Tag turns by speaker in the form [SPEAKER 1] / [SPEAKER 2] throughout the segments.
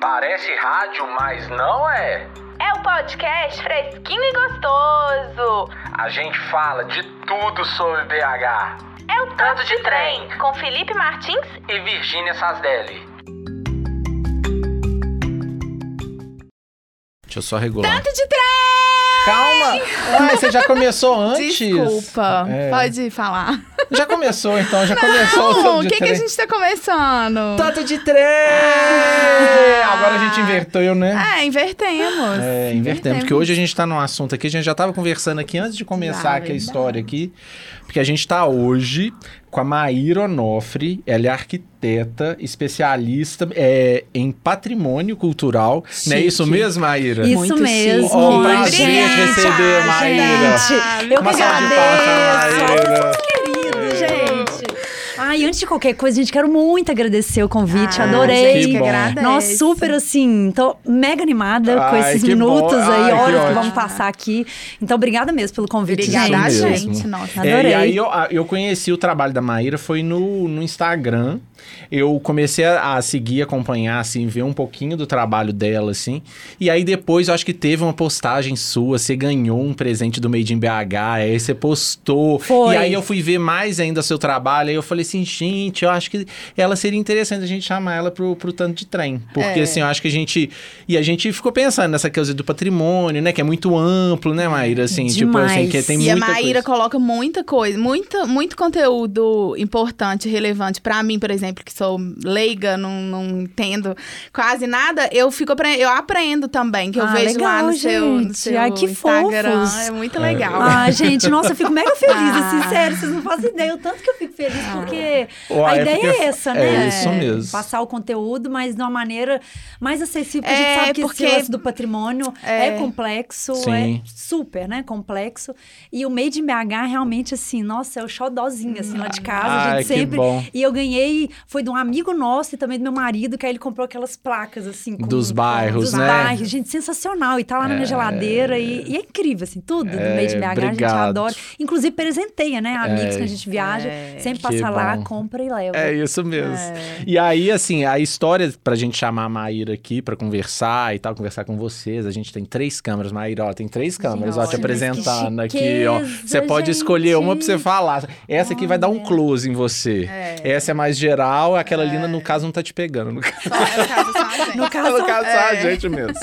[SPEAKER 1] Parece rádio, mas não é.
[SPEAKER 2] É o podcast fresquinho e gostoso.
[SPEAKER 1] A gente fala de tudo sobre BH.
[SPEAKER 2] É o Tanto de Trem, com Felipe Martins
[SPEAKER 1] E Virgínia Sasdelli.
[SPEAKER 3] Deixa eu só regular.
[SPEAKER 4] Tanto de trem!
[SPEAKER 3] Calma! Ué, você já começou antes?
[SPEAKER 4] Desculpa,
[SPEAKER 3] É.
[SPEAKER 4] pode falar.
[SPEAKER 3] Já começou, então. Já começou o
[SPEAKER 4] Não,
[SPEAKER 3] tanto
[SPEAKER 4] o
[SPEAKER 3] de
[SPEAKER 4] que, que a gente tá começando?
[SPEAKER 3] Tanto de trem!
[SPEAKER 4] Ah.
[SPEAKER 3] Agora a gente inverteu, né?
[SPEAKER 4] É, invertemos.
[SPEAKER 3] É, invertemos. Porque hoje a gente tá num assunto aqui, a gente já tava conversando aqui antes de começar
[SPEAKER 4] Já,
[SPEAKER 3] aqui a história aqui. Porque a gente tá hoje com a Maíra Onofre, ela é arquiteta, especialista é, em patrimônio cultural. Não é isso mesmo, Maíra?
[SPEAKER 5] Isso
[SPEAKER 4] Muito
[SPEAKER 5] mesmo.
[SPEAKER 4] chique.
[SPEAKER 3] Um
[SPEAKER 4] Muito
[SPEAKER 3] prazer
[SPEAKER 4] obrigada,
[SPEAKER 3] te receber, Maíra.
[SPEAKER 5] Gente, eu
[SPEAKER 3] Uma
[SPEAKER 5] que
[SPEAKER 3] de palmas pra
[SPEAKER 5] agradeço.
[SPEAKER 3] Maíra.
[SPEAKER 5] Gente. Ai, antes de qualquer coisa, gente, quero muito agradecer o convite.
[SPEAKER 4] Ah,
[SPEAKER 5] Adorei.
[SPEAKER 3] Que bom.
[SPEAKER 4] agradece.
[SPEAKER 5] Nossa, super assim, tô mega animada com
[SPEAKER 3] Ai,
[SPEAKER 5] esses
[SPEAKER 3] que
[SPEAKER 5] minutos
[SPEAKER 3] bom.
[SPEAKER 5] aí,
[SPEAKER 3] Ai, que
[SPEAKER 5] horas que,
[SPEAKER 3] ótimo.
[SPEAKER 5] vamos passar aqui. Então, obrigada mesmo pelo convite,
[SPEAKER 4] Obrigada
[SPEAKER 5] gente.
[SPEAKER 4] gente, nossa.
[SPEAKER 3] É,
[SPEAKER 5] Adorei.
[SPEAKER 3] e aí eu, eu conheci o trabalho da Maíra, foi no, no Instagram. Eu comecei a, a seguir, acompanhar, assim, ver um pouquinho do trabalho dela, assim. E aí depois eu acho que teve uma postagem sua, você ganhou um presente do Made in BH, aí você postou.
[SPEAKER 5] Foi.
[SPEAKER 3] E aí eu fui ver mais ainda seu trabalho, aí eu falei assim, gente, eu acho que ela seria interessante a gente chamar ela pro, pro tanto de trem. Porque
[SPEAKER 4] É.
[SPEAKER 3] assim, eu acho que a gente... E a gente ficou pensando nessa coisa do patrimônio, né? Que é muito amplo, né, Maíra? Assim, tipo assim,
[SPEAKER 5] Demais.
[SPEAKER 3] que tem
[SPEAKER 4] E a
[SPEAKER 3] muita
[SPEAKER 4] Maíra
[SPEAKER 3] coisa.
[SPEAKER 4] coloca muita coisa, muita, muito conteúdo importante, relevante pra mim, por exemplo, que sou leiga, não, não entendo quase nada. Eu fico apre- eu aprendo também, que eu
[SPEAKER 5] Ah,
[SPEAKER 4] vejo lá no
[SPEAKER 5] legal,
[SPEAKER 4] seu, no
[SPEAKER 5] gente.
[SPEAKER 4] seu
[SPEAKER 5] Ai, que
[SPEAKER 4] Instagram.
[SPEAKER 5] fofos.
[SPEAKER 4] É muito legal.
[SPEAKER 5] Ah, gente, nossa, eu fico mega feliz,
[SPEAKER 4] Ah.
[SPEAKER 5] assim, sério, vocês não fazem ideia o tanto que eu fico feliz, porque
[SPEAKER 3] Ó,
[SPEAKER 5] a
[SPEAKER 3] é
[SPEAKER 5] ideia
[SPEAKER 3] porque-
[SPEAKER 5] é essa,
[SPEAKER 3] é
[SPEAKER 5] né?
[SPEAKER 3] isso mesmo.
[SPEAKER 5] Passar o conteúdo, mas de uma maneira mais acessível, porque a
[SPEAKER 4] É,
[SPEAKER 5] gente sabe que
[SPEAKER 4] porque-
[SPEAKER 5] esse lance do patrimônio é,
[SPEAKER 4] É.
[SPEAKER 5] complexo,
[SPEAKER 3] Sim.
[SPEAKER 5] é super, né, complexo, e o Made in BH realmente, assim, nossa, é o xodózinho, assim, lá de casa, a gente sempre...
[SPEAKER 3] bom.
[SPEAKER 5] E eu ganhei, foi de um amigo nosso e também do meu marido, que aí ele comprou aquelas placas, assim. com-
[SPEAKER 3] Dos bairros,
[SPEAKER 5] dos
[SPEAKER 3] né?
[SPEAKER 5] bairros. Gente, sensacional. E tá lá na minha geladeira. E, e é incrível, assim, tudo do
[SPEAKER 3] É,
[SPEAKER 5] Made in BH a gente
[SPEAKER 3] obrigado.
[SPEAKER 5] adora. Inclusive, presenteia, né? Amigos que a gente viaja,
[SPEAKER 4] É,
[SPEAKER 5] sempre passa lá, compra e leva.
[SPEAKER 3] É isso mesmo. E aí, assim, a história pra gente chamar a Maíra aqui pra conversar e tal, conversar com vocês. A gente tem três câmeras, Maíra, ó, tem três câmeras, ó, te apresentando aqui, ó. Você pode escolher uma pra você
[SPEAKER 5] gente.
[SPEAKER 3] falar. Essa aqui vai dar um close em você. Essa é mais geral, aquela ali, no caso, não tá te pegando. No caso,
[SPEAKER 4] Só, no caso, só a gente.
[SPEAKER 5] No caso,
[SPEAKER 3] no caso só a
[SPEAKER 4] é.
[SPEAKER 3] gente mesmo.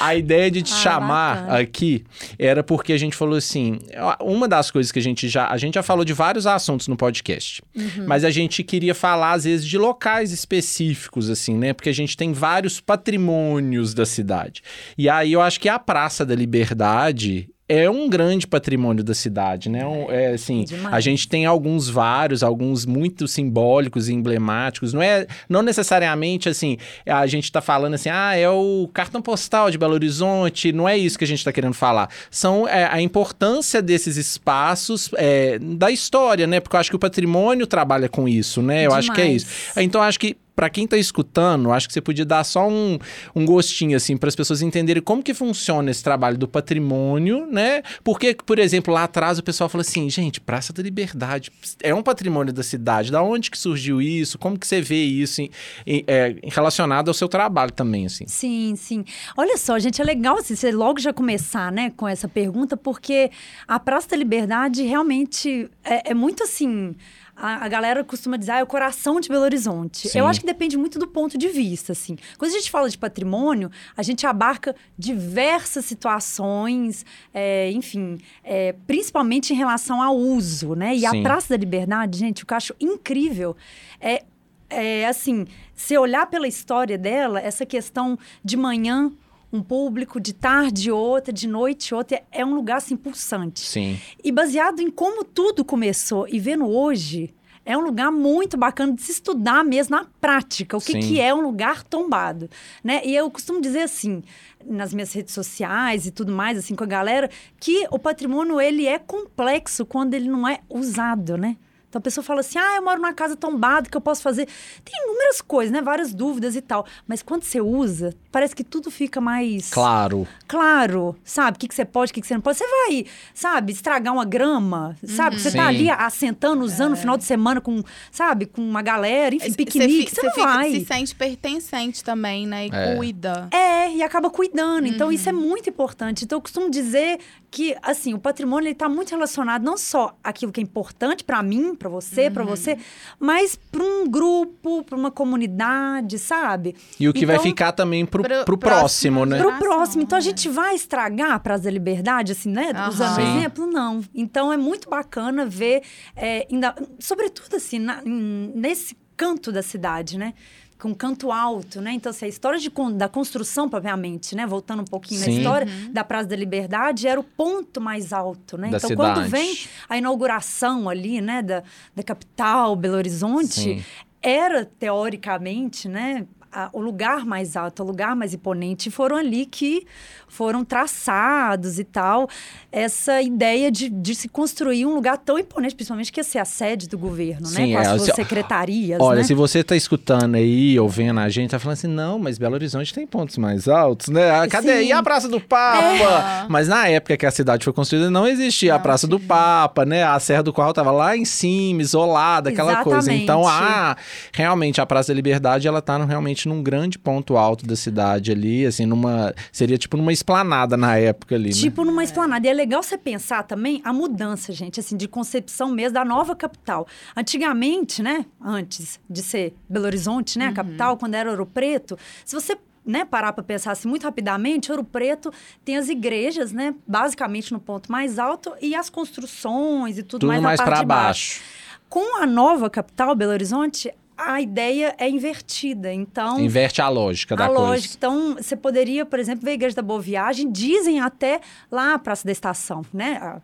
[SPEAKER 3] A ideia de te
[SPEAKER 5] Ah,
[SPEAKER 3] chamar
[SPEAKER 5] bacana.
[SPEAKER 3] aqui era porque a gente falou assim, uma das coisas que a gente já, a gente já falou de vários assuntos no podcast,
[SPEAKER 5] Uhum.
[SPEAKER 3] mas a gente queria falar às vezes de locais específicos assim, né? Porque a gente tem vários patrimônios da cidade. E aí eu acho que a Praça da Liberdade é um grande patrimônio da cidade, né? Um- é assim,
[SPEAKER 5] Demais.
[SPEAKER 3] a gente tem alguns vários, alguns muito simbólicos e emblemáticos. Não é, não necessariamente assim, a gente tá falando assim, ah, é o cartão postal de Belo Horizonte. Não é isso que a gente tá querendo falar. São é, a importância desses espaços é, da história, né? Porque eu acho que o patrimônio trabalha com isso, né? Eu acho que é
[SPEAKER 5] Demais.
[SPEAKER 3] isso. Então, acho que Pra quem tá escutando, acho que você podia dar só um, um gostinho, assim, para as pessoas entenderem como que funciona esse trabalho do patrimônio, né? Porque, por exemplo, lá atrás o pessoal falou assim, gente, Praça da Liberdade é um patrimônio da cidade. Da onde que surgiu isso? Como que você vê isso em- em- é, relacionado ao seu trabalho também, assim?
[SPEAKER 5] Sim, sim. Olha só, gente, é legal assim, você logo já começar, né, com essa pergunta, porque a Praça da Liberdade realmente é, é muito assim. A, a galera costuma dizer, ah, é o coração de Belo Horizonte.
[SPEAKER 3] Sim.
[SPEAKER 5] Eu acho que depende muito do ponto de vista, assim. Quando a gente fala de patrimônio, a gente abarca diversas situações, é, enfim, é, principalmente em relação ao uso, né? E a
[SPEAKER 3] Sim.
[SPEAKER 5] Praça da Liberdade, gente, o que eu acho incrível é é assim, se olhar pela história dela, essa questão de manhã um público, de tarde outra, de noite outra, é- um lugar assim pulsante.
[SPEAKER 3] Sim.
[SPEAKER 5] E baseado em como tudo começou e vendo hoje, é um lugar muito bacana de se estudar mesmo na prática, o que, que é um lugar tombado, né? E eu costumo dizer assim, nas minhas redes sociais e tudo mais, assim, com a galera, que o patrimônio, ele é complexo quando ele não é usado, né? Então a pessoa fala assim: ah, eu moro numa casa tombada, que eu posso fazer. Tem inúmeras coisas, né? Várias dúvidas e tal. Mas quando você usa, parece que tudo fica mais.
[SPEAKER 3] Claro.
[SPEAKER 5] Claro, sabe? O que, que você pode, o que, que você não pode. Você vai, sabe, estragar uma grama, sabe? Você tá
[SPEAKER 3] Sim.
[SPEAKER 5] ali assentando, usando no final de semana com, sabe, com uma galera, enfim, piquenique, você, não
[SPEAKER 4] fica-
[SPEAKER 5] vai.
[SPEAKER 4] se sente pertencente também, né? E
[SPEAKER 3] É.
[SPEAKER 4] cuida.
[SPEAKER 5] É, e acaba cuidando. Então, isso é muito importante. Então, eu costumo dizer que, assim, o patrimônio ele está muito relacionado não só aquilo que é importante para mim, para você, para você, mas para um grupo, para uma comunidade, sabe?
[SPEAKER 3] E o que vai
[SPEAKER 5] Então,
[SPEAKER 3] ficar também pro,
[SPEAKER 4] pro
[SPEAKER 3] pro
[SPEAKER 4] próximo,
[SPEAKER 3] próximo, né?
[SPEAKER 5] Pro
[SPEAKER 4] Geração,
[SPEAKER 5] próximo. Então, a
[SPEAKER 4] é.
[SPEAKER 5] gente vai estragar a Praça da Liberdade, assim, né?
[SPEAKER 4] Aham.
[SPEAKER 5] Usando
[SPEAKER 3] Sim.
[SPEAKER 5] exemplo? Não. Então, é muito bacana ver, é, ainda, sobretudo, assim, na- nesse canto da cidade, né? Com canto alto, né? Então, assim, a história de, da construção, propriamente, né? Voltando um pouquinho
[SPEAKER 3] Sim.
[SPEAKER 5] na história da Praça da Liberdade, era o ponto mais alto, né?
[SPEAKER 3] Da
[SPEAKER 5] então, quando
[SPEAKER 3] cidade.
[SPEAKER 5] vem a inauguração ali, né? Da, da capital, Belo Horizonte,
[SPEAKER 3] Sim.
[SPEAKER 5] era, teoricamente, né? A- o lugar mais alto, o lugar mais imponente, foram ali que foram traçados e tal, essa ideia de, de se construir um lugar tão imponente, principalmente que ia ser a sede do governo,
[SPEAKER 3] Sim,
[SPEAKER 5] né? Com
[SPEAKER 3] é,
[SPEAKER 5] as suas secretarias,
[SPEAKER 3] Olha,
[SPEAKER 5] né?
[SPEAKER 3] se você tá escutando aí, ou vendo a gente, tá falando assim, não, mas Belo Horizonte tem pontos mais altos, né? Ah, Cadê?
[SPEAKER 5] Sim.
[SPEAKER 3] E a Praça do Papa? Mas na época que a cidade foi construída, não existia a
[SPEAKER 4] Não
[SPEAKER 3] Praça do Papa, né? A Serra do Curral tava lá em cima, isolada, aquela coisa.
[SPEAKER 5] Exatamente.
[SPEAKER 3] Então, a, realmente, a Praça da Liberdade, ela tá no- realmente num grande ponto alto da cidade ali, assim, numa... Seria tipo numa esplanada na época ali, né?
[SPEAKER 5] Tipo numa esplanada. E é legal você pensar também a mudança, gente, assim, de concepção mesmo da nova capital. Antigamente, né, antes de ser Belo Horizonte, né, a capital, quando era Ouro Preto, se você né, parar para pensar assim muito rapidamente, Ouro Preto tem as igrejas, né, basicamente no ponto mais alto e as construções e tudo,
[SPEAKER 3] Tudo
[SPEAKER 5] mais na
[SPEAKER 3] mais
[SPEAKER 5] parte
[SPEAKER 3] pra
[SPEAKER 5] de baixo.
[SPEAKER 3] baixo.
[SPEAKER 5] Com a nova capital, Belo Horizonte, a ideia é invertida. Então,
[SPEAKER 3] Inverte a lógica da
[SPEAKER 5] a
[SPEAKER 3] coisa.
[SPEAKER 5] lógica. Então, você poderia, por exemplo, ver a Igreja da Boa Viagem, dizem até lá a Praça da Estação, né? A-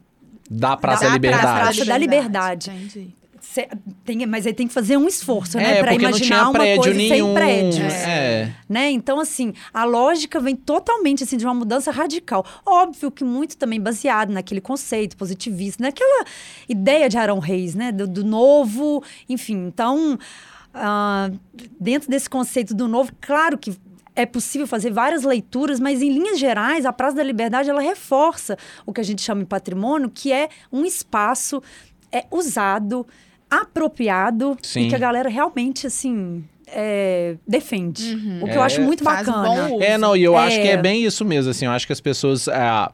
[SPEAKER 3] Da Praça da
[SPEAKER 5] Da
[SPEAKER 3] Liberdade.
[SPEAKER 5] Praça da Liberdade.
[SPEAKER 4] Entendi.
[SPEAKER 5] cê- tem- mas aí tem que fazer um esforço, né?
[SPEAKER 3] É,
[SPEAKER 5] Pra
[SPEAKER 3] porque não
[SPEAKER 5] imaginar uma
[SPEAKER 3] prédio
[SPEAKER 5] coisa
[SPEAKER 3] nenhum.
[SPEAKER 5] sem prédios.
[SPEAKER 3] É.
[SPEAKER 5] Né? Então, assim, a lógica vem totalmente assim, de uma mudança radical. Óbvio que muito também baseado naquele conceito positivista, naquela ideia de Arão Reis, né? Do, do novo, enfim. Então, ah, dentro desse conceito do novo, claro que é possível fazer várias leituras, mas em linhas gerais, a Praça da Liberdade ela reforça o que a gente chama de patrimônio, que é um espaço é, usado, apropriado
[SPEAKER 3] Sim.
[SPEAKER 5] e que a galera realmente assim é, defende. O que
[SPEAKER 3] É,
[SPEAKER 5] eu acho muito bacana.
[SPEAKER 3] É, não, e eu acho
[SPEAKER 5] É.
[SPEAKER 3] que é bem isso mesmo, assim, eu acho que as pessoas, ah,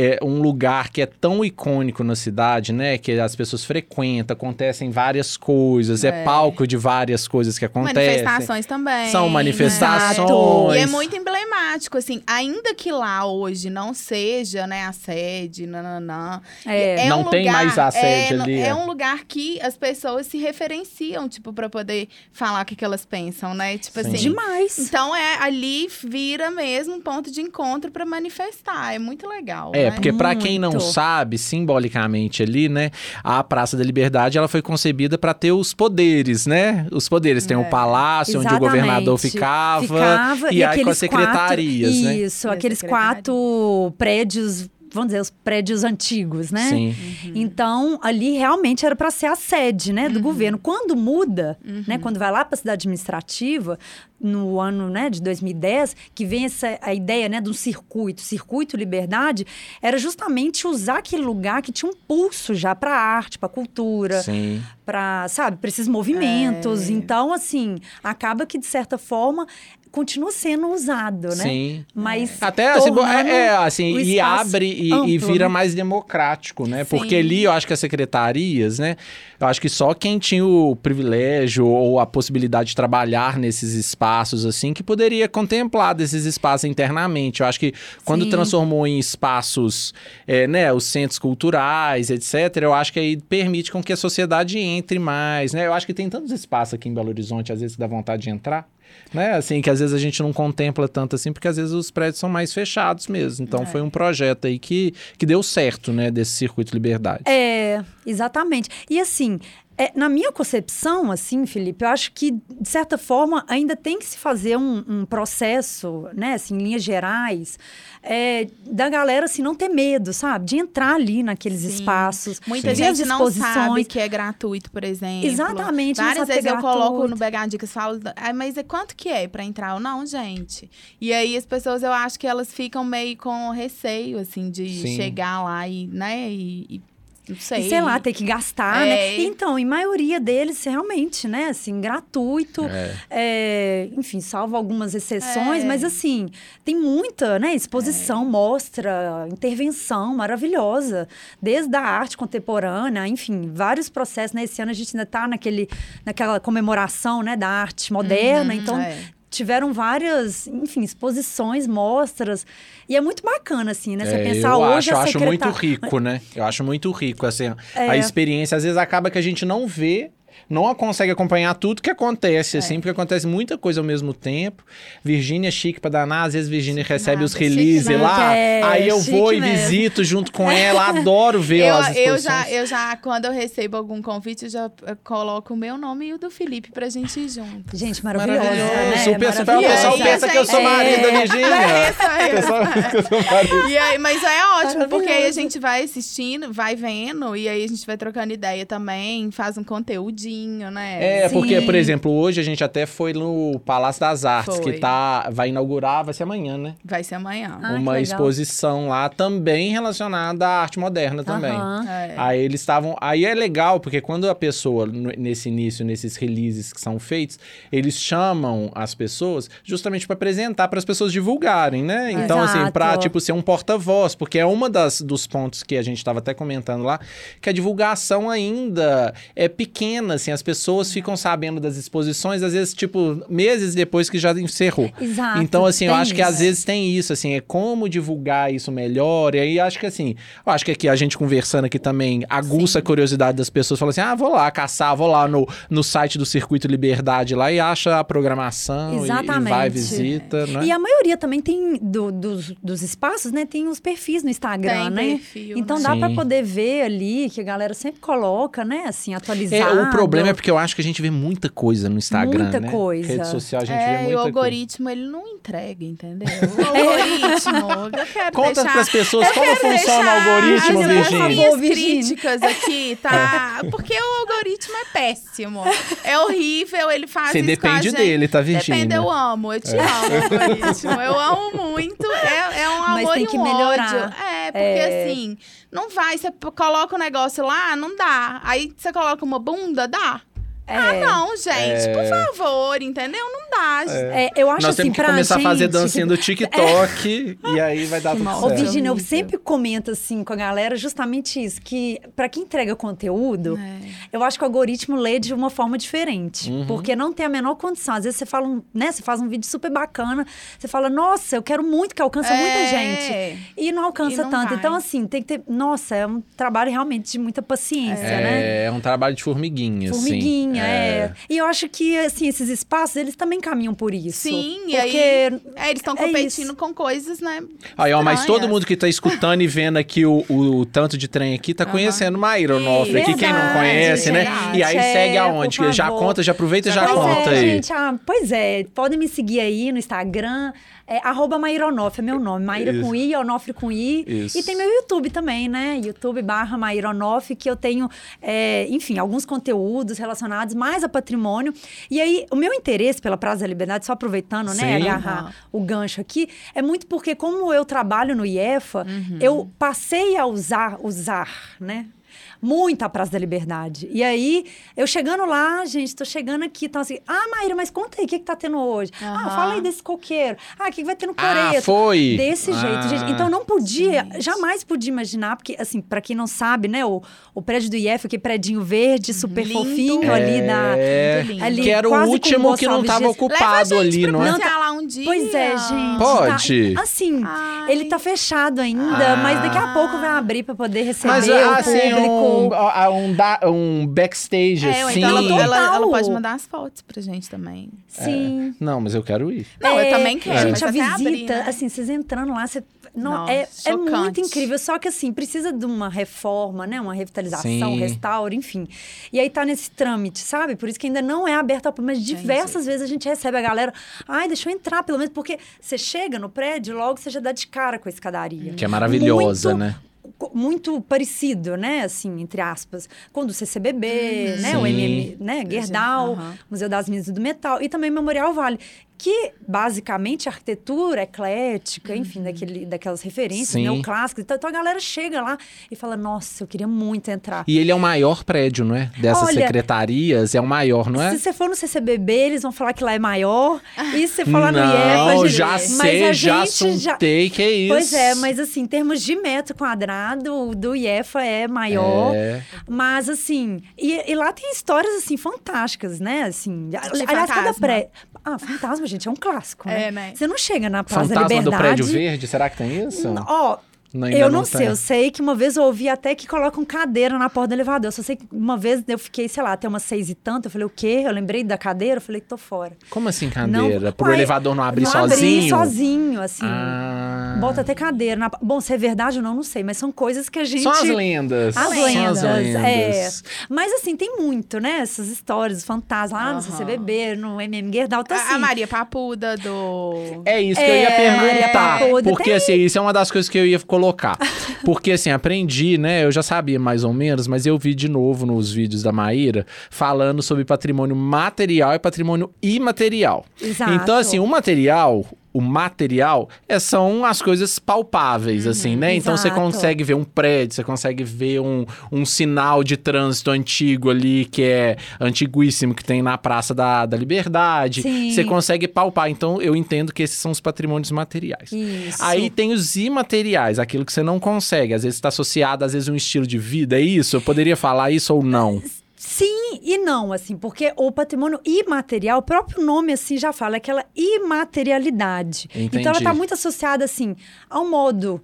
[SPEAKER 3] é um lugar que é tão icônico na cidade, né, que as pessoas frequentam, acontecem várias coisas, é,
[SPEAKER 4] É.
[SPEAKER 3] palco de várias coisas que acontecem.
[SPEAKER 4] Manifestações também.
[SPEAKER 3] São
[SPEAKER 4] né?
[SPEAKER 3] manifestações.
[SPEAKER 4] E é muito emblemático, assim, ainda que lá hoje não seja, né, a sede, nananã.
[SPEAKER 5] É.
[SPEAKER 3] Não
[SPEAKER 4] um
[SPEAKER 3] tem
[SPEAKER 4] lugar-
[SPEAKER 3] mais a sede
[SPEAKER 4] é,
[SPEAKER 3] ali,
[SPEAKER 4] É
[SPEAKER 3] é.
[SPEAKER 4] um lugar que as pessoas se referenciam, tipo, pra poder falar o que, que elas pensam, né? Tipo
[SPEAKER 3] Sim.
[SPEAKER 4] assim.
[SPEAKER 5] Demais.
[SPEAKER 4] Então é ali vira mesmo um ponto de encontro pra manifestar. É muito legal.
[SPEAKER 3] É,
[SPEAKER 4] né?
[SPEAKER 3] porque pra quem não sabe, simbolicamente ali, né, a Praça da Liberdade, ela foi concebida pra ter os poderes, né? Os poderes tem o palácio onde o
[SPEAKER 5] Exatamente.
[SPEAKER 3] governador ficava,
[SPEAKER 5] Ficava,
[SPEAKER 3] e, aí com as secretarias,
[SPEAKER 5] quatro,
[SPEAKER 3] né?
[SPEAKER 5] Isso,
[SPEAKER 4] E
[SPEAKER 5] aqueles quatro prédios, vamos dizer, os prédios antigos, né?
[SPEAKER 3] Sim.
[SPEAKER 5] Então, ali realmente era para ser a sede, né,
[SPEAKER 3] Uhum.
[SPEAKER 5] do governo. Quando muda, né, quando vai lá para a cidade administrativa, no ano, né, de 2010, que vem essa a ideia, né, de um circuito, circuito liberdade, era justamente usar aquele lugar que tinha um pulso já para arte, para cultura, para, sabe, para esses movimentos. Então, assim, acaba que de certa forma continua sendo usado, né?
[SPEAKER 3] Sim.
[SPEAKER 5] Mas
[SPEAKER 3] Até assim, é, é, assim, e abre e,
[SPEAKER 5] amplo,
[SPEAKER 3] e vira
[SPEAKER 5] né?
[SPEAKER 3] mais democrático, né?
[SPEAKER 4] Sim.
[SPEAKER 3] Porque ali eu acho que as secretarias, né? Eu acho que só quem tinha o privilégio ou a possibilidade de trabalhar nesses espaços, assim, que poderia contemplar desses espaços internamente. Eu acho que quando
[SPEAKER 5] Sim.
[SPEAKER 3] transformou em espaços, é, né, os centros culturais, etc., eu acho que aí permite com que a sociedade entre mais, né? Eu acho que tem tantos espaços aqui em Belo Horizonte, às vezes, que dá vontade de entrar. Né, assim, que às vezes a gente não contempla tanto assim, porque às vezes os prédios são mais fechados mesmo. Então foi um projeto aí que, que deu certo, né, desse circuito liberdade.
[SPEAKER 5] É, exatamente. E assim, É, na minha concepção, assim, Felipe, eu acho que, de certa forma, ainda tem que se fazer um, um processo, né, assim, em linhas gerais, é, da galera, assim, não ter medo, sabe? De entrar ali naqueles
[SPEAKER 4] Sim.
[SPEAKER 5] espaços.
[SPEAKER 4] Muita gente não sabe
[SPEAKER 5] exposições.
[SPEAKER 4] que é gratuito, por exemplo.
[SPEAKER 5] Exatamente,
[SPEAKER 4] Várias
[SPEAKER 5] que é
[SPEAKER 4] vezes eu coloco no BH Dicas, falo, ah, mas é quanto que é pra entrar? Eu, não, gente. E aí as pessoas, eu acho que elas ficam meio com receio, assim, de
[SPEAKER 3] Sim.
[SPEAKER 4] chegar lá e, né, e, e não sei.
[SPEAKER 5] E sei lá, ter que gastar,
[SPEAKER 4] É.
[SPEAKER 5] né? Então, em maioria deles, realmente, né? Assim, gratuito.
[SPEAKER 3] É.
[SPEAKER 5] É, enfim, salvo algumas exceções,
[SPEAKER 4] É.
[SPEAKER 5] mas assim, tem muita, né? Exposição, mostra, intervenção maravilhosa. Desde a arte contemporânea, enfim, vários processos. Né? Esse ano a gente ainda está naquele, naquela comemoração, né? Da arte moderna.
[SPEAKER 4] Uhum,
[SPEAKER 5] então,
[SPEAKER 4] é.
[SPEAKER 5] Tiveram várias, enfim, exposições, mostras. E é muito bacana, assim, né? Você
[SPEAKER 3] É,
[SPEAKER 5] pensar
[SPEAKER 3] eu
[SPEAKER 5] hoje
[SPEAKER 3] acho, eu
[SPEAKER 5] a
[SPEAKER 3] acho muito rico, né? Eu acho muito rico, assim,
[SPEAKER 5] É.
[SPEAKER 3] a experiência. Às vezes acaba que a gente não vê, não consegue acompanhar tudo que acontece,
[SPEAKER 5] É.
[SPEAKER 3] assim, porque acontece muita coisa ao mesmo tempo. Virgínia é chique pra danar, às vezes Virgínia recebe
[SPEAKER 4] nada,
[SPEAKER 3] os releases lá,
[SPEAKER 5] É,
[SPEAKER 3] aí eu vou e
[SPEAKER 5] mesmo.
[SPEAKER 3] visito junto com ela, adoro ver
[SPEAKER 4] Eu,
[SPEAKER 3] as
[SPEAKER 4] eu,
[SPEAKER 3] exposições.
[SPEAKER 4] já, eu já, quando eu recebo algum convite, eu já eh, coloco o meu nome e o do Felipe pra gente ir junto.
[SPEAKER 5] Gente, maravilhosa,
[SPEAKER 3] Maravilhoso.
[SPEAKER 5] né?
[SPEAKER 3] O pessoal pensa que eu sou
[SPEAKER 5] gente,
[SPEAKER 3] marido da
[SPEAKER 5] é.
[SPEAKER 3] Virgínia.
[SPEAKER 4] É isso aí.
[SPEAKER 3] O pessoal pensa que eu sou marido.
[SPEAKER 4] E aí, mas é ótimo, porque aí a
[SPEAKER 5] Maravilhoso.
[SPEAKER 4] gente vai assistindo, vai vendo, e aí a gente vai trocando ideia também, faz um né?
[SPEAKER 3] É, porque,
[SPEAKER 5] Sim.
[SPEAKER 3] por exemplo, hoje a gente até foi no Palácio das Artes,
[SPEAKER 4] Foi.
[SPEAKER 3] que tá, vai inaugurar, vai ser amanhã, né?
[SPEAKER 4] Vai ser amanhã.
[SPEAKER 5] Ah,
[SPEAKER 3] uma exposição lá também relacionada à arte moderna também.
[SPEAKER 5] Aham.
[SPEAKER 4] É.
[SPEAKER 3] Aí eles estavam. Aí é legal, porque quando a pessoa, nesse início, nesses releases que são feitos, eles chamam as pessoas justamente para apresentar, para as pessoas divulgarem, né? Então, assim,
[SPEAKER 5] Exato.
[SPEAKER 3] pra, tipo, ser um porta-voz, porque é uma das, dos pontos que a gente estava até comentando lá, que a divulgação ainda é pequena, assim, as pessoas ficam sabendo das exposições, às vezes, tipo, meses depois que já encerrou.
[SPEAKER 5] Exato.
[SPEAKER 3] Então, assim, eu acho que
[SPEAKER 5] isso.
[SPEAKER 3] às vezes tem isso, assim, é como divulgar isso melhor. E aí acho que assim, eu acho que aqui a gente conversando aqui também aguça a curiosidade das pessoas, fala assim: ah, vou lá caçar, vou lá no, no site do Circuito Liberdade lá e acha a programação e- e,
[SPEAKER 5] Exatamente.
[SPEAKER 3] vai, visita, né?
[SPEAKER 5] E a maioria também tem, do- dos, dos espaços, né? Tem os perfis no Instagram,
[SPEAKER 4] Tem
[SPEAKER 5] né?
[SPEAKER 4] perfil,
[SPEAKER 5] então
[SPEAKER 4] né?
[SPEAKER 5] dá pra
[SPEAKER 3] Sim.
[SPEAKER 5] poder ver ali, que a galera sempre coloca, né? Assim,
[SPEAKER 3] É,
[SPEAKER 5] atualizado.
[SPEAKER 3] o problema é porque eu acho que a gente vê muita coisa no Instagram,
[SPEAKER 5] Muita
[SPEAKER 3] né?
[SPEAKER 5] coisa.
[SPEAKER 3] Rede social a gente vê
[SPEAKER 4] É, e
[SPEAKER 3] muita
[SPEAKER 4] o
[SPEAKER 3] coisa.
[SPEAKER 4] algoritmo, ele não entrega, entendeu? O algoritmo, eu quero
[SPEAKER 3] Conta
[SPEAKER 4] deixar...
[SPEAKER 3] pras pessoas como funciona o algoritmo,
[SPEAKER 4] as
[SPEAKER 3] Virgínia.
[SPEAKER 5] Virgínia.
[SPEAKER 4] críticas aqui, tá? Porque o algoritmo é péssimo. É horrível, ele faz
[SPEAKER 3] Você depende dele, tá, Virgínia?
[SPEAKER 4] Depende, eu amo, eu te amo, algoritmo. Eu amo muito, é, é um
[SPEAKER 5] Mas
[SPEAKER 4] amor
[SPEAKER 5] tem
[SPEAKER 4] e
[SPEAKER 5] que
[SPEAKER 4] um
[SPEAKER 5] melhorar.
[SPEAKER 4] ódio. É, porque
[SPEAKER 5] É.
[SPEAKER 4] assim, não vai, você coloca um negócio lá, não dá. Aí você coloca uma bunda, dá. Ah,
[SPEAKER 5] É.
[SPEAKER 4] não, gente, por favor, entendeu? Não dá.
[SPEAKER 5] É, eu acho
[SPEAKER 3] Nós
[SPEAKER 5] assim,
[SPEAKER 3] temos que começar
[SPEAKER 5] gente,
[SPEAKER 3] a fazer dancinha do TikTok e aí vai dar tudo.
[SPEAKER 5] Ô,
[SPEAKER 3] certo.
[SPEAKER 5] Virginia, eu sempre comento assim com a galera justamente isso, que pra quem entrega conteúdo,
[SPEAKER 4] É.
[SPEAKER 5] eu acho que o algoritmo lê de uma forma diferente,
[SPEAKER 3] Uhum.
[SPEAKER 5] porque não tem a menor condição. Às vezes você fala, um, né, você faz um vídeo super bacana, você fala, nossa, eu quero muito que alcance muita
[SPEAKER 4] É.
[SPEAKER 5] gente. E não alcança
[SPEAKER 4] E não
[SPEAKER 5] tanto.
[SPEAKER 4] vai.
[SPEAKER 5] Então, assim, tem que ter. Nossa, é um trabalho realmente de muita paciência, né?
[SPEAKER 3] É, é um trabalho de formiguinha, assim.
[SPEAKER 5] Formiguinha, é. E eu acho que, assim, esses espaços, eles também caminham por isso.
[SPEAKER 4] Sim, e
[SPEAKER 5] porque
[SPEAKER 4] aí é, eles estão
[SPEAKER 5] é
[SPEAKER 4] competindo com coisas, né?
[SPEAKER 3] Aí, ó, mas todo mundo que tá escutando e vendo aqui o, o tanto de trem aqui tá conhecendo Maíra Onofre aqui, quem não conhece, né?
[SPEAKER 4] gente,
[SPEAKER 3] E aí
[SPEAKER 5] é,
[SPEAKER 3] segue aonde? Já conta, já aproveita e já
[SPEAKER 5] Pois
[SPEAKER 3] conta
[SPEAKER 5] é,
[SPEAKER 3] aí.
[SPEAKER 5] gente, ah, pois é, podem me seguir aí no Instagram, é arroba Maíra Onofre, é meu nome, Maíra
[SPEAKER 3] Isso.
[SPEAKER 5] com I, Onofre com I.
[SPEAKER 3] Isso.
[SPEAKER 5] E tem meu YouTube também, né, YouTube barra Maíra Onofre, que eu tenho, é, enfim, alguns conteúdos relacionados mais a patrimônio. E aí, o meu interesse pela Praça da Liberdade, só aproveitando,
[SPEAKER 3] Sim.
[SPEAKER 5] né, agarrar o gancho aqui, é muito porque como eu trabalho no IEFA,
[SPEAKER 3] Uhum.
[SPEAKER 5] eu passei a usar, usar, né, muito a Praça da Liberdade. E aí, eu chegando lá, gente, tô chegando aqui, então assim, ah, Maíra, mas conta aí, o que que tá tendo hoje? Ah,
[SPEAKER 4] Aham.
[SPEAKER 5] fala aí desse coqueiro. Ah, o que que vai ter no
[SPEAKER 3] Ah,
[SPEAKER 5] coreto?
[SPEAKER 3] foi?
[SPEAKER 5] Desse jeito,
[SPEAKER 3] Ah.
[SPEAKER 5] gente. Então, não podia,
[SPEAKER 4] Gente.
[SPEAKER 5] jamais podia imaginar, porque, assim, pra quem não sabe, né, o, o prédio do IF, aquele predinho verde, super
[SPEAKER 4] Lindo.
[SPEAKER 5] fofinho ali na...
[SPEAKER 3] É,
[SPEAKER 4] Muito lindo.
[SPEAKER 5] ali
[SPEAKER 3] que era o último que não tava ocupado ali, não é?
[SPEAKER 4] lá um dia.
[SPEAKER 5] Pois é, gente.
[SPEAKER 3] Pode?
[SPEAKER 5] tá- assim,
[SPEAKER 4] Ai.
[SPEAKER 5] ele tá fechado ainda,
[SPEAKER 3] Ah.
[SPEAKER 5] mas daqui a pouco vai abrir pra poder receber
[SPEAKER 3] Mas
[SPEAKER 5] o
[SPEAKER 3] assim,
[SPEAKER 5] público.
[SPEAKER 3] um, a- um, da- um backstage,
[SPEAKER 4] É,
[SPEAKER 3] assim.
[SPEAKER 4] então ela, ela, ela pode mandar as fotos pra gente também.
[SPEAKER 5] Sim.
[SPEAKER 3] Não, mas eu quero ir.
[SPEAKER 4] Não, eu
[SPEAKER 5] É,
[SPEAKER 4] também quero.
[SPEAKER 5] Gente, a visita,
[SPEAKER 4] abrir, né?
[SPEAKER 5] assim, vocês entrando lá, você. Não,
[SPEAKER 4] Nossa,
[SPEAKER 5] é, é muito incrível. Só que, assim, precisa de uma reforma, né? Uma revitalização,
[SPEAKER 3] Sim.
[SPEAKER 5] restauro, enfim. E aí tá nesse trâmite, sabe? Por isso que ainda não é aberto ao público. Mas diversas vezes a gente recebe a galera. Ai, deixa eu entrar, pelo menos, porque você chega no prédio, logo você já dá de cara com a escadaria.
[SPEAKER 3] Que é maravilhosa,
[SPEAKER 5] Muito-
[SPEAKER 3] né?
[SPEAKER 5] muito parecido, né, assim, entre aspas, com o do CCBB, né, o. MM, né, Gerdau,
[SPEAKER 4] Aham.
[SPEAKER 5] Museu das Minas e do Metal e também Memorial Vale, que basicamente a arquitetura eclética, enfim, daquele, daquelas referências
[SPEAKER 3] Sim.
[SPEAKER 5] neoclássicas. Então, então a galera chega lá e fala: "Nossa, eu queria muito entrar".
[SPEAKER 3] E ele é o maior prédio, não é? Dessas
[SPEAKER 5] Olha,
[SPEAKER 3] secretarias, é o maior, não é?
[SPEAKER 5] Se você for no CCBB, eles vão falar que lá é maior. E se você for lá no IEF,
[SPEAKER 3] Não,
[SPEAKER 5] a gente-
[SPEAKER 3] já
[SPEAKER 5] mas
[SPEAKER 3] sei,
[SPEAKER 5] a
[SPEAKER 3] já
[SPEAKER 5] gente já-
[SPEAKER 3] que é isso.
[SPEAKER 5] Pois é, mas assim, em termos de metro quadrado, o do IEFA é maior.
[SPEAKER 3] É.
[SPEAKER 5] Mas assim, e, e lá tem histórias assim fantásticas, né? Assim,
[SPEAKER 4] De
[SPEAKER 5] aliás, cada
[SPEAKER 4] fantasma.
[SPEAKER 5] Ah, fantasma, gente, é um clássico, né?
[SPEAKER 4] É, né?
[SPEAKER 5] Você não chega na Praça da
[SPEAKER 3] Fantasma do
[SPEAKER 5] Liberdade.
[SPEAKER 3] Prédio Verde, será que tem isso?
[SPEAKER 5] Ó,
[SPEAKER 3] Não,
[SPEAKER 5] eu não,
[SPEAKER 3] não
[SPEAKER 5] sei,
[SPEAKER 3] tem.
[SPEAKER 5] eu sei que uma vez eu ouvi até que colocam cadeira na porta do elevador. Eu só sei que uma vez eu fiquei, sei lá, até umas seis e tanto. Eu falei, o quê? Eu lembrei da cadeira, eu falei, tô fora.
[SPEAKER 3] Como assim, cadeira?
[SPEAKER 5] Não,
[SPEAKER 3] Pro
[SPEAKER 5] uai,
[SPEAKER 3] elevador não abrir
[SPEAKER 5] não
[SPEAKER 3] sozinho?
[SPEAKER 5] Abrir sozinho, assim.
[SPEAKER 3] Ah.
[SPEAKER 5] Bota até cadeira. Na... Bom, se é verdade ou não, não sei, mas são coisas que a gente.
[SPEAKER 3] São as lendas.
[SPEAKER 5] As
[SPEAKER 3] São
[SPEAKER 5] lendas,
[SPEAKER 3] as
[SPEAKER 5] é.
[SPEAKER 3] lendas.
[SPEAKER 5] Mas assim, tem muito, né? Essas histórias, fantasmas lá no
[SPEAKER 4] Aham.
[SPEAKER 5] CCBB, no MM Gerdau, tá assim.
[SPEAKER 4] A Maria Papuda do.
[SPEAKER 3] É isso que eu ia
[SPEAKER 5] É, Maria
[SPEAKER 3] perguntar.
[SPEAKER 5] Papuda,
[SPEAKER 3] Porque,
[SPEAKER 5] tem-
[SPEAKER 3] assim, isso é uma das coisas que eu ia colocar. Porque, assim, aprendi, né? Eu já sabia mais ou menos, mas eu vi de novo nos vídeos da Maíra falando sobre patrimônio material e patrimônio imaterial.
[SPEAKER 5] Exato.
[SPEAKER 3] Então, assim, o material. O material é, são as coisas palpáveis, assim, né? Então você
[SPEAKER 5] exato.
[SPEAKER 3] consegue ver um prédio, você consegue ver um, um sinal de trânsito antigo ali, que é antiguíssimo, que tem na Praça da, da Liberdade.
[SPEAKER 5] Sim.
[SPEAKER 3] Você consegue palpar. Então eu entendo que esses são os patrimônios materiais.
[SPEAKER 5] Isso.
[SPEAKER 3] Aí tem os imateriais, aquilo que você não consegue. Às vezes está associado, às vezes, a um estilo de vida. É isso? Eu poderia falar isso ou não?
[SPEAKER 5] Sim e não, assim, porque o patrimônio imaterial, o próprio nome, assim, já fala, é aquela imaterialidade.
[SPEAKER 3] Entendi.
[SPEAKER 5] Então, ela está muito associada, assim, ao modo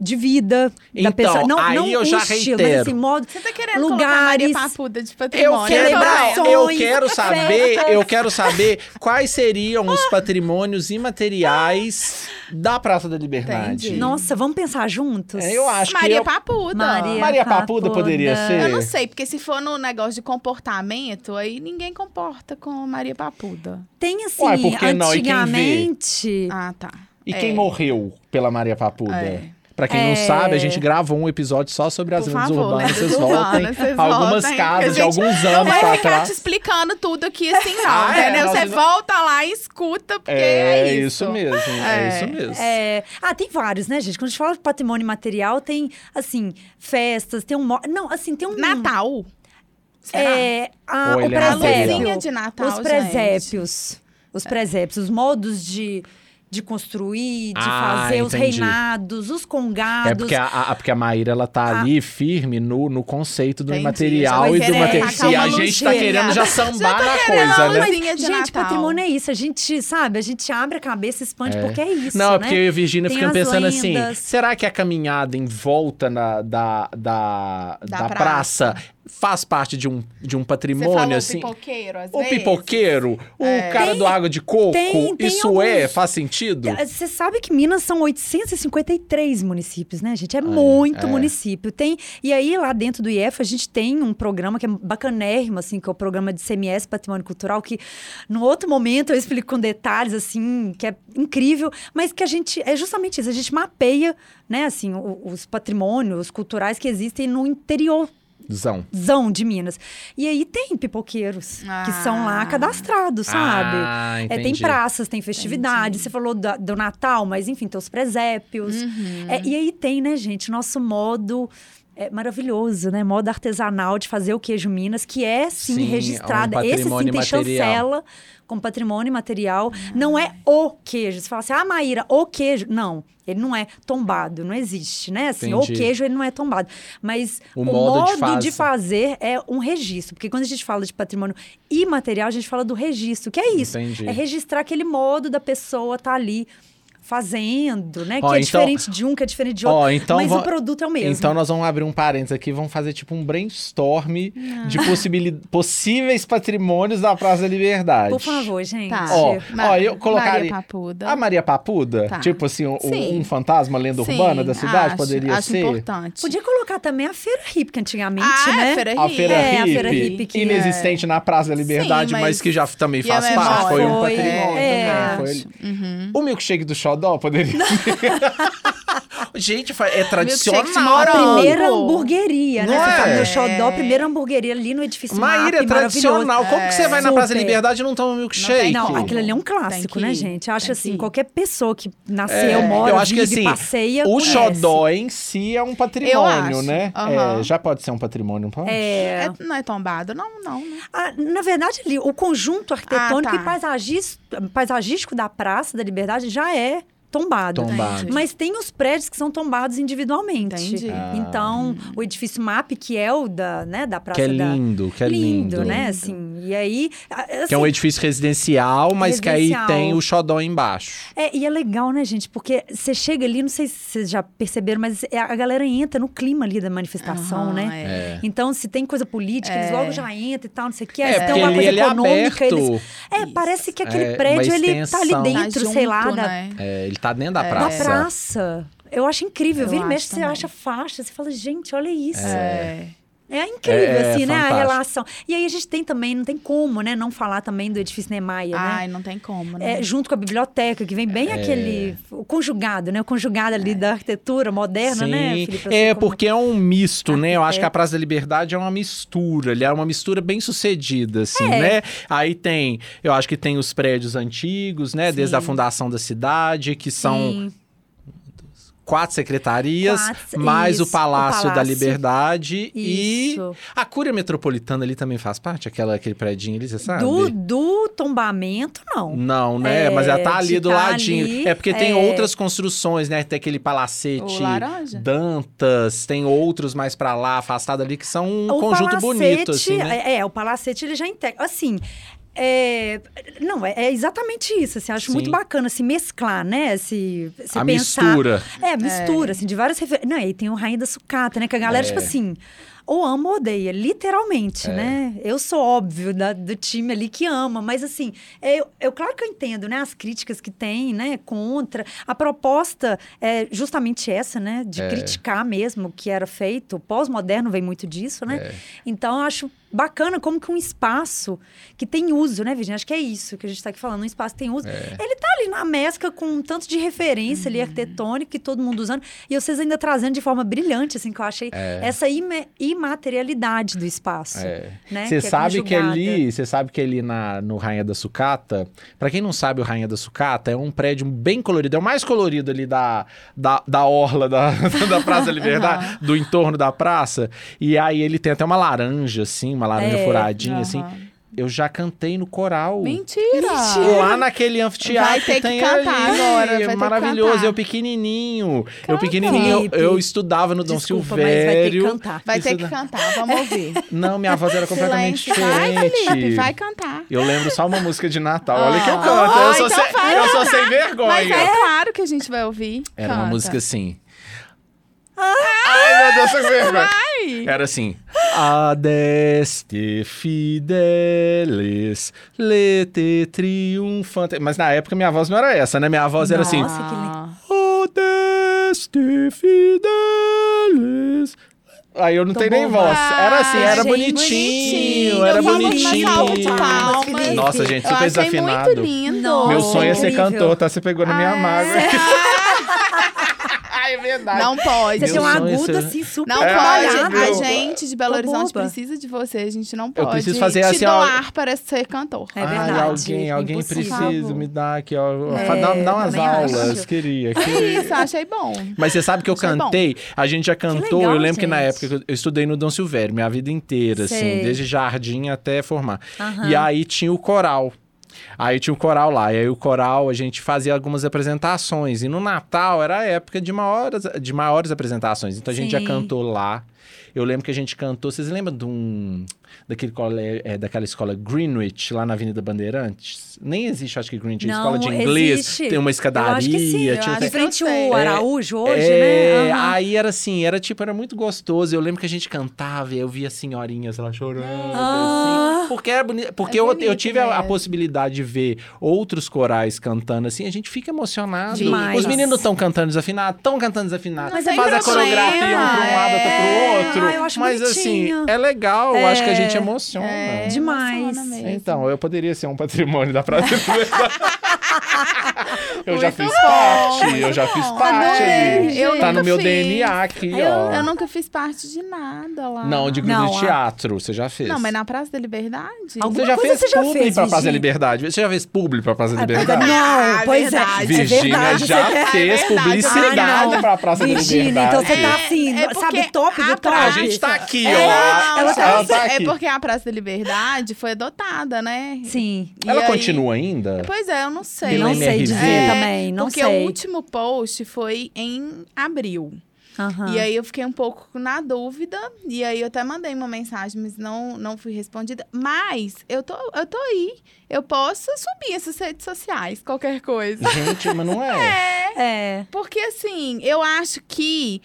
[SPEAKER 5] de vida
[SPEAKER 3] Então,
[SPEAKER 5] da pessoa. Não,
[SPEAKER 3] aí
[SPEAKER 5] não
[SPEAKER 3] eu já
[SPEAKER 5] estilo,
[SPEAKER 3] reitero.
[SPEAKER 5] mas, assim, modo...
[SPEAKER 4] Você tá querendo colocar a
[SPEAKER 5] lugares...
[SPEAKER 4] Maria Papuda de
[SPEAKER 3] Eu
[SPEAKER 4] patrimônio?
[SPEAKER 3] quero,
[SPEAKER 5] Celebrações,
[SPEAKER 3] não, eu quero saber, eu quero saber quais seriam os patrimônios imateriais da Praça da Liberdade.
[SPEAKER 4] Entendi.
[SPEAKER 5] Nossa, vamos pensar juntos?
[SPEAKER 3] É, eu acho
[SPEAKER 4] Maria
[SPEAKER 3] que eu...
[SPEAKER 4] Papuda.
[SPEAKER 5] Maria-
[SPEAKER 3] Maria Papuda
[SPEAKER 5] Papuda.
[SPEAKER 3] poderia ser.
[SPEAKER 4] Eu não sei, porque se for no negócio de comportamento, aí ninguém comporta com Maria Papuda.
[SPEAKER 5] Tem, assim,
[SPEAKER 3] por que não? E quem vê?
[SPEAKER 5] antigamente...
[SPEAKER 4] Ah, tá.
[SPEAKER 3] E
[SPEAKER 4] É.
[SPEAKER 3] quem morreu pela Maria Papuda?
[SPEAKER 4] É.
[SPEAKER 3] Pra quem não
[SPEAKER 5] É.
[SPEAKER 3] sabe, a gente gravou um episódio só sobre as
[SPEAKER 4] Por
[SPEAKER 3] lendas
[SPEAKER 4] favor,
[SPEAKER 3] urbanas.
[SPEAKER 4] lendas
[SPEAKER 3] Vocês voltem
[SPEAKER 4] urbanas, vocês
[SPEAKER 3] algumas
[SPEAKER 4] voltem,
[SPEAKER 3] casas de
[SPEAKER 4] a gente
[SPEAKER 3] alguns
[SPEAKER 4] Não
[SPEAKER 3] anos
[SPEAKER 4] vai
[SPEAKER 3] pra
[SPEAKER 4] ficar
[SPEAKER 3] trás.
[SPEAKER 4] te explicando tudo aqui assim, não,
[SPEAKER 3] Ah, é?
[SPEAKER 4] entendeu?
[SPEAKER 3] Nós
[SPEAKER 4] Você
[SPEAKER 3] não-
[SPEAKER 4] volta lá e escuta, porque é,
[SPEAKER 3] É,
[SPEAKER 4] isso.
[SPEAKER 3] isso mesmo, é,
[SPEAKER 4] É.
[SPEAKER 3] isso mesmo.
[SPEAKER 5] É, ah, tem vários, né, gente? Quando a gente fala de patrimônio material, tem, assim, festas, tem um... Não, assim, tem um...
[SPEAKER 4] Natal. Será?
[SPEAKER 5] É, a, o
[SPEAKER 3] é
[SPEAKER 4] A
[SPEAKER 5] presépio.
[SPEAKER 4] luzinha de Natal,
[SPEAKER 5] Os
[SPEAKER 4] gente.
[SPEAKER 5] presépios. Os presépios, os modos de, de construir, de
[SPEAKER 3] Ah,
[SPEAKER 5] fazer, os
[SPEAKER 3] entendi.
[SPEAKER 5] reinados, os congados.
[SPEAKER 3] É porque a, a- porque a Maíra, ela tá
[SPEAKER 5] Ah.
[SPEAKER 3] ali firme no, no conceito do
[SPEAKER 4] Entendi. Já
[SPEAKER 3] e do material. E a gente tá
[SPEAKER 4] luzinha.
[SPEAKER 3] querendo já sambar
[SPEAKER 4] Já
[SPEAKER 3] na coisa, né?
[SPEAKER 4] de
[SPEAKER 5] gente,
[SPEAKER 4] Natal.
[SPEAKER 5] patrimônio é isso. A gente, sabe, a gente abre a cabeça, expande,
[SPEAKER 3] É.
[SPEAKER 5] porque é isso,
[SPEAKER 3] Não, é
[SPEAKER 5] né?
[SPEAKER 3] porque eu e a Virgínia ficamos pensando assim:
[SPEAKER 5] lendas.
[SPEAKER 3] será que a caminhada em volta na- da, da, da,
[SPEAKER 4] Da
[SPEAKER 3] praça.
[SPEAKER 4] praça.
[SPEAKER 3] Faz parte de um, de um patrimônio, assim?
[SPEAKER 4] pipoqueiro, às
[SPEAKER 3] O
[SPEAKER 4] vezes?
[SPEAKER 3] pipoqueiro, o
[SPEAKER 4] É.
[SPEAKER 3] cara do água de coco,
[SPEAKER 5] tem- tem
[SPEAKER 3] isso é?
[SPEAKER 5] alguns-
[SPEAKER 3] Faz sentido?
[SPEAKER 5] Você sabe que Minas são 853 municípios, né, gente? É muito
[SPEAKER 3] é.
[SPEAKER 5] município. Tem E aí, lá dentro do IEF, a gente tem um programa que é bacanérrimo, assim, que é o programa de CMS Patrimônio Cultural, que no outro momento eu explico com detalhes, assim, que é incrível, mas que a gente... É justamente isso, a gente mapeia, né, assim, o- os patrimônios culturais que existem no interior
[SPEAKER 3] Zão.
[SPEAKER 5] zão de Minas. E aí tem pipoqueiros que são lá
[SPEAKER 4] Ah.
[SPEAKER 5] cadastrados, sabe?
[SPEAKER 3] Ah,
[SPEAKER 5] É, tem praças, tem festividades. Você falou da- do Natal, mas enfim, tem os presépios.
[SPEAKER 4] Uhum.
[SPEAKER 5] É, e aí tem, né, gente, nosso modo é, maravilhoso, né? Modo artesanal de fazer o queijo Minas, que é sim,
[SPEAKER 3] Sim,
[SPEAKER 5] registrado.
[SPEAKER 3] é um
[SPEAKER 5] Esse sim tem
[SPEAKER 3] material.
[SPEAKER 5] chancela como patrimônio material. Não é o queijo. Você fala assim, ah, Maíra, o queijo. Não, ele não é tombado, não existe, né? Assim,
[SPEAKER 3] Entendi.
[SPEAKER 5] o queijo, ele não é tombado. Mas
[SPEAKER 3] O
[SPEAKER 5] o,
[SPEAKER 3] modo de
[SPEAKER 5] modo de,
[SPEAKER 3] faz-
[SPEAKER 5] fazer é um registro. Porque quando a gente fala de patrimônio imaterial, a gente fala do registro, que é isso.
[SPEAKER 3] Entendi.
[SPEAKER 5] É registrar aquele modo da pessoa estar ali fazendo, né?
[SPEAKER 3] Ó,
[SPEAKER 5] que é
[SPEAKER 3] então-
[SPEAKER 5] diferente de um, que é diferente de outro.
[SPEAKER 3] Ó, então
[SPEAKER 5] mas o produto é o mesmo.
[SPEAKER 3] Então nós vamos abrir um parênteses aqui, vamos fazer tipo um brainstorm de possibili- possíveis patrimônios da Praça da Liberdade.
[SPEAKER 5] Por favor, gente.
[SPEAKER 4] Tá.
[SPEAKER 3] Ó,
[SPEAKER 4] Ma-
[SPEAKER 3] ó, eu colocaria-
[SPEAKER 4] Maria Papuda.
[SPEAKER 3] A Maria Papuda,
[SPEAKER 4] Tá.
[SPEAKER 3] tipo assim, um, um fantasma, lenda
[SPEAKER 4] Sim,
[SPEAKER 3] urbana da cidade,
[SPEAKER 4] acho,
[SPEAKER 3] poderia
[SPEAKER 4] acho
[SPEAKER 3] ser?
[SPEAKER 4] importante.
[SPEAKER 5] Podia colocar também a feira hippie, que antigamente,
[SPEAKER 4] ah,
[SPEAKER 5] né?
[SPEAKER 4] é, Feira
[SPEAKER 3] A
[SPEAKER 4] Hippie.
[SPEAKER 3] feira,
[SPEAKER 5] É, a
[SPEAKER 3] hippie,
[SPEAKER 5] feira hippie que
[SPEAKER 3] inexistente na Praça da Liberdade,
[SPEAKER 4] Sim,
[SPEAKER 3] mas...
[SPEAKER 4] mas-
[SPEAKER 3] que já também
[SPEAKER 4] a
[SPEAKER 3] faz parte,
[SPEAKER 4] memória?
[SPEAKER 3] foi um patrimônio
[SPEAKER 5] é.
[SPEAKER 3] também. Foi...
[SPEAKER 4] Acho. Uhum.
[SPEAKER 3] O milkshake do da på det Gente, é tradicional.
[SPEAKER 4] Milkshake de
[SPEAKER 5] A primeira hamburgueria, né?
[SPEAKER 3] Não
[SPEAKER 5] Você
[SPEAKER 3] é?
[SPEAKER 5] sabe, o Xodó, a primeira hamburgueria ali no edifício
[SPEAKER 3] Maíra, é tradicional. Como que você vai na Praça da. Liberdade e não toma milkshake?
[SPEAKER 5] Não,
[SPEAKER 4] Tem
[SPEAKER 5] aquilo ali é um clássico,
[SPEAKER 4] que
[SPEAKER 5] né, gente? Acho assim,
[SPEAKER 4] que
[SPEAKER 5] qualquer pessoa que nasceu,
[SPEAKER 3] É,
[SPEAKER 5] mora,
[SPEAKER 3] eu acho que
[SPEAKER 5] vive,
[SPEAKER 3] assim,
[SPEAKER 5] passeia,
[SPEAKER 3] O
[SPEAKER 5] conhece.
[SPEAKER 3] xodó em si é um patrimônio, né?
[SPEAKER 4] aham.
[SPEAKER 3] É, já pode ser um patrimônio, não pode?
[SPEAKER 5] É,
[SPEAKER 4] É, não é tombado? Não, não. né?
[SPEAKER 5] Ah, na verdade, ali, o conjunto arquitetônico
[SPEAKER 4] Ah, tá.
[SPEAKER 5] e paisagis- paisagístico da Praça da Liberdade já é tombado. Mas tem os prédios que são tombados individualmente.
[SPEAKER 4] Entendi.
[SPEAKER 3] Ah.
[SPEAKER 5] Então, o edifício MAP, que é o da, né, da Praça
[SPEAKER 3] Que é
[SPEAKER 5] da...
[SPEAKER 3] lindo, que é lindo.
[SPEAKER 5] né? Assim, e aí... ah,
[SPEAKER 3] Que é um
[SPEAKER 5] assim,
[SPEAKER 3] edifício residencial, mas que aí
[SPEAKER 5] Residencial.
[SPEAKER 3] tem o xodó embaixo.
[SPEAKER 5] É, e é legal, né, gente? Porque você chega ali, não sei se vocês já perceberam, mas é- a galera entra no clima ali da manifestação, né?
[SPEAKER 3] É.
[SPEAKER 5] Então, se tem coisa política, eles
[SPEAKER 4] É.
[SPEAKER 5] logo já entram e tal, não sei o quê.
[SPEAKER 3] É,
[SPEAKER 5] se tem
[SPEAKER 3] ali
[SPEAKER 5] coisa
[SPEAKER 3] ele é
[SPEAKER 5] econômica,
[SPEAKER 3] aberto.
[SPEAKER 5] eles... É, parece que aquele
[SPEAKER 3] É, uma
[SPEAKER 5] prédio, ele tá ali dentro,
[SPEAKER 4] Tá
[SPEAKER 5] sei lá,
[SPEAKER 4] junto,
[SPEAKER 5] da,
[SPEAKER 4] né?
[SPEAKER 3] É, ele tá dentro da
[SPEAKER 5] da
[SPEAKER 3] praça.
[SPEAKER 5] praça. Eu acho incrível.
[SPEAKER 4] Eu
[SPEAKER 5] Vira e mexe, você acha faixa, você fala, gente, olha isso.
[SPEAKER 4] É.
[SPEAKER 5] É incrível,
[SPEAKER 3] É,
[SPEAKER 5] assim, né? A relação. E aí a gente tem também, não tem como, né? Não falar também do edifício Niemeyer, né?
[SPEAKER 4] Ai, não tem como, né?
[SPEAKER 5] É, junto com a biblioteca, que vem bem aquele. O conjugado, né? O conjugado ali da arquitetura moderna,
[SPEAKER 3] Sim,
[SPEAKER 5] né, Felipe?
[SPEAKER 3] É
[SPEAKER 5] como-
[SPEAKER 3] porque é um misto, né? Eu acho que a Praça da Liberdade é uma mistura, ele é uma mistura bem sucedida, assim,
[SPEAKER 5] É.
[SPEAKER 3] né? Aí tem, eu acho que tem os prédios antigos, né? Desde a
[SPEAKER 5] Sim.
[SPEAKER 3] fundação da cidade, que são
[SPEAKER 5] Sim.
[SPEAKER 3] Quatro secretarias,
[SPEAKER 5] Quatro,
[SPEAKER 3] mais o
[SPEAKER 5] isso,
[SPEAKER 3] Palácio,
[SPEAKER 5] o
[SPEAKER 3] da
[SPEAKER 5] Palácio.
[SPEAKER 3] Liberdade e
[SPEAKER 5] Isso.
[SPEAKER 3] a Cúria Metropolitana ali também faz parte, aquela, aquele prédio ali, você sabe?
[SPEAKER 5] Do, do tombamento, não.
[SPEAKER 3] Não, né?
[SPEAKER 5] É,
[SPEAKER 3] Mas ela tá ali do
[SPEAKER 5] tá
[SPEAKER 3] ladinho.
[SPEAKER 5] ali,
[SPEAKER 3] é porque tem
[SPEAKER 5] é.
[SPEAKER 3] outras construções, né? Tem aquele palacete
[SPEAKER 4] O?
[SPEAKER 3] Dantas, tem outros mais pra lá, afastado ali, que são um
[SPEAKER 5] o
[SPEAKER 3] conjunto
[SPEAKER 5] palacete,
[SPEAKER 3] bonito, assim, né?
[SPEAKER 5] É, é, o palacete ele já integra. Assim. É, não, é, é exatamente isso. Assim, acho
[SPEAKER 3] Sim.
[SPEAKER 5] muito bacana assim, mesclar, né? Se, se
[SPEAKER 3] A
[SPEAKER 5] pensar,
[SPEAKER 3] mistura.
[SPEAKER 5] É, mistura, assim, de várias referências. Não, e tem o Rainha da Sucata, né? Que a galera,
[SPEAKER 3] É.
[SPEAKER 5] tipo assim, ou ama ou odeia, literalmente,
[SPEAKER 3] É.
[SPEAKER 5] né? Eu sou óbvio da- do time ali que ama, mas assim, eu, eu claro que eu entendo, né? As críticas que tem, né? Contra. A proposta é justamente essa, né? De
[SPEAKER 3] É.
[SPEAKER 5] criticar mesmo o que era feito. O pós-moderno vem muito disso, né?
[SPEAKER 3] É.
[SPEAKER 5] Então, eu acho bacana como que um espaço que tem uso, né, Virginia? Acho que é isso que a gente está aqui falando. Um espaço que tem uso.
[SPEAKER 3] É.
[SPEAKER 5] Ele tá ali na mescla com um tanto de referência ali arquitetônica que todo mundo usando. E vocês ainda trazendo de forma brilhante, assim, que eu achei
[SPEAKER 3] É.
[SPEAKER 5] essa ime- imaterialidade do espaço.
[SPEAKER 3] É.
[SPEAKER 5] Né?
[SPEAKER 3] Você
[SPEAKER 5] é
[SPEAKER 3] sabe que ali, você sabe que ali na, no Rainha da Sucata, pra quem não sabe, o Rainha da Sucata é um prédio bem colorido, é o mais colorido ali da, da, da orla da, da Praça da Liberdade, do entorno da praça. E aí ele tem até uma laranja, assim, uma laranja
[SPEAKER 5] É.
[SPEAKER 3] furadinha, assim.
[SPEAKER 4] Aham.
[SPEAKER 3] Eu já cantei no coral.
[SPEAKER 4] Mentira!
[SPEAKER 3] Lá naquele anfiteatro
[SPEAKER 4] Vai ter que
[SPEAKER 3] tem
[SPEAKER 4] cantar
[SPEAKER 3] ali.
[SPEAKER 4] agora, vai ter que
[SPEAKER 3] Maravilhoso,
[SPEAKER 4] cantar.
[SPEAKER 3] eu pequenininho. Eu
[SPEAKER 4] Canta.
[SPEAKER 3] pequenininho, eu, eu estudava no Dom
[SPEAKER 5] Desculpa, mas vai ter que
[SPEAKER 3] Silvério.
[SPEAKER 5] cantar.
[SPEAKER 4] Vai ter que cantar, vamos ouvir.
[SPEAKER 3] Não, minha voz era completamente
[SPEAKER 4] Silêncio. Vai,
[SPEAKER 3] diferente.
[SPEAKER 4] Felipe, vai cantar.
[SPEAKER 3] Eu lembro só uma música de Natal. Olha que eu
[SPEAKER 4] Ah.
[SPEAKER 3] canto. eu
[SPEAKER 4] Oh,
[SPEAKER 3] sou,
[SPEAKER 4] então
[SPEAKER 3] sem,
[SPEAKER 4] vai
[SPEAKER 3] eu sou sem vergonha.
[SPEAKER 4] Mas é claro que a gente vai ouvir.
[SPEAKER 3] Era uma
[SPEAKER 4] Canta.
[SPEAKER 3] música assim. Ai, meu Deus, tô com vergonha.
[SPEAKER 4] Ai.
[SPEAKER 3] Era assim. Adeste fidelis, lete triunfante. Mas na época minha voz não era essa, né? Minha voz era assim.
[SPEAKER 5] Nossa, que lindo.
[SPEAKER 3] Adeste fidelis. Aí eu não tenho nem voz. Era assim, era
[SPEAKER 5] Gente,
[SPEAKER 3] bonitinho, era bonitinho.
[SPEAKER 4] uma salva de palmas.
[SPEAKER 3] Nossa, gente, super desafinado.
[SPEAKER 4] muito lindo.
[SPEAKER 5] Nossa,
[SPEAKER 3] Meu sonho é ser cantor, tá? Você pegou na minha
[SPEAKER 4] Ah,
[SPEAKER 3] mágoa.
[SPEAKER 4] é.
[SPEAKER 3] Ai, é verdade.
[SPEAKER 4] Não pode.
[SPEAKER 5] Você tem um
[SPEAKER 3] sonho é
[SPEAKER 5] agudo
[SPEAKER 3] ser-
[SPEAKER 5] assim, super
[SPEAKER 4] Não
[SPEAKER 3] É,
[SPEAKER 4] pode.
[SPEAKER 3] meu.
[SPEAKER 4] A gente de Belo Horizonte precisa de você. A gente não pode.
[SPEAKER 3] preciso fazer
[SPEAKER 4] te
[SPEAKER 3] assim, ó.
[SPEAKER 4] doar para ser cantor.
[SPEAKER 5] É
[SPEAKER 3] Ai,
[SPEAKER 5] verdade.
[SPEAKER 3] alguém, alguém
[SPEAKER 5] Impossível.
[SPEAKER 3] precisa me dar aqui, ó.
[SPEAKER 5] É,
[SPEAKER 3] dá, dá umas aulas,
[SPEAKER 5] acho.
[SPEAKER 3] queria,
[SPEAKER 4] É
[SPEAKER 3] queria.
[SPEAKER 4] isso, achei bom.
[SPEAKER 3] Mas você sabe que eu
[SPEAKER 4] Achei bom.
[SPEAKER 3] cantei, a gente já cantou,
[SPEAKER 5] legal,
[SPEAKER 3] eu lembro que na
[SPEAKER 5] gente.
[SPEAKER 3] época eu- eu estudei no Dom Silvério, minha vida inteira, assim,
[SPEAKER 5] Sei.
[SPEAKER 3] desde jardim até formar.
[SPEAKER 5] Aham.
[SPEAKER 3] E aí tinha o coral. Aí tinha o coral lá, e aí o coral a gente fazia algumas apresentações. E no Natal era a época de maiores, de maiores apresentações. Então a gente já
[SPEAKER 5] Sim.
[SPEAKER 3] cantou lá. Eu lembro que a gente cantou. Vocês lembram de um. Daquele é, daquela escola Greenwich, lá na Avenida Bandeirantes. Nem existe, acho que Greenwich,
[SPEAKER 5] Não,
[SPEAKER 3] escola de inglês.
[SPEAKER 5] existe.
[SPEAKER 3] Tem uma
[SPEAKER 5] Eu
[SPEAKER 3] escadaria.
[SPEAKER 5] acho que sim.
[SPEAKER 4] Eu acho
[SPEAKER 5] Em frente
[SPEAKER 4] eu
[SPEAKER 5] ao Araújo hoje,
[SPEAKER 3] é,
[SPEAKER 5] né? Aham.
[SPEAKER 3] aí era assim, era tipo, era muito gostoso. Eu lembro que a gente cantava e eu via senhorinhas lá chorando.
[SPEAKER 5] Ah.
[SPEAKER 3] assim, porque era bonito. Porque
[SPEAKER 4] É
[SPEAKER 3] eu, eu
[SPEAKER 4] bonito
[SPEAKER 3] tive a, a
[SPEAKER 4] mesmo.
[SPEAKER 3] possibilidade de ver outros corais cantando assim, a gente fica emocionado.
[SPEAKER 5] Demais.
[SPEAKER 3] Os meninos estão cantando desafinado, estão cantando desafinado.
[SPEAKER 4] Mas
[SPEAKER 3] Faz
[SPEAKER 4] tem
[SPEAKER 3] a coreografia um pra um lado, outro
[SPEAKER 4] é.
[SPEAKER 3] pro outro.
[SPEAKER 5] Ah, eu acho
[SPEAKER 3] Mas assim,
[SPEAKER 5] bonitinho.
[SPEAKER 3] é legal, eu acho que a gente
[SPEAKER 5] É.
[SPEAKER 3] emociona.
[SPEAKER 4] É,
[SPEAKER 5] Demais.
[SPEAKER 4] emociona mesmo.
[SPEAKER 3] Então, eu poderia ser um patrimônio da Praça Eu já
[SPEAKER 4] Muito
[SPEAKER 3] fiz
[SPEAKER 4] bom,
[SPEAKER 3] parte, eu já fiz parte
[SPEAKER 4] É, eu
[SPEAKER 3] Tá no
[SPEAKER 4] nunca
[SPEAKER 3] meu
[SPEAKER 4] fiz.
[SPEAKER 3] DNA aqui,
[SPEAKER 4] Eu,
[SPEAKER 3] ó.
[SPEAKER 4] eu nunca fiz parte de nada lá.
[SPEAKER 3] Não, de grupo
[SPEAKER 5] Não,
[SPEAKER 3] de
[SPEAKER 5] a-
[SPEAKER 3] teatro, você já fez.
[SPEAKER 4] Não, mas na Praça da Liberdade?
[SPEAKER 5] Alguma
[SPEAKER 3] Você já
[SPEAKER 5] coisa
[SPEAKER 3] fez
[SPEAKER 5] você já
[SPEAKER 3] publi
[SPEAKER 5] fez,
[SPEAKER 3] pra Praça da
[SPEAKER 5] Virgínia.
[SPEAKER 3] Liberdade? Você já fez publi pra Praça da
[SPEAKER 5] Ah,
[SPEAKER 3] Liberdade?
[SPEAKER 5] Não,
[SPEAKER 4] Ah,
[SPEAKER 5] pois é.
[SPEAKER 3] Virgínia
[SPEAKER 5] é verdade,
[SPEAKER 3] já
[SPEAKER 5] quer-
[SPEAKER 3] fez
[SPEAKER 4] É
[SPEAKER 3] publicidade
[SPEAKER 5] Ah, não.
[SPEAKER 3] pra Praça
[SPEAKER 5] Virgínia,
[SPEAKER 3] da
[SPEAKER 5] então
[SPEAKER 3] Liberdade.
[SPEAKER 5] você tá assim,
[SPEAKER 4] É, é
[SPEAKER 5] sabe, top do top.
[SPEAKER 3] A gente tá aqui,
[SPEAKER 4] É,
[SPEAKER 3] ó.
[SPEAKER 5] ela tá-
[SPEAKER 3] tá
[SPEAKER 4] é
[SPEAKER 3] aqui.
[SPEAKER 4] Porque a Praça da Liberdade foi adotada, né?
[SPEAKER 5] Sim.
[SPEAKER 4] E
[SPEAKER 3] Ela
[SPEAKER 4] aí-
[SPEAKER 3] continua ainda?
[SPEAKER 4] Pois é, eu não sei.
[SPEAKER 3] Pela
[SPEAKER 5] Não sei dizer
[SPEAKER 4] É,
[SPEAKER 5] também, não
[SPEAKER 4] porque
[SPEAKER 5] sei.
[SPEAKER 4] o último post foi em abril.
[SPEAKER 5] Aham.
[SPEAKER 4] E aí eu fiquei um pouco na dúvida. E aí eu até mandei uma mensagem, mas não, não fui respondida. Mas eu tô, eu tô aí. Eu posso subir essas redes sociais, qualquer coisa.
[SPEAKER 3] Gente, mas não é.
[SPEAKER 5] É.
[SPEAKER 4] Porque assim, eu acho que.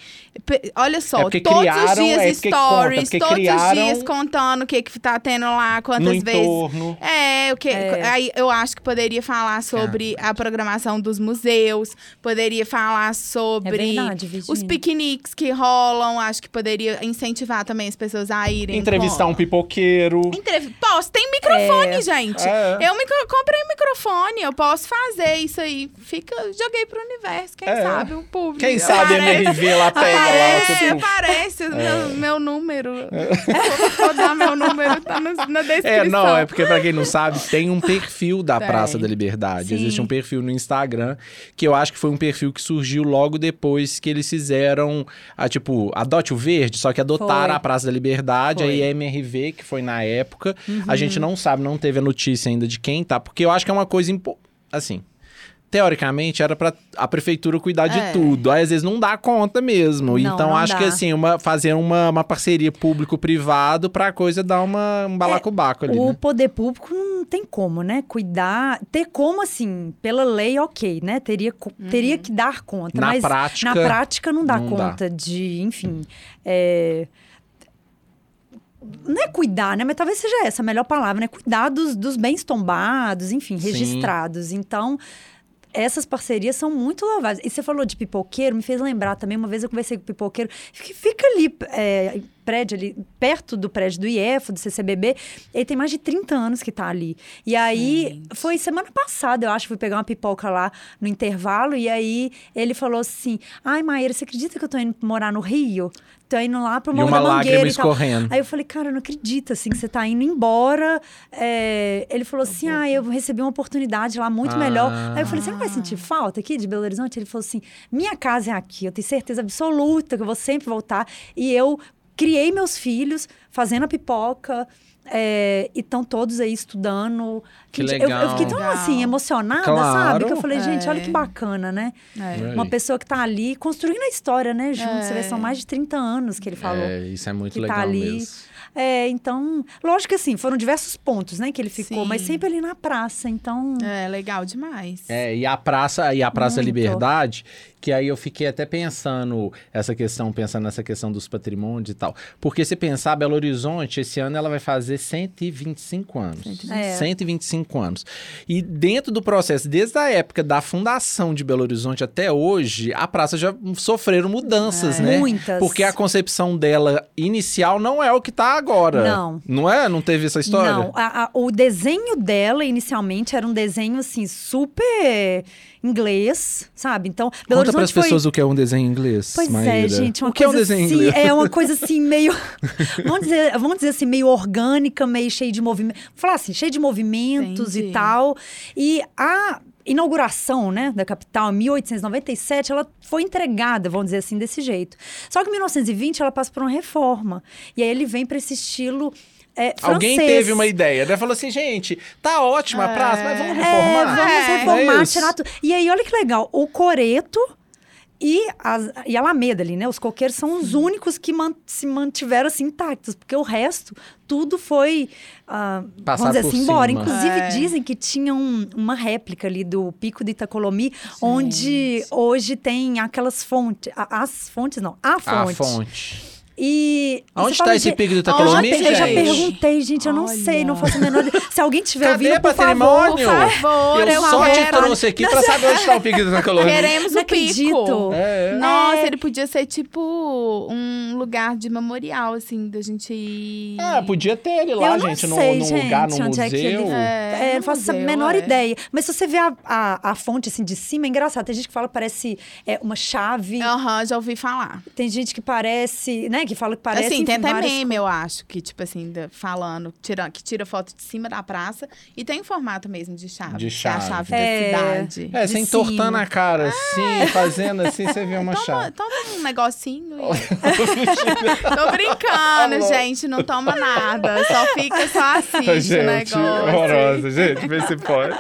[SPEAKER 4] Olha
[SPEAKER 3] É
[SPEAKER 4] só,
[SPEAKER 3] porque
[SPEAKER 4] todos os
[SPEAKER 3] criaram-
[SPEAKER 4] dias
[SPEAKER 3] é conta,
[SPEAKER 4] stories,
[SPEAKER 3] porque
[SPEAKER 4] todos
[SPEAKER 3] criaram
[SPEAKER 4] os dias contando o que, que tá tendo lá, quantas
[SPEAKER 3] No
[SPEAKER 4] vezes.
[SPEAKER 3] entorno.
[SPEAKER 4] É, o que,
[SPEAKER 5] É.
[SPEAKER 4] aí eu acho que poderia falar sobre a programação dos museus, poderia falar
[SPEAKER 5] É
[SPEAKER 4] sobre
[SPEAKER 5] verdade,
[SPEAKER 4] os piqueniques que rolam, acho que poderia incentivar também as pessoas a irem.
[SPEAKER 3] Entrevistar
[SPEAKER 4] com...
[SPEAKER 3] um pipoqueiro.
[SPEAKER 4] Entrev... Posso, tem microfone,
[SPEAKER 5] É.
[SPEAKER 4] gente.
[SPEAKER 3] É.
[SPEAKER 4] Eu micro... comprei um microfone, eu posso fazer isso aí. Fica, joguei pro universo, quem
[SPEAKER 3] É.
[SPEAKER 4] sabe o público.
[SPEAKER 3] Quem sabe a
[SPEAKER 4] aparece.
[SPEAKER 3] MRV lá pega lá.
[SPEAKER 4] Aparece,
[SPEAKER 3] tipo,
[SPEAKER 4] aparece o meu, meu número. Vou, vou dar meu número, tá no- na descrição.
[SPEAKER 3] É, não, é porque pra quem não sabe, tem um perfil da
[SPEAKER 4] Tem.
[SPEAKER 3] Praça da Liberdade.
[SPEAKER 5] Sim.
[SPEAKER 3] Existe um perfil no Instagram, que eu acho que foi um perfil que surgiu logo depois que eles fizeram, a, tipo, Adote o Verde, só que adotaram
[SPEAKER 5] Foi.
[SPEAKER 3] a Praça da Liberdade,
[SPEAKER 5] Foi.
[SPEAKER 3] aí a MRV, que foi na época.
[SPEAKER 4] Uhum.
[SPEAKER 3] A gente não sabe, não teve a notícia ainda de quem tá, porque eu acho que é uma coisa, impo- assim... Teoricamente, era pra a prefeitura cuidar de
[SPEAKER 4] É.
[SPEAKER 3] tudo. Aí, às vezes, não dá conta mesmo.
[SPEAKER 5] Não,
[SPEAKER 3] então,
[SPEAKER 5] não
[SPEAKER 3] acho que,
[SPEAKER 5] dá.
[SPEAKER 3] assim, uma, fazer uma, uma parceria público-privado pra coisa dar uma, um balacobaco ali,
[SPEAKER 5] O
[SPEAKER 3] né?
[SPEAKER 5] poder público não tem como, né? Cuidar, ter como assim, pela lei, ok, né? Teria, co- teria que dar conta.
[SPEAKER 3] Na
[SPEAKER 5] mas
[SPEAKER 3] prática,
[SPEAKER 5] na prática não dá
[SPEAKER 3] não dá.
[SPEAKER 5] conta de, enfim. é, Não é cuidar, né? Mas talvez seja essa a melhor palavra, né? Cuidar dos, dos bens tombados, enfim,
[SPEAKER 3] Sim.
[SPEAKER 5] registrados. Então, essas parcerias são muito louváveis. E você falou de pipoqueiro, me fez lembrar também, uma vez eu conversei com o pipoqueiro, que fica ali, é, prédio ali, perto do prédio do IEF, do CCBB, ele tem mais de 30 anos que tá ali. E aí, foi semana passada, eu acho, fui pegar uma pipoca lá no intervalo, e aí ele falou assim, ai, Maíra, você acredita que eu tô indo morar no Rio? Tô indo lá pro
[SPEAKER 3] E
[SPEAKER 5] Morro
[SPEAKER 3] uma
[SPEAKER 5] da Mangueira e tal.
[SPEAKER 3] escorrendo.
[SPEAKER 5] Aí eu falei, cara, eu não acredito, assim, que você tá indo embora. É, Ele falou assim, ah, eu recebi uma oportunidade lá muito
[SPEAKER 3] Ah.
[SPEAKER 5] melhor. Aí eu falei, você não vai sentir falta aqui de Belo Horizonte? Ele falou assim, minha casa é aqui, eu tenho certeza absoluta que eu vou sempre voltar. E eu criei meus filhos fazendo a pipoca. É, e estão todos aí estudando.
[SPEAKER 3] Que
[SPEAKER 5] Gente, eu- Eu,
[SPEAKER 3] legal.
[SPEAKER 5] fiquei tão
[SPEAKER 4] Legal.
[SPEAKER 5] assim, emocionada,
[SPEAKER 3] Claro.
[SPEAKER 5] sabe? Que eu falei, gente,
[SPEAKER 4] É.
[SPEAKER 5] olha que bacana, né?
[SPEAKER 4] É.
[SPEAKER 5] Uma pessoa que tá ali construindo a história, né? Junto. Você vê,
[SPEAKER 4] É.
[SPEAKER 5] são mais de 30 anos que ele falou.
[SPEAKER 3] É, isso é muito
[SPEAKER 5] que tá
[SPEAKER 3] legal
[SPEAKER 5] ali.
[SPEAKER 3] mesmo.
[SPEAKER 5] É, então, lógico que assim, foram diversos pontos, né, que ele ficou,
[SPEAKER 4] Sim.
[SPEAKER 5] mas sempre ali na praça, então.
[SPEAKER 4] É, legal demais.
[SPEAKER 3] É, e a praça, e a Praça da
[SPEAKER 5] Muito.
[SPEAKER 3] Liberdade, que aí eu fiquei até pensando essa questão, pensando nessa questão dos patrimônios e tal. Porque se pensar, Belo Horizonte, esse ano ela vai fazer 125 anos.
[SPEAKER 5] É.
[SPEAKER 3] 125 anos. E dentro do processo, desde a época da fundação de Belo Horizonte até hoje, a praça já sofreram mudanças, né?
[SPEAKER 5] Muitas.
[SPEAKER 3] Porque a concepção dela inicial não é o que tá agora.
[SPEAKER 5] Não.
[SPEAKER 3] Não é? Não teve essa história?
[SPEAKER 5] Não, a- a- o desenho dela inicialmente era um desenho assim super inglês, sabe? Então, Belo
[SPEAKER 3] Conta para as
[SPEAKER 5] Horizonte foi
[SPEAKER 3] pessoas o que é um desenho em inglês.
[SPEAKER 5] Pois é,
[SPEAKER 3] Maíra.
[SPEAKER 5] gente, uma
[SPEAKER 3] o que é um desenho
[SPEAKER 5] assim,
[SPEAKER 3] inglês?
[SPEAKER 5] é uma coisa assim meio, vamos dizer, vamos dizer assim, meio orgânica, meio cheio de movimento, falar assim, cheio de movimentos
[SPEAKER 4] Entendi.
[SPEAKER 5] e tal. E a inauguração, né, da capital, em 1897, ela foi entregada, vamos dizer assim, desse jeito. Só que em 1920 ela passa por uma reforma. E aí ele vem para esse estilo é,
[SPEAKER 3] Alguém teve uma ideia, né? Falou assim, gente, tá ótima a praça, mas vamos
[SPEAKER 5] É,
[SPEAKER 3] reformar.
[SPEAKER 5] vamos
[SPEAKER 4] É,
[SPEAKER 5] reformar,
[SPEAKER 3] é isso.
[SPEAKER 5] tirar tudo. E aí, olha que legal, o coreto E, as, e a Alameda ali, né? Os coqueiros são os únicos que man- se mantiveram assim intactos, porque o resto, tudo foi, ah, vamos dizer assim, embora.
[SPEAKER 3] cima.
[SPEAKER 5] Inclusive,
[SPEAKER 4] É.
[SPEAKER 5] dizem que tinha um- uma réplica ali do Pico de Itacolomi, onde hoje tem aquelas fontes, as fontes não, a fonte.
[SPEAKER 3] A fonte.
[SPEAKER 5] E.
[SPEAKER 3] Onde está esse
[SPEAKER 5] gente,
[SPEAKER 3] pico do Itacolomi,
[SPEAKER 5] pe- eu já
[SPEAKER 3] gente?
[SPEAKER 5] perguntei, gente, eu não sei, não
[SPEAKER 4] Olha.
[SPEAKER 5] faço a menor ideia. Se alguém tiver
[SPEAKER 3] Cadê
[SPEAKER 5] ouvindo, por favor.
[SPEAKER 3] patrimônio?
[SPEAKER 4] Por favor,
[SPEAKER 3] eu
[SPEAKER 4] eu
[SPEAKER 3] só te trouxe aqui pra saber onde está o pico do Itacolomi.
[SPEAKER 4] Queremos
[SPEAKER 5] Não
[SPEAKER 4] o pico.
[SPEAKER 5] acredito.
[SPEAKER 3] É, é.
[SPEAKER 4] Nossa,
[SPEAKER 5] É.
[SPEAKER 4] ele podia ser tipo um lugar de memorial, assim, da gente ir.
[SPEAKER 3] Ah, podia ter ele lá,
[SPEAKER 5] eu não
[SPEAKER 3] gente,
[SPEAKER 5] sei,
[SPEAKER 3] num,
[SPEAKER 5] gente,
[SPEAKER 3] num lugar, num
[SPEAKER 5] onde é que ele-
[SPEAKER 3] museu.
[SPEAKER 4] É,
[SPEAKER 5] É,
[SPEAKER 4] no
[SPEAKER 5] não faço a
[SPEAKER 4] museu,
[SPEAKER 5] menor
[SPEAKER 4] é.
[SPEAKER 5] ideia. Mas se você vê a, a, a fonte assim de cima, é engraçado. Tem gente que fala que parece é, uma chave.
[SPEAKER 4] Aham, já ouvi falar.
[SPEAKER 5] Tem gente que parece, né? Que fala que parece.
[SPEAKER 4] assim, tem até
[SPEAKER 5] várias
[SPEAKER 4] meme, eu acho, que, tipo assim, falando, tira, que tira foto de cima da praça e tem formato mesmo de chave.
[SPEAKER 3] De
[SPEAKER 4] que é a
[SPEAKER 3] chave.
[SPEAKER 4] chave
[SPEAKER 5] É.
[SPEAKER 4] da cidade.
[SPEAKER 3] É, você entortando a cara assim, fazendo assim, você vê uma
[SPEAKER 4] Toma,
[SPEAKER 3] chave.
[SPEAKER 4] toma um negocinho e... Tô brincando, gente. Não toma nada. Só fica, só assiste o negócio.
[SPEAKER 3] gente, vê se pode.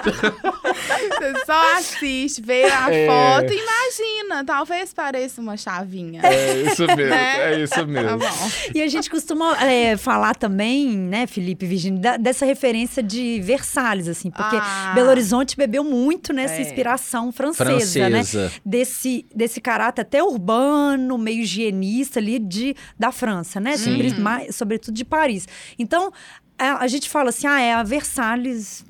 [SPEAKER 4] Você só assiste, vê a
[SPEAKER 3] É.
[SPEAKER 4] foto e imagina. Talvez pareça uma chavinha.
[SPEAKER 3] É isso mesmo,
[SPEAKER 4] Né?
[SPEAKER 3] é isso
[SPEAKER 4] Tá
[SPEAKER 3] mesmo.
[SPEAKER 4] bom.
[SPEAKER 5] E a gente costuma é, falar também, né, Felipe e Virginia, da- dessa referência de Versalhes, assim, porque
[SPEAKER 4] Ah.
[SPEAKER 5] Belo Horizonte bebeu muito nessa
[SPEAKER 4] É.
[SPEAKER 5] inspiração francesa, né?
[SPEAKER 3] Francesa.
[SPEAKER 5] Desse, desse caráter até urbano, meio higienista ali de, da França, né? Sobre, mais- sobretudo de Paris. Então, a, a gente fala assim, ah, é a Versalhes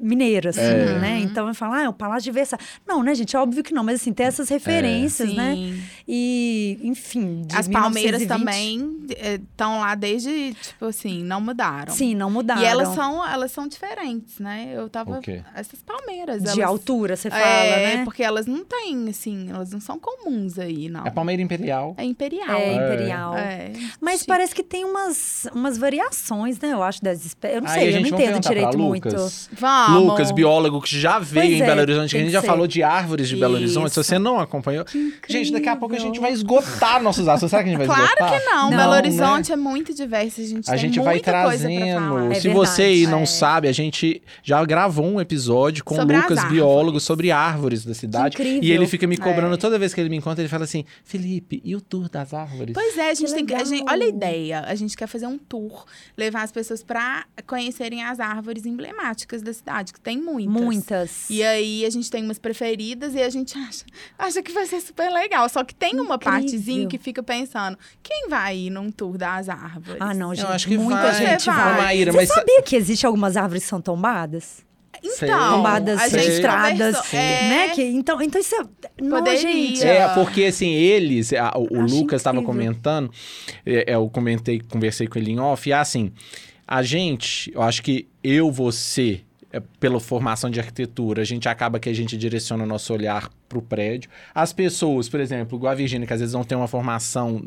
[SPEAKER 5] mineira, assim,
[SPEAKER 3] É.
[SPEAKER 5] né? Então, eu falo, ah, é o Palácio de Versalhes. Não, né, gente? Óbvio que não, mas assim, tem essas referências, né?
[SPEAKER 4] Sim.
[SPEAKER 5] E, enfim, de
[SPEAKER 4] As palmeiras
[SPEAKER 5] 1920.
[SPEAKER 4] também estão lá desde, tipo assim, não mudaram.
[SPEAKER 5] Sim, não mudaram.
[SPEAKER 4] E elas são, elas são diferentes, né? Eu tava.
[SPEAKER 3] O quê?
[SPEAKER 4] Essas palmeiras.
[SPEAKER 5] De
[SPEAKER 4] elas,
[SPEAKER 5] altura, você fala,
[SPEAKER 4] é,
[SPEAKER 5] né?
[SPEAKER 4] porque elas não têm, assim, elas não são comuns aí, não.
[SPEAKER 3] É Palmeira Imperial.
[SPEAKER 4] É imperial.
[SPEAKER 5] É, imperial.
[SPEAKER 4] É.
[SPEAKER 5] Mas
[SPEAKER 4] Chique.
[SPEAKER 5] parece que tem umas, umas variações, né? Eu acho, das espécies. Eu não
[SPEAKER 3] Aí
[SPEAKER 5] sei, eu
[SPEAKER 3] gente
[SPEAKER 5] não
[SPEAKER 3] vamos
[SPEAKER 5] entendo direito muito.
[SPEAKER 3] Lucas.
[SPEAKER 4] Vamos.
[SPEAKER 3] Lucas, biólogo que já veio
[SPEAKER 5] Pois
[SPEAKER 3] em
[SPEAKER 5] é,
[SPEAKER 3] Belo Horizonte, que a gente já
[SPEAKER 5] ser.
[SPEAKER 3] falou de árvores de Belo Horizonte. Se
[SPEAKER 5] Isso.
[SPEAKER 3] você não acompanhou. Gente, daqui a pouco a gente vai esgotar nossos assuntos. Será que a gente vai
[SPEAKER 4] Claro
[SPEAKER 3] esgotar?
[SPEAKER 4] que não.
[SPEAKER 5] Não,
[SPEAKER 4] Belo
[SPEAKER 3] né?
[SPEAKER 4] Horizonte é muito diverso. A gente
[SPEAKER 3] A
[SPEAKER 4] tem
[SPEAKER 3] gente vai
[SPEAKER 4] muita coisa pra
[SPEAKER 3] trazendo.
[SPEAKER 4] falar.
[SPEAKER 5] É
[SPEAKER 3] Se você aí não
[SPEAKER 5] É.
[SPEAKER 3] sabe, a gente já gravou um episódio com
[SPEAKER 4] Sobre
[SPEAKER 3] o
[SPEAKER 4] as
[SPEAKER 3] Lucas, biólogo, sobre árvores da cidade.
[SPEAKER 5] incrível.
[SPEAKER 3] E ele fica me cobrando
[SPEAKER 4] É.
[SPEAKER 3] toda vez que ele me encontra, ele fala assim: Felipe, e o tour das árvores?
[SPEAKER 4] Pois é, a gente
[SPEAKER 5] Que
[SPEAKER 4] tem que. A gente, olha a ideia. A gente quer fazer um tour, levar as pessoas pra conhecerem as árvores emblemáticas da cidade, que tem muitas.
[SPEAKER 5] Muitas.
[SPEAKER 4] E aí a gente tem umas preferidas e a gente acha, acha que vai ser super legal. Só que tem uma
[SPEAKER 5] Incrível.
[SPEAKER 4] partezinha que fica pensando: quem vai ir num tour das árvores?
[SPEAKER 5] Ah, não, gente.
[SPEAKER 3] acho que
[SPEAKER 5] muita
[SPEAKER 3] vai.
[SPEAKER 5] gente
[SPEAKER 4] Vai.
[SPEAKER 5] vai.
[SPEAKER 3] Maíra,
[SPEAKER 5] Você
[SPEAKER 3] mas-
[SPEAKER 5] sabia que existe algumas árvores que são tombadas?
[SPEAKER 4] Então,
[SPEAKER 5] tombadas registradas,
[SPEAKER 4] conversou- é,
[SPEAKER 5] né? Que, então, então isso é... Não, gente...
[SPEAKER 3] É, porque assim, eles, a- o, o Lucas estava comentando, é, é, eu comentei, conversei com ele em off, e assim, a gente, eu acho que eu, você, é, pela formação de arquitetura, a gente acaba que a gente direciona o nosso olhar para o prédio. As pessoas, por exemplo, igual a Virgínia, que às vezes não tem uma formação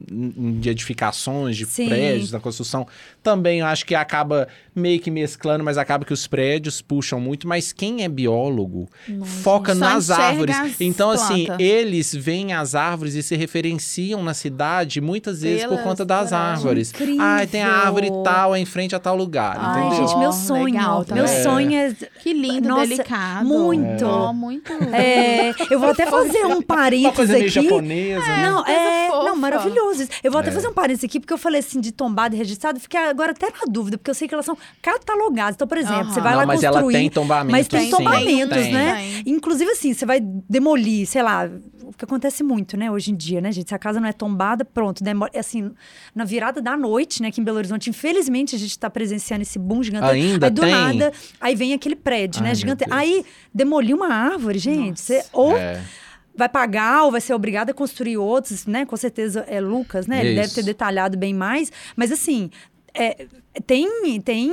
[SPEAKER 3] de edificações, de
[SPEAKER 5] Sim.
[SPEAKER 3] prédios, na construção, também eu acho que acaba meio que mesclando, mas acaba que os prédios puxam muito. Mas quem é biólogo foca
[SPEAKER 4] Só
[SPEAKER 3] nas árvores.
[SPEAKER 4] as
[SPEAKER 3] Então, assim,
[SPEAKER 4] plantas.
[SPEAKER 3] eles veem as árvores e se referenciam na cidade muitas vezes por
[SPEAKER 4] Pelas
[SPEAKER 3] conta das árvores.
[SPEAKER 5] Incrível.
[SPEAKER 3] Ah, tem a árvore tal, é em frente a tal lugar,
[SPEAKER 5] Ai,
[SPEAKER 3] entendeu?
[SPEAKER 5] gente, meu sonho.
[SPEAKER 4] legal
[SPEAKER 5] meu
[SPEAKER 4] também.
[SPEAKER 5] sonho é...
[SPEAKER 4] Que lindo,
[SPEAKER 5] Nossa,
[SPEAKER 4] delicado.
[SPEAKER 5] muito.
[SPEAKER 4] Ó, muito.
[SPEAKER 5] é, eu vou até fazer um
[SPEAKER 3] Uma
[SPEAKER 5] parênteses
[SPEAKER 3] coisa meio
[SPEAKER 5] aqui.
[SPEAKER 3] japonesa, né?
[SPEAKER 5] Não,
[SPEAKER 4] coisa
[SPEAKER 5] é,
[SPEAKER 4] fofa.
[SPEAKER 5] não, maravilhoso. Eu vou até
[SPEAKER 3] É.
[SPEAKER 5] fazer um parênteses aqui, porque eu falei assim de tombado e registrado, fiquei agora até na dúvida, porque eu sei que elas são catalogadas. Então, por exemplo, você vai
[SPEAKER 3] Não,
[SPEAKER 5] lá
[SPEAKER 3] mas
[SPEAKER 5] construir...
[SPEAKER 3] ela tem tombamento,
[SPEAKER 5] Mas tem
[SPEAKER 3] sim.
[SPEAKER 5] tombamentos,
[SPEAKER 3] Tem.
[SPEAKER 5] né?
[SPEAKER 4] Tem.
[SPEAKER 5] Inclusive, assim, você vai demolir, sei lá, o que acontece muito, né, hoje em dia, né, gente? Se a casa não é tombada, pronto, demora, assim, na virada da noite, né, aqui em Belo Horizonte, infelizmente a gente tá presenciando esse boom gigantesco.
[SPEAKER 3] Ainda
[SPEAKER 5] aí do
[SPEAKER 3] tem?
[SPEAKER 5] nada, aí vem aquele prédio,
[SPEAKER 3] Ai,
[SPEAKER 5] né, gigante. Aí demolir uma árvore, gente,
[SPEAKER 4] Nossa.
[SPEAKER 5] você ou
[SPEAKER 3] É.
[SPEAKER 5] vai pagar ou vai ser obrigado a construir outros, né? Com certeza é Lucas, né? Ele
[SPEAKER 3] Isso.
[SPEAKER 5] deve ter detalhado bem mais. Mas assim, é, tem, tem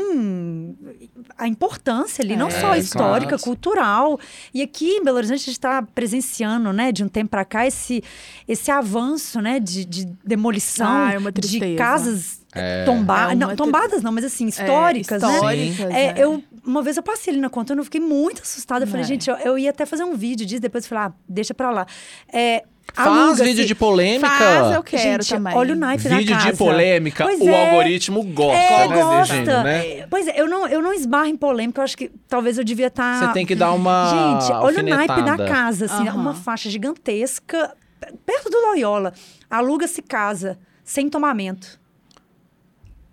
[SPEAKER 5] a importância ali, não
[SPEAKER 4] É,
[SPEAKER 5] só histórica,
[SPEAKER 3] claro.
[SPEAKER 5] cultural. E aqui em Belo Horizonte a gente está presenciando, né, de um tempo para cá, esse, esse avanço, né, de, de demolição
[SPEAKER 4] Ah, é uma
[SPEAKER 5] de casas
[SPEAKER 3] É.
[SPEAKER 5] tombadas.
[SPEAKER 4] É
[SPEAKER 5] não, tombadas não, mas assim, históricas, né?
[SPEAKER 4] históricas,
[SPEAKER 5] É,
[SPEAKER 4] é.
[SPEAKER 5] eu, uma vez eu passei ali na conta, eu fiquei muito assustada. Eu falei,
[SPEAKER 4] É.
[SPEAKER 5] gente, eu, eu ia até fazer um vídeo disso, depois eu falei, ah, deixa pra lá. É,
[SPEAKER 3] Faz vídeo de polêmica.
[SPEAKER 4] Faz, eu quero
[SPEAKER 5] Gente,
[SPEAKER 4] também.
[SPEAKER 5] olha o naipe da
[SPEAKER 3] Vídeo
[SPEAKER 5] casa.
[SPEAKER 3] de polêmica,
[SPEAKER 5] Pois
[SPEAKER 3] o
[SPEAKER 5] é.
[SPEAKER 3] algoritmo gosta,
[SPEAKER 5] É,
[SPEAKER 3] né,
[SPEAKER 5] gosta.
[SPEAKER 3] Né?
[SPEAKER 5] Pois é, eu não, eu não esbarro em polêmica, eu acho que talvez eu devia estar...
[SPEAKER 3] Você tem que dar uma
[SPEAKER 5] Gente, olha o naipe da casa, assim,
[SPEAKER 4] Aham.
[SPEAKER 5] uma faixa gigantesca, perto do Loyola, aluga-se casa sem tomamento.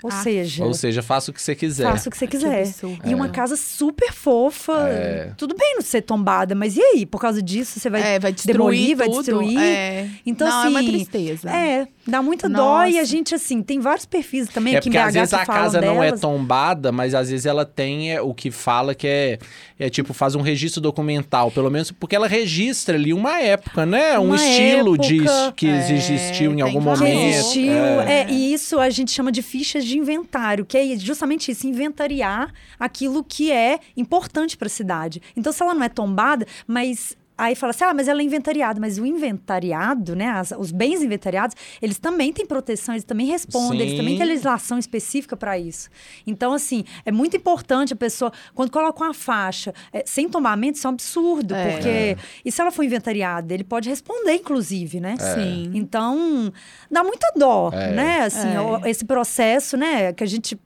[SPEAKER 5] Ou
[SPEAKER 4] Ah.
[SPEAKER 5] seja,
[SPEAKER 3] Ou seja, faça o que você quiser.
[SPEAKER 5] faça o que você quiser.
[SPEAKER 4] absurdo.
[SPEAKER 5] E uma casa super fofa.
[SPEAKER 3] É.
[SPEAKER 5] Tudo bem não ser tombada, mas e aí? Por causa disso, você vai,
[SPEAKER 4] É, vai destruir
[SPEAKER 5] demolir, vai
[SPEAKER 4] tudo.
[SPEAKER 5] destruir.
[SPEAKER 4] É.
[SPEAKER 5] Então,
[SPEAKER 4] Não,
[SPEAKER 5] assim.
[SPEAKER 4] é uma tristeza.
[SPEAKER 5] É, dá muita dó e a
[SPEAKER 4] Nossa.
[SPEAKER 5] gente, assim, tem vários perfis também
[SPEAKER 3] É
[SPEAKER 5] aqui em
[SPEAKER 3] porque
[SPEAKER 5] BH
[SPEAKER 3] às vezes
[SPEAKER 5] que
[SPEAKER 3] a casa não é tombada, mas às vezes ela tem é, o que fala que é, é tipo, faz um registro documental, pelo menos porque ela registra ali uma época, né? um
[SPEAKER 5] Uma
[SPEAKER 3] estilo de,
[SPEAKER 5] época.
[SPEAKER 3] que
[SPEAKER 4] É,
[SPEAKER 3] existiu em algum
[SPEAKER 4] que
[SPEAKER 5] que
[SPEAKER 3] momento.
[SPEAKER 5] existiu.
[SPEAKER 3] É.
[SPEAKER 5] É, e isso a gente chama de fichas de inventário, que é justamente isso, inventariar aquilo que é importante para a cidade. Então, se ela não é tombada, mas Aí fala assim, ah, mas ela é inventariada. Mas o inventariado, né, as- os bens inventariados, eles também têm proteção, eles também respondem, eles também
[SPEAKER 3] Sim.
[SPEAKER 5] têm legislação específica para isso. Então, assim, é muito importante a pessoa, quando coloca uma faixa é, sem tombamento, isso é um absurdo,
[SPEAKER 4] É.
[SPEAKER 5] porque... E se ela for inventariada? Ele pode responder, inclusive, né?
[SPEAKER 4] Sim.
[SPEAKER 5] Então, dá muita dó,
[SPEAKER 3] É.
[SPEAKER 5] né? Assim,
[SPEAKER 4] É.
[SPEAKER 5] o- esse processo, né? Que a gente.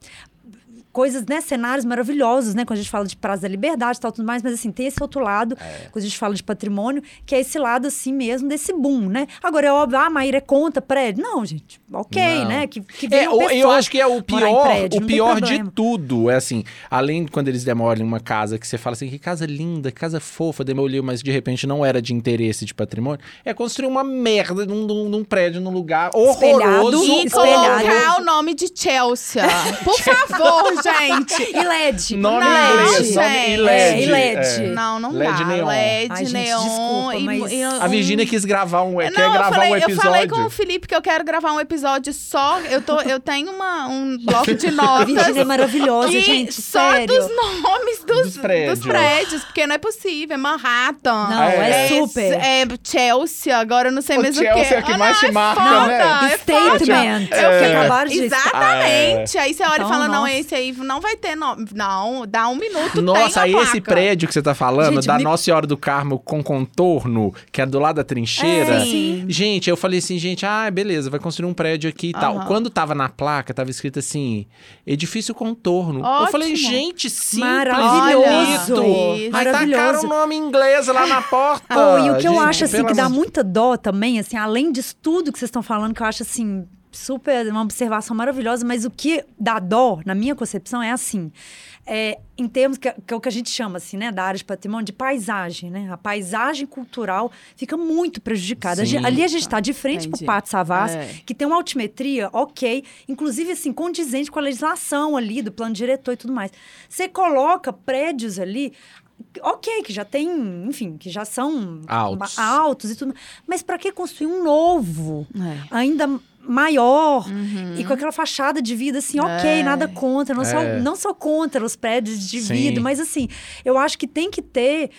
[SPEAKER 5] Coisas, né? Cenários maravilhosos, né? Quando a gente fala de Praça da Liberdade e tal, tudo mais. Mas, assim, tem esse outro lado,
[SPEAKER 3] É.
[SPEAKER 5] quando a gente fala de patrimônio, que é esse lado, assim mesmo, desse boom, né? Agora, é óbvio, ah, Maíra é contra prédio. Não, gente. Ok,
[SPEAKER 3] Não.
[SPEAKER 5] né? Que, que
[SPEAKER 3] É, eu acho que é o pior,
[SPEAKER 5] prédio,
[SPEAKER 3] o pior de tudo. É assim, além de quando eles demolim uma casa que você fala assim, que casa linda, que casa fofa, demoliu, mas de repente não era de interesse de patrimônio, é construir uma merda num, num- num prédio, num lugar
[SPEAKER 5] Espelhado
[SPEAKER 3] horroroso.
[SPEAKER 5] e
[SPEAKER 4] E
[SPEAKER 5] espelhado.
[SPEAKER 4] colocar o nome de Chelsea. Por favor, gente.
[SPEAKER 5] E LED.
[SPEAKER 3] Nome
[SPEAKER 4] Não,
[SPEAKER 3] inglês, nome e LED.
[SPEAKER 5] É, e LED.
[SPEAKER 3] é.
[SPEAKER 4] Não, não
[SPEAKER 3] LED
[SPEAKER 4] dá.
[SPEAKER 3] neon.
[SPEAKER 4] LED,
[SPEAKER 5] Ai, gente,
[SPEAKER 4] neon.
[SPEAKER 5] desculpa,
[SPEAKER 4] e,
[SPEAKER 5] mas-
[SPEAKER 4] e
[SPEAKER 3] A
[SPEAKER 4] um-
[SPEAKER 3] Virgínia quis gravar um, quer
[SPEAKER 4] Não, eu
[SPEAKER 3] gravar
[SPEAKER 4] falei,
[SPEAKER 3] um
[SPEAKER 4] eu
[SPEAKER 3] episódio.
[SPEAKER 4] falei com o Felipe que eu quero gravar um episódio só. Eu, tô, eu tenho uma, um bloco de
[SPEAKER 5] A
[SPEAKER 4] notas.
[SPEAKER 5] Virgínia é maravilhosa, gente.
[SPEAKER 4] só
[SPEAKER 5] sério.
[SPEAKER 4] dos nomes dos,
[SPEAKER 3] Dos prédios.
[SPEAKER 4] dos prédios, porque não é possível. É Manhattan.
[SPEAKER 5] Não,
[SPEAKER 3] é
[SPEAKER 5] super.
[SPEAKER 4] É Chelsea, agora eu não sei
[SPEAKER 3] O
[SPEAKER 4] mesmo
[SPEAKER 3] Chelsea
[SPEAKER 4] o que.
[SPEAKER 3] é o que
[SPEAKER 4] Ah,
[SPEAKER 3] mais
[SPEAKER 4] não,
[SPEAKER 3] te
[SPEAKER 4] é
[SPEAKER 3] marca,
[SPEAKER 4] foda,
[SPEAKER 3] né?
[SPEAKER 4] É
[SPEAKER 5] Statement.
[SPEAKER 4] foda.
[SPEAKER 5] É o que
[SPEAKER 3] É.
[SPEAKER 5] acabaram de
[SPEAKER 4] Exatamente. Aí você olha
[SPEAKER 5] Então,
[SPEAKER 4] e fala, não, esse aí não vai ter nome. Não, dá um minuto, tem
[SPEAKER 3] Nossa,
[SPEAKER 4] a
[SPEAKER 3] aí esse
[SPEAKER 4] placa.
[SPEAKER 3] prédio que você tá falando,
[SPEAKER 5] Gente,
[SPEAKER 3] da
[SPEAKER 5] me-
[SPEAKER 3] Nossa Senhora do Carmo com contorno, que é do lado da trincheira.
[SPEAKER 5] É, sim.
[SPEAKER 3] Gente, eu falei assim, gente, ah, beleza, vai construir um prédio aqui e tal.
[SPEAKER 4] Aham.
[SPEAKER 3] Quando tava na placa, tava escrito assim, edifício contorno. Eu
[SPEAKER 4] Ótimo.
[SPEAKER 3] falei, gente, simples,
[SPEAKER 5] Maravilhoso.
[SPEAKER 3] bonito. Aí tacaram o nome inglês lá na porta.
[SPEAKER 5] Oh, e o que eu
[SPEAKER 3] Gente,
[SPEAKER 5] acho, assim, que dá muita dó também, assim, além disso tudo que vocês estão falando, que eu acho, assim, super, uma observação maravilhosa, mas o que dá dó, na minha concepção, é assim, é, em termos, que, que é o que a gente chama, assim, né, da área de patrimônio, de paisagem, né? A paisagem cultural fica muito prejudicada.
[SPEAKER 3] Sim.
[SPEAKER 5] ali a gente está de frente
[SPEAKER 4] Entendi.
[SPEAKER 5] pro Pátio Savassi,
[SPEAKER 4] É.
[SPEAKER 5] que tem uma altimetria, ok, inclusive, assim, condizente com a legislação ali, do plano diretor e tudo mais. Você coloca prédios ali, ok, que já tem, enfim, que já são
[SPEAKER 3] Altos.
[SPEAKER 5] altos e tudo, mas para que construir um novo,
[SPEAKER 4] É.
[SPEAKER 5] ainda maior
[SPEAKER 4] Uhum.
[SPEAKER 5] e com aquela fachada de vida assim, ok,
[SPEAKER 4] É.
[SPEAKER 5] nada contra, não, sou,
[SPEAKER 3] É.
[SPEAKER 5] não sou contra os prédios de
[SPEAKER 3] Sim.
[SPEAKER 5] vidro, mas assim, eu acho que tem que ter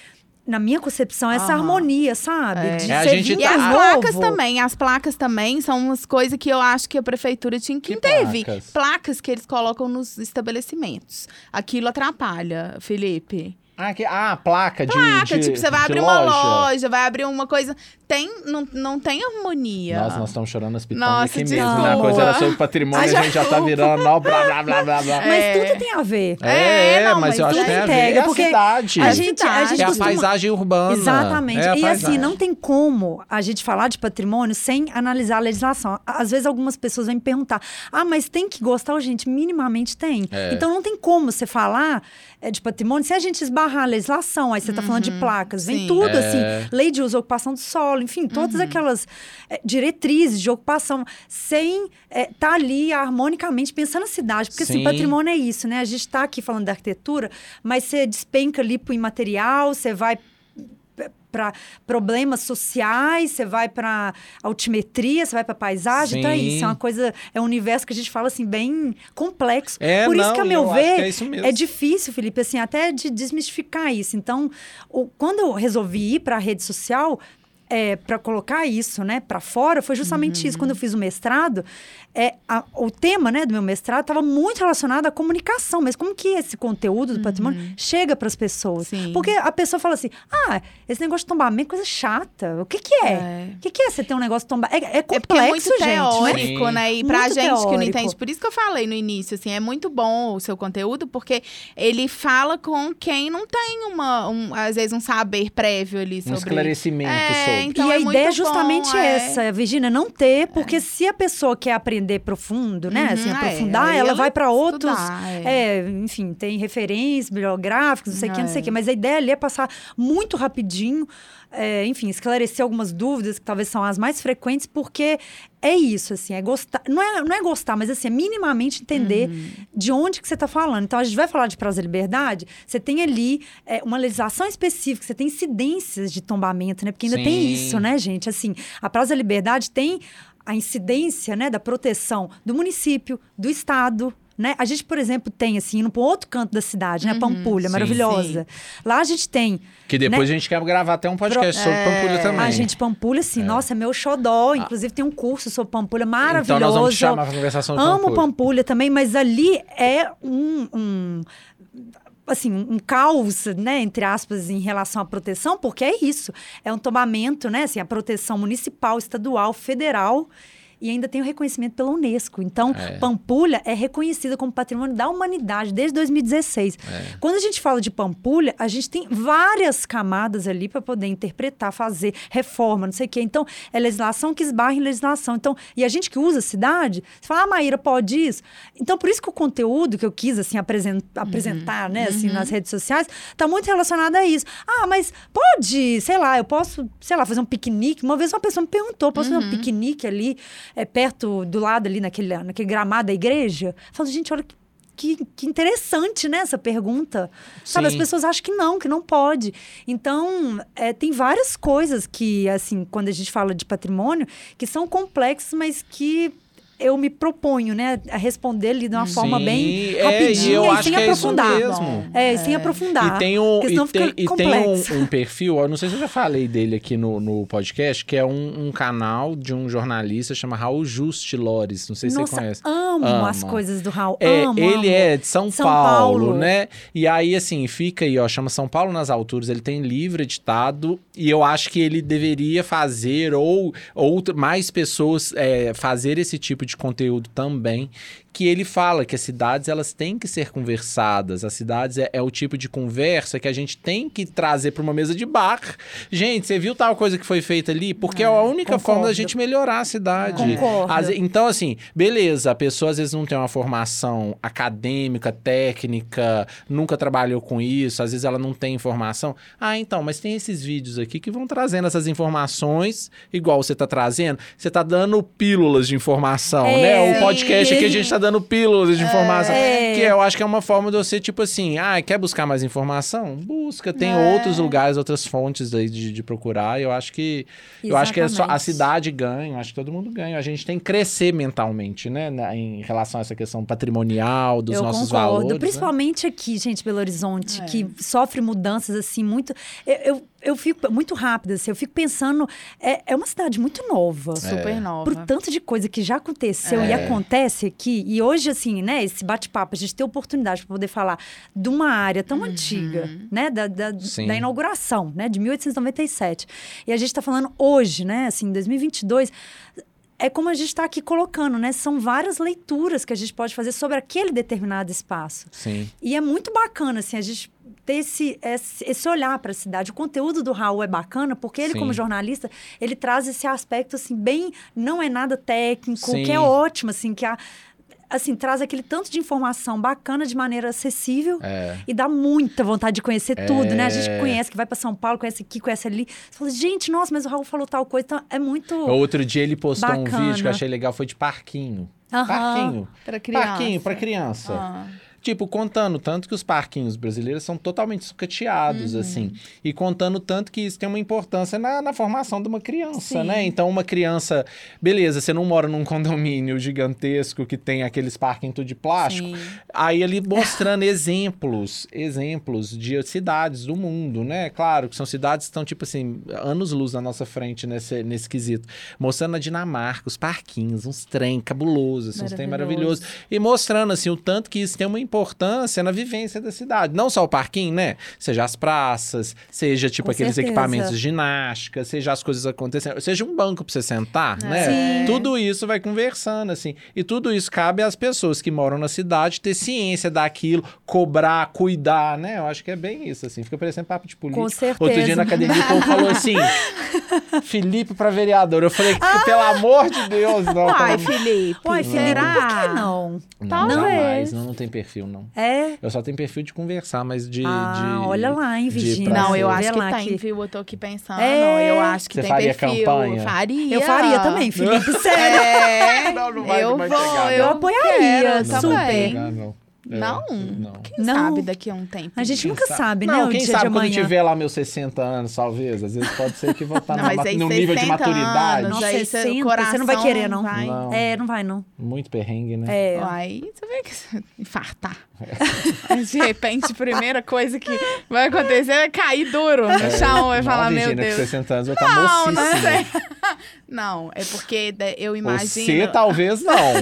[SPEAKER 5] na minha concepção, essa
[SPEAKER 4] Aham.
[SPEAKER 5] harmonia, sabe?
[SPEAKER 4] É.
[SPEAKER 5] De
[SPEAKER 3] É, a gente
[SPEAKER 5] vindo
[SPEAKER 4] E as
[SPEAKER 3] tá-
[SPEAKER 4] placas também, as placas também são umas coisas que eu acho que a prefeitura tinha que,
[SPEAKER 3] Que
[SPEAKER 4] teve.
[SPEAKER 3] placas?
[SPEAKER 4] Placas que eles colocam nos estabelecimentos. Aquilo atrapalha, Felipe.
[SPEAKER 3] Ah, que, ah, placa de
[SPEAKER 4] Placa,
[SPEAKER 3] de-
[SPEAKER 4] tipo, você vai abrir uma loja, vai abrir uma coisa. Tem, não, não tem harmonia.
[SPEAKER 3] Nossa, nós estamos chorando as pitangas
[SPEAKER 4] Nossa,
[SPEAKER 3] aqui mesmo, né? A coisa era sobre patrimônio,
[SPEAKER 4] Ah,
[SPEAKER 3] a gente já tá virando, ó, blá, blá, blá, blá, blá.
[SPEAKER 5] Mas
[SPEAKER 4] É.
[SPEAKER 5] tudo tem a ver.
[SPEAKER 3] É,
[SPEAKER 4] É, não,
[SPEAKER 3] mas,
[SPEAKER 4] mas
[SPEAKER 3] eu acho que tem a ver. É a
[SPEAKER 5] porque
[SPEAKER 3] cidade.
[SPEAKER 5] A
[SPEAKER 4] É
[SPEAKER 5] gente, a gente
[SPEAKER 3] é a
[SPEAKER 5] costuma-
[SPEAKER 3] paisagem urbana.
[SPEAKER 5] Exatamente.
[SPEAKER 3] É a
[SPEAKER 5] e assim,
[SPEAKER 3] paisagem.
[SPEAKER 5] não tem como a gente falar de patrimônio sem analisar a legislação. Às vezes algumas pessoas vêm me perguntar: ah, mas tem que gostar? Gente, minimamente tem.
[SPEAKER 3] É.
[SPEAKER 5] Então não tem como você falar é, de patrimônio se a gente esbarrar a legislação. Aí você está falando de placas, vem
[SPEAKER 4] sim.
[SPEAKER 5] tudo
[SPEAKER 3] É.
[SPEAKER 5] assim: lei de uso e ocupação do solo, enfim, todas aquelas é, diretrizes de ocupação, sem estar ali harmonicamente pensando na cidade. Porque assim,
[SPEAKER 3] Sim.
[SPEAKER 5] patrimônio é isso, né? A gente está aqui falando da arquitetura, mas você despenca ali pro imaterial, você vai para problemas sociais, você vai para altimetria, você vai para paisagem, então é
[SPEAKER 3] Sim.
[SPEAKER 5] isso, é uma coisa, é um universo que a gente fala assim bem complexo.
[SPEAKER 3] É,
[SPEAKER 5] Por isso
[SPEAKER 3] não,
[SPEAKER 5] que a meu ver
[SPEAKER 3] é isso
[SPEAKER 5] é difícil, Felipe, assim, até de desmistificar isso. Então, o- quando eu resolvi ir para a rede social, é, para colocar isso, né, para fora, foi justamente isso. Quando eu fiz o mestrado, é, a- o tema, né, do meu mestrado estava muito relacionado à comunicação, mas como que esse conteúdo do patrimônio chega para as pessoas?
[SPEAKER 4] Sim.
[SPEAKER 5] Porque a pessoa fala assim: "Ah, esse negócio de tombamento é coisa chata. O que que é?
[SPEAKER 4] É.
[SPEAKER 5] O que que é você ter um negócio de tombar? É, é
[SPEAKER 4] É porque
[SPEAKER 5] complexo,
[SPEAKER 4] é muito
[SPEAKER 5] gente.
[SPEAKER 4] teórico, né? E pra
[SPEAKER 5] Muito
[SPEAKER 4] gente que não
[SPEAKER 5] teórico.
[SPEAKER 4] entende, por isso que eu falei no início, assim, é muito bom o seu conteúdo, porque ele fala com quem não tem uma, um, às vezes, um saber prévio ali
[SPEAKER 3] Um
[SPEAKER 4] sobre.
[SPEAKER 3] esclarecimento
[SPEAKER 4] É, então
[SPEAKER 5] e
[SPEAKER 4] é
[SPEAKER 5] a ideia é
[SPEAKER 4] bom,
[SPEAKER 5] justamente
[SPEAKER 4] é.
[SPEAKER 5] essa, Virginia, não ter, porque se a pessoa quer aprender profundo, né, assim,
[SPEAKER 4] Uhum, é,
[SPEAKER 5] aprofundar,
[SPEAKER 4] aí
[SPEAKER 5] ela
[SPEAKER 4] ela
[SPEAKER 5] vai para outros,
[SPEAKER 4] é.
[SPEAKER 5] é, enfim, tem referências bibliográficas, não sei o que, não sei o
[SPEAKER 4] É.
[SPEAKER 5] que, mas a ideia ali é passar muito rapidinho, é, enfim, esclarecer algumas dúvidas que talvez são as mais frequentes, porque é isso, assim, é gostar, não é, não é gostar, mas assim, é minimamente entender
[SPEAKER 4] Uhum.
[SPEAKER 5] de onde que você está falando. Então, a gente vai falar de prazo da liberdade, você tem ali é, uma legislação específica, você tem incidências de tombamento, né? Porque ainda tem
[SPEAKER 3] Sim.
[SPEAKER 5] isso, né, gente? Assim, a prazo da liberdade tem a incidência, né, da proteção do município, do estado, né? A gente, por exemplo, tem assim, indo para outro canto da cidade, né, Pampulha,
[SPEAKER 3] Sim.
[SPEAKER 5] maravilhosa. Lá a gente tem
[SPEAKER 3] Que depois
[SPEAKER 5] Né?
[SPEAKER 3] a gente quer gravar até um podcast
[SPEAKER 5] Pro-
[SPEAKER 3] sobre Pampulha também.
[SPEAKER 5] a gente Pampulha, assim, nossa, é meu xodó. Inclusive tem um curso sobre Pampulha maravilhoso.
[SPEAKER 3] Então nós vamos te chamar pra conversar sobre
[SPEAKER 5] Amo
[SPEAKER 3] Pampulha.
[SPEAKER 5] Pampulha também, mas ali é um, um assim, um caos, né, entre aspas, em relação à proteção, porque é isso, é um tombamento, né, assim, a proteção municipal, estadual, federal e ainda tem o reconhecimento pela Unesco. Então,
[SPEAKER 3] É.
[SPEAKER 5] Pampulha é reconhecida como patrimônio da humanidade desde 2016.
[SPEAKER 3] É.
[SPEAKER 5] Quando a gente fala de Pampulha, a gente tem várias camadas ali para poder interpretar, fazer reforma, não sei o quê. Então, é legislação que esbarra em legislação. Então, e a gente que usa a cidade, você fala, ah, Maíra, pode isso? Então, por isso que o conteúdo que eu quis, assim, apresen- apresentar, né, assim, nas redes sociais, tá muito relacionado a isso. Ah, mas pode, sei lá, eu posso, sei lá, fazer um piquenique. Uma vez uma pessoa me perguntou, posso fazer um piquenique ali, é, perto, do lado ali, naquele, naquele gramado da igreja? Eu falo, gente, olha que que, que interessante, né, essa pergunta. Sabe, as
[SPEAKER 3] Sim.
[SPEAKER 5] pessoas acham que não, que não pode. Então, é, tem várias coisas que, assim, quando a gente fala de patrimônio, que são complexas, mas que eu me proponho, né, a responder ali de uma forma
[SPEAKER 3] Sim,
[SPEAKER 5] bem
[SPEAKER 3] é,
[SPEAKER 5] rapidinha
[SPEAKER 3] e eu
[SPEAKER 5] e
[SPEAKER 3] acho
[SPEAKER 5] sem
[SPEAKER 3] que é isso
[SPEAKER 5] aprofundar.
[SPEAKER 3] mesmo.
[SPEAKER 5] É, e sem aprofundar.
[SPEAKER 3] E tem um, e tem, e tem um, um perfil, eu não sei se eu já falei dele aqui no, no podcast, que é um, um canal de um jornalista chama Raul Juste Lores. Não sei se
[SPEAKER 5] Nossa,
[SPEAKER 3] você conhece.
[SPEAKER 5] amo
[SPEAKER 3] Ama.
[SPEAKER 5] as coisas do Raul.
[SPEAKER 3] É,
[SPEAKER 5] amo,
[SPEAKER 3] ele
[SPEAKER 5] amo.
[SPEAKER 3] é de São,
[SPEAKER 5] São
[SPEAKER 3] Paulo,
[SPEAKER 5] Paulo.
[SPEAKER 3] né? E aí, assim, fica aí, ó, chama São Paulo nas alturas. Ele tem livro editado e eu acho que ele deveria fazer, ou, ou mais pessoas é, fazer esse tipo de conteúdo também. Que ele fala que as cidades elas têm que ser conversadas. As cidades é, é o tipo de conversa que a gente tem que trazer para uma mesa de bar. Gente, você viu tal coisa que foi feita ali? Porque é, a única forma da
[SPEAKER 5] concordo.
[SPEAKER 3] gente melhorar a cidade.
[SPEAKER 5] Concordo.
[SPEAKER 3] Às- então, assim, beleza, a pessoa às vezes não tem uma formação acadêmica, técnica, nunca trabalhou com isso, às vezes ela não tem informação. Ah, então, mas tem esses vídeos aqui que vão trazendo essas informações, igual você tá trazendo. Você tá dando pílulas de informação,
[SPEAKER 5] É,
[SPEAKER 3] né? O podcast aqui a gente tá dando pílulas de informação.
[SPEAKER 5] É.
[SPEAKER 3] Que eu acho que é uma forma de você, tipo assim, ah, quer buscar mais informação? Busca. Tem
[SPEAKER 4] É.
[SPEAKER 3] outros lugares, outras fontes aí de, de procurar. Eu acho que. Eu acho que é só, a
[SPEAKER 5] Exatamente.
[SPEAKER 3] cidade ganha, eu acho que todo mundo ganha. A gente tem que crescer mentalmente, né? na- em relação a essa questão patrimonial, dos
[SPEAKER 5] eu
[SPEAKER 3] nossos
[SPEAKER 5] concordo.
[SPEAKER 3] valores. né?
[SPEAKER 5] Principalmente aqui, gente, Belo Horizonte,
[SPEAKER 4] É.
[SPEAKER 5] que sofre mudanças assim muito. Eu, eu, eu fico muito rápida, assim, eu fico pensando. É, é uma cidade muito nova.
[SPEAKER 4] Super nova.
[SPEAKER 5] Por tanto de coisa que já aconteceu e
[SPEAKER 3] É.
[SPEAKER 5] acontece aqui, e hoje, assim, né, esse bate-papo, a gente tem oportunidade para poder falar de uma área tão antiga, né, da, da, da inauguração, né, de 1897. E a gente está falando hoje, né, assim, em 2022 é como a gente está aqui colocando, né? São várias leituras que a gente pode fazer sobre aquele determinado espaço.
[SPEAKER 3] Sim.
[SPEAKER 5] E é muito bacana, assim, a gente ter esse, esse, olhar para a cidade. O conteúdo do Raul é bacana, porque ele,
[SPEAKER 3] Sim.
[SPEAKER 5] como jornalista, ele traz esse aspecto, assim, bem... Não é nada técnico,
[SPEAKER 3] Sim.
[SPEAKER 5] que é ótimo, assim, que a... Assim, traz aquele tanto de informação bacana de maneira acessível
[SPEAKER 3] É.
[SPEAKER 5] e dá muita vontade de conhecer tudo, né? A gente
[SPEAKER 3] É.
[SPEAKER 5] conhece, que vai para São Paulo, conhece aqui, conhece ali. Você fala, gente, nossa, mas o Raul falou tal coisa. Então, é muito...
[SPEAKER 3] Outro dia ele postou um
[SPEAKER 5] Bacana.
[SPEAKER 3] vídeo que eu achei legal, foi de parquinho.
[SPEAKER 5] Aham.
[SPEAKER 3] Parquinho.
[SPEAKER 4] Pra criança.
[SPEAKER 3] Parquinho pra criança.
[SPEAKER 4] Ah.
[SPEAKER 3] Tipo, contando tanto que os parquinhos brasileiros são totalmente sucateados, assim. E contando tanto que isso tem uma importância na, na formação de uma criança,
[SPEAKER 5] Sim.
[SPEAKER 3] né? Então, uma criança... Beleza, você não mora num condomínio gigantesco que tem aqueles parquinhos tudo de plástico.
[SPEAKER 4] Sim.
[SPEAKER 3] Aí ele mostrando exemplos, exemplos de cidades do mundo, né? Claro que são cidades que estão, tipo assim, anos-luz na nossa frente nesse, nesse quesito. Mostrando a Dinamarca, os parquinhos, uns trem cabulosos, assim, uns trem
[SPEAKER 5] Maravilhoso.
[SPEAKER 3] maravilhosos. E mostrando, assim, o tanto que isso tem uma importância na vivência da cidade. Não só o parquinho, né? Seja as praças, seja tipo
[SPEAKER 5] Com
[SPEAKER 3] aqueles
[SPEAKER 5] certeza.
[SPEAKER 3] equipamentos de ginástica, seja as coisas acontecendo, seja um banco pra você sentar, né?
[SPEAKER 5] Sim.
[SPEAKER 3] Tudo isso vai conversando, assim. E tudo isso cabe às pessoas que moram na cidade ter ciência daquilo, cobrar, cuidar, né? Eu acho que é bem isso, assim. Fica parecendo papo de político.
[SPEAKER 5] Com certeza.
[SPEAKER 3] Outro dia na academia, o povo falou assim: Felipe pra vereador. Eu falei,
[SPEAKER 5] Ah!
[SPEAKER 3] pelo amor de Deus, não.
[SPEAKER 4] Ai, Felipe.
[SPEAKER 5] Uai, Felipe,
[SPEAKER 4] será?
[SPEAKER 5] por que não?
[SPEAKER 3] Não,
[SPEAKER 4] Talvez.
[SPEAKER 3] jamais. Não, não tem perfil, não.
[SPEAKER 5] É?
[SPEAKER 3] Eu só tenho perfil de conversar, mas de.
[SPEAKER 5] Ah,
[SPEAKER 3] de-
[SPEAKER 5] olha lá, hein,
[SPEAKER 3] pra
[SPEAKER 4] Não, eu acho que tem,
[SPEAKER 5] que-
[SPEAKER 4] viu? Eu tô aqui pensando.
[SPEAKER 5] É.
[SPEAKER 4] Eu acho que
[SPEAKER 3] Você
[SPEAKER 4] tem
[SPEAKER 3] faria
[SPEAKER 4] perfil.
[SPEAKER 3] campanha?
[SPEAKER 4] Faria.
[SPEAKER 5] Eu faria também, Felipe, sério.
[SPEAKER 4] É,
[SPEAKER 3] Não, não vai-
[SPEAKER 4] eu
[SPEAKER 3] não vai
[SPEAKER 4] vou,
[SPEAKER 3] chegar,
[SPEAKER 4] eu
[SPEAKER 5] não. apoiaria,
[SPEAKER 4] quero
[SPEAKER 5] super.
[SPEAKER 3] Não, não. É,
[SPEAKER 4] Não?
[SPEAKER 3] Não.
[SPEAKER 4] Quem
[SPEAKER 5] Não.
[SPEAKER 4] sabe daqui a um tempo.
[SPEAKER 5] A gente
[SPEAKER 3] Quem
[SPEAKER 5] nunca sabe, né?
[SPEAKER 3] Não, quem
[SPEAKER 5] dia
[SPEAKER 3] sabe
[SPEAKER 5] de
[SPEAKER 3] quando
[SPEAKER 5] amanhã.
[SPEAKER 3] tiver lá meus 60 anos, talvez. Às vezes pode ser que vou estar
[SPEAKER 4] Não,
[SPEAKER 3] numa
[SPEAKER 4] aí
[SPEAKER 3] num nível de
[SPEAKER 4] 60
[SPEAKER 3] maturidade.
[SPEAKER 4] anos,
[SPEAKER 5] Nossa,
[SPEAKER 4] aí
[SPEAKER 5] 60,
[SPEAKER 4] seu
[SPEAKER 5] você não vai querer, não.
[SPEAKER 4] coração vai-
[SPEAKER 3] Não.
[SPEAKER 5] É, não vai, não.
[SPEAKER 3] Muito perrengue, né?
[SPEAKER 5] É.
[SPEAKER 4] Aí você vê que infartar. De repente, a primeira coisa que vai acontecer é cair duro no chão. Vai
[SPEAKER 3] Não,
[SPEAKER 4] falar, meu Deus.
[SPEAKER 3] com 60 anos vai estar
[SPEAKER 4] Não,
[SPEAKER 3] mocíssima.
[SPEAKER 4] não sei. Não, é porque de- eu imagino.
[SPEAKER 3] Você talvez não.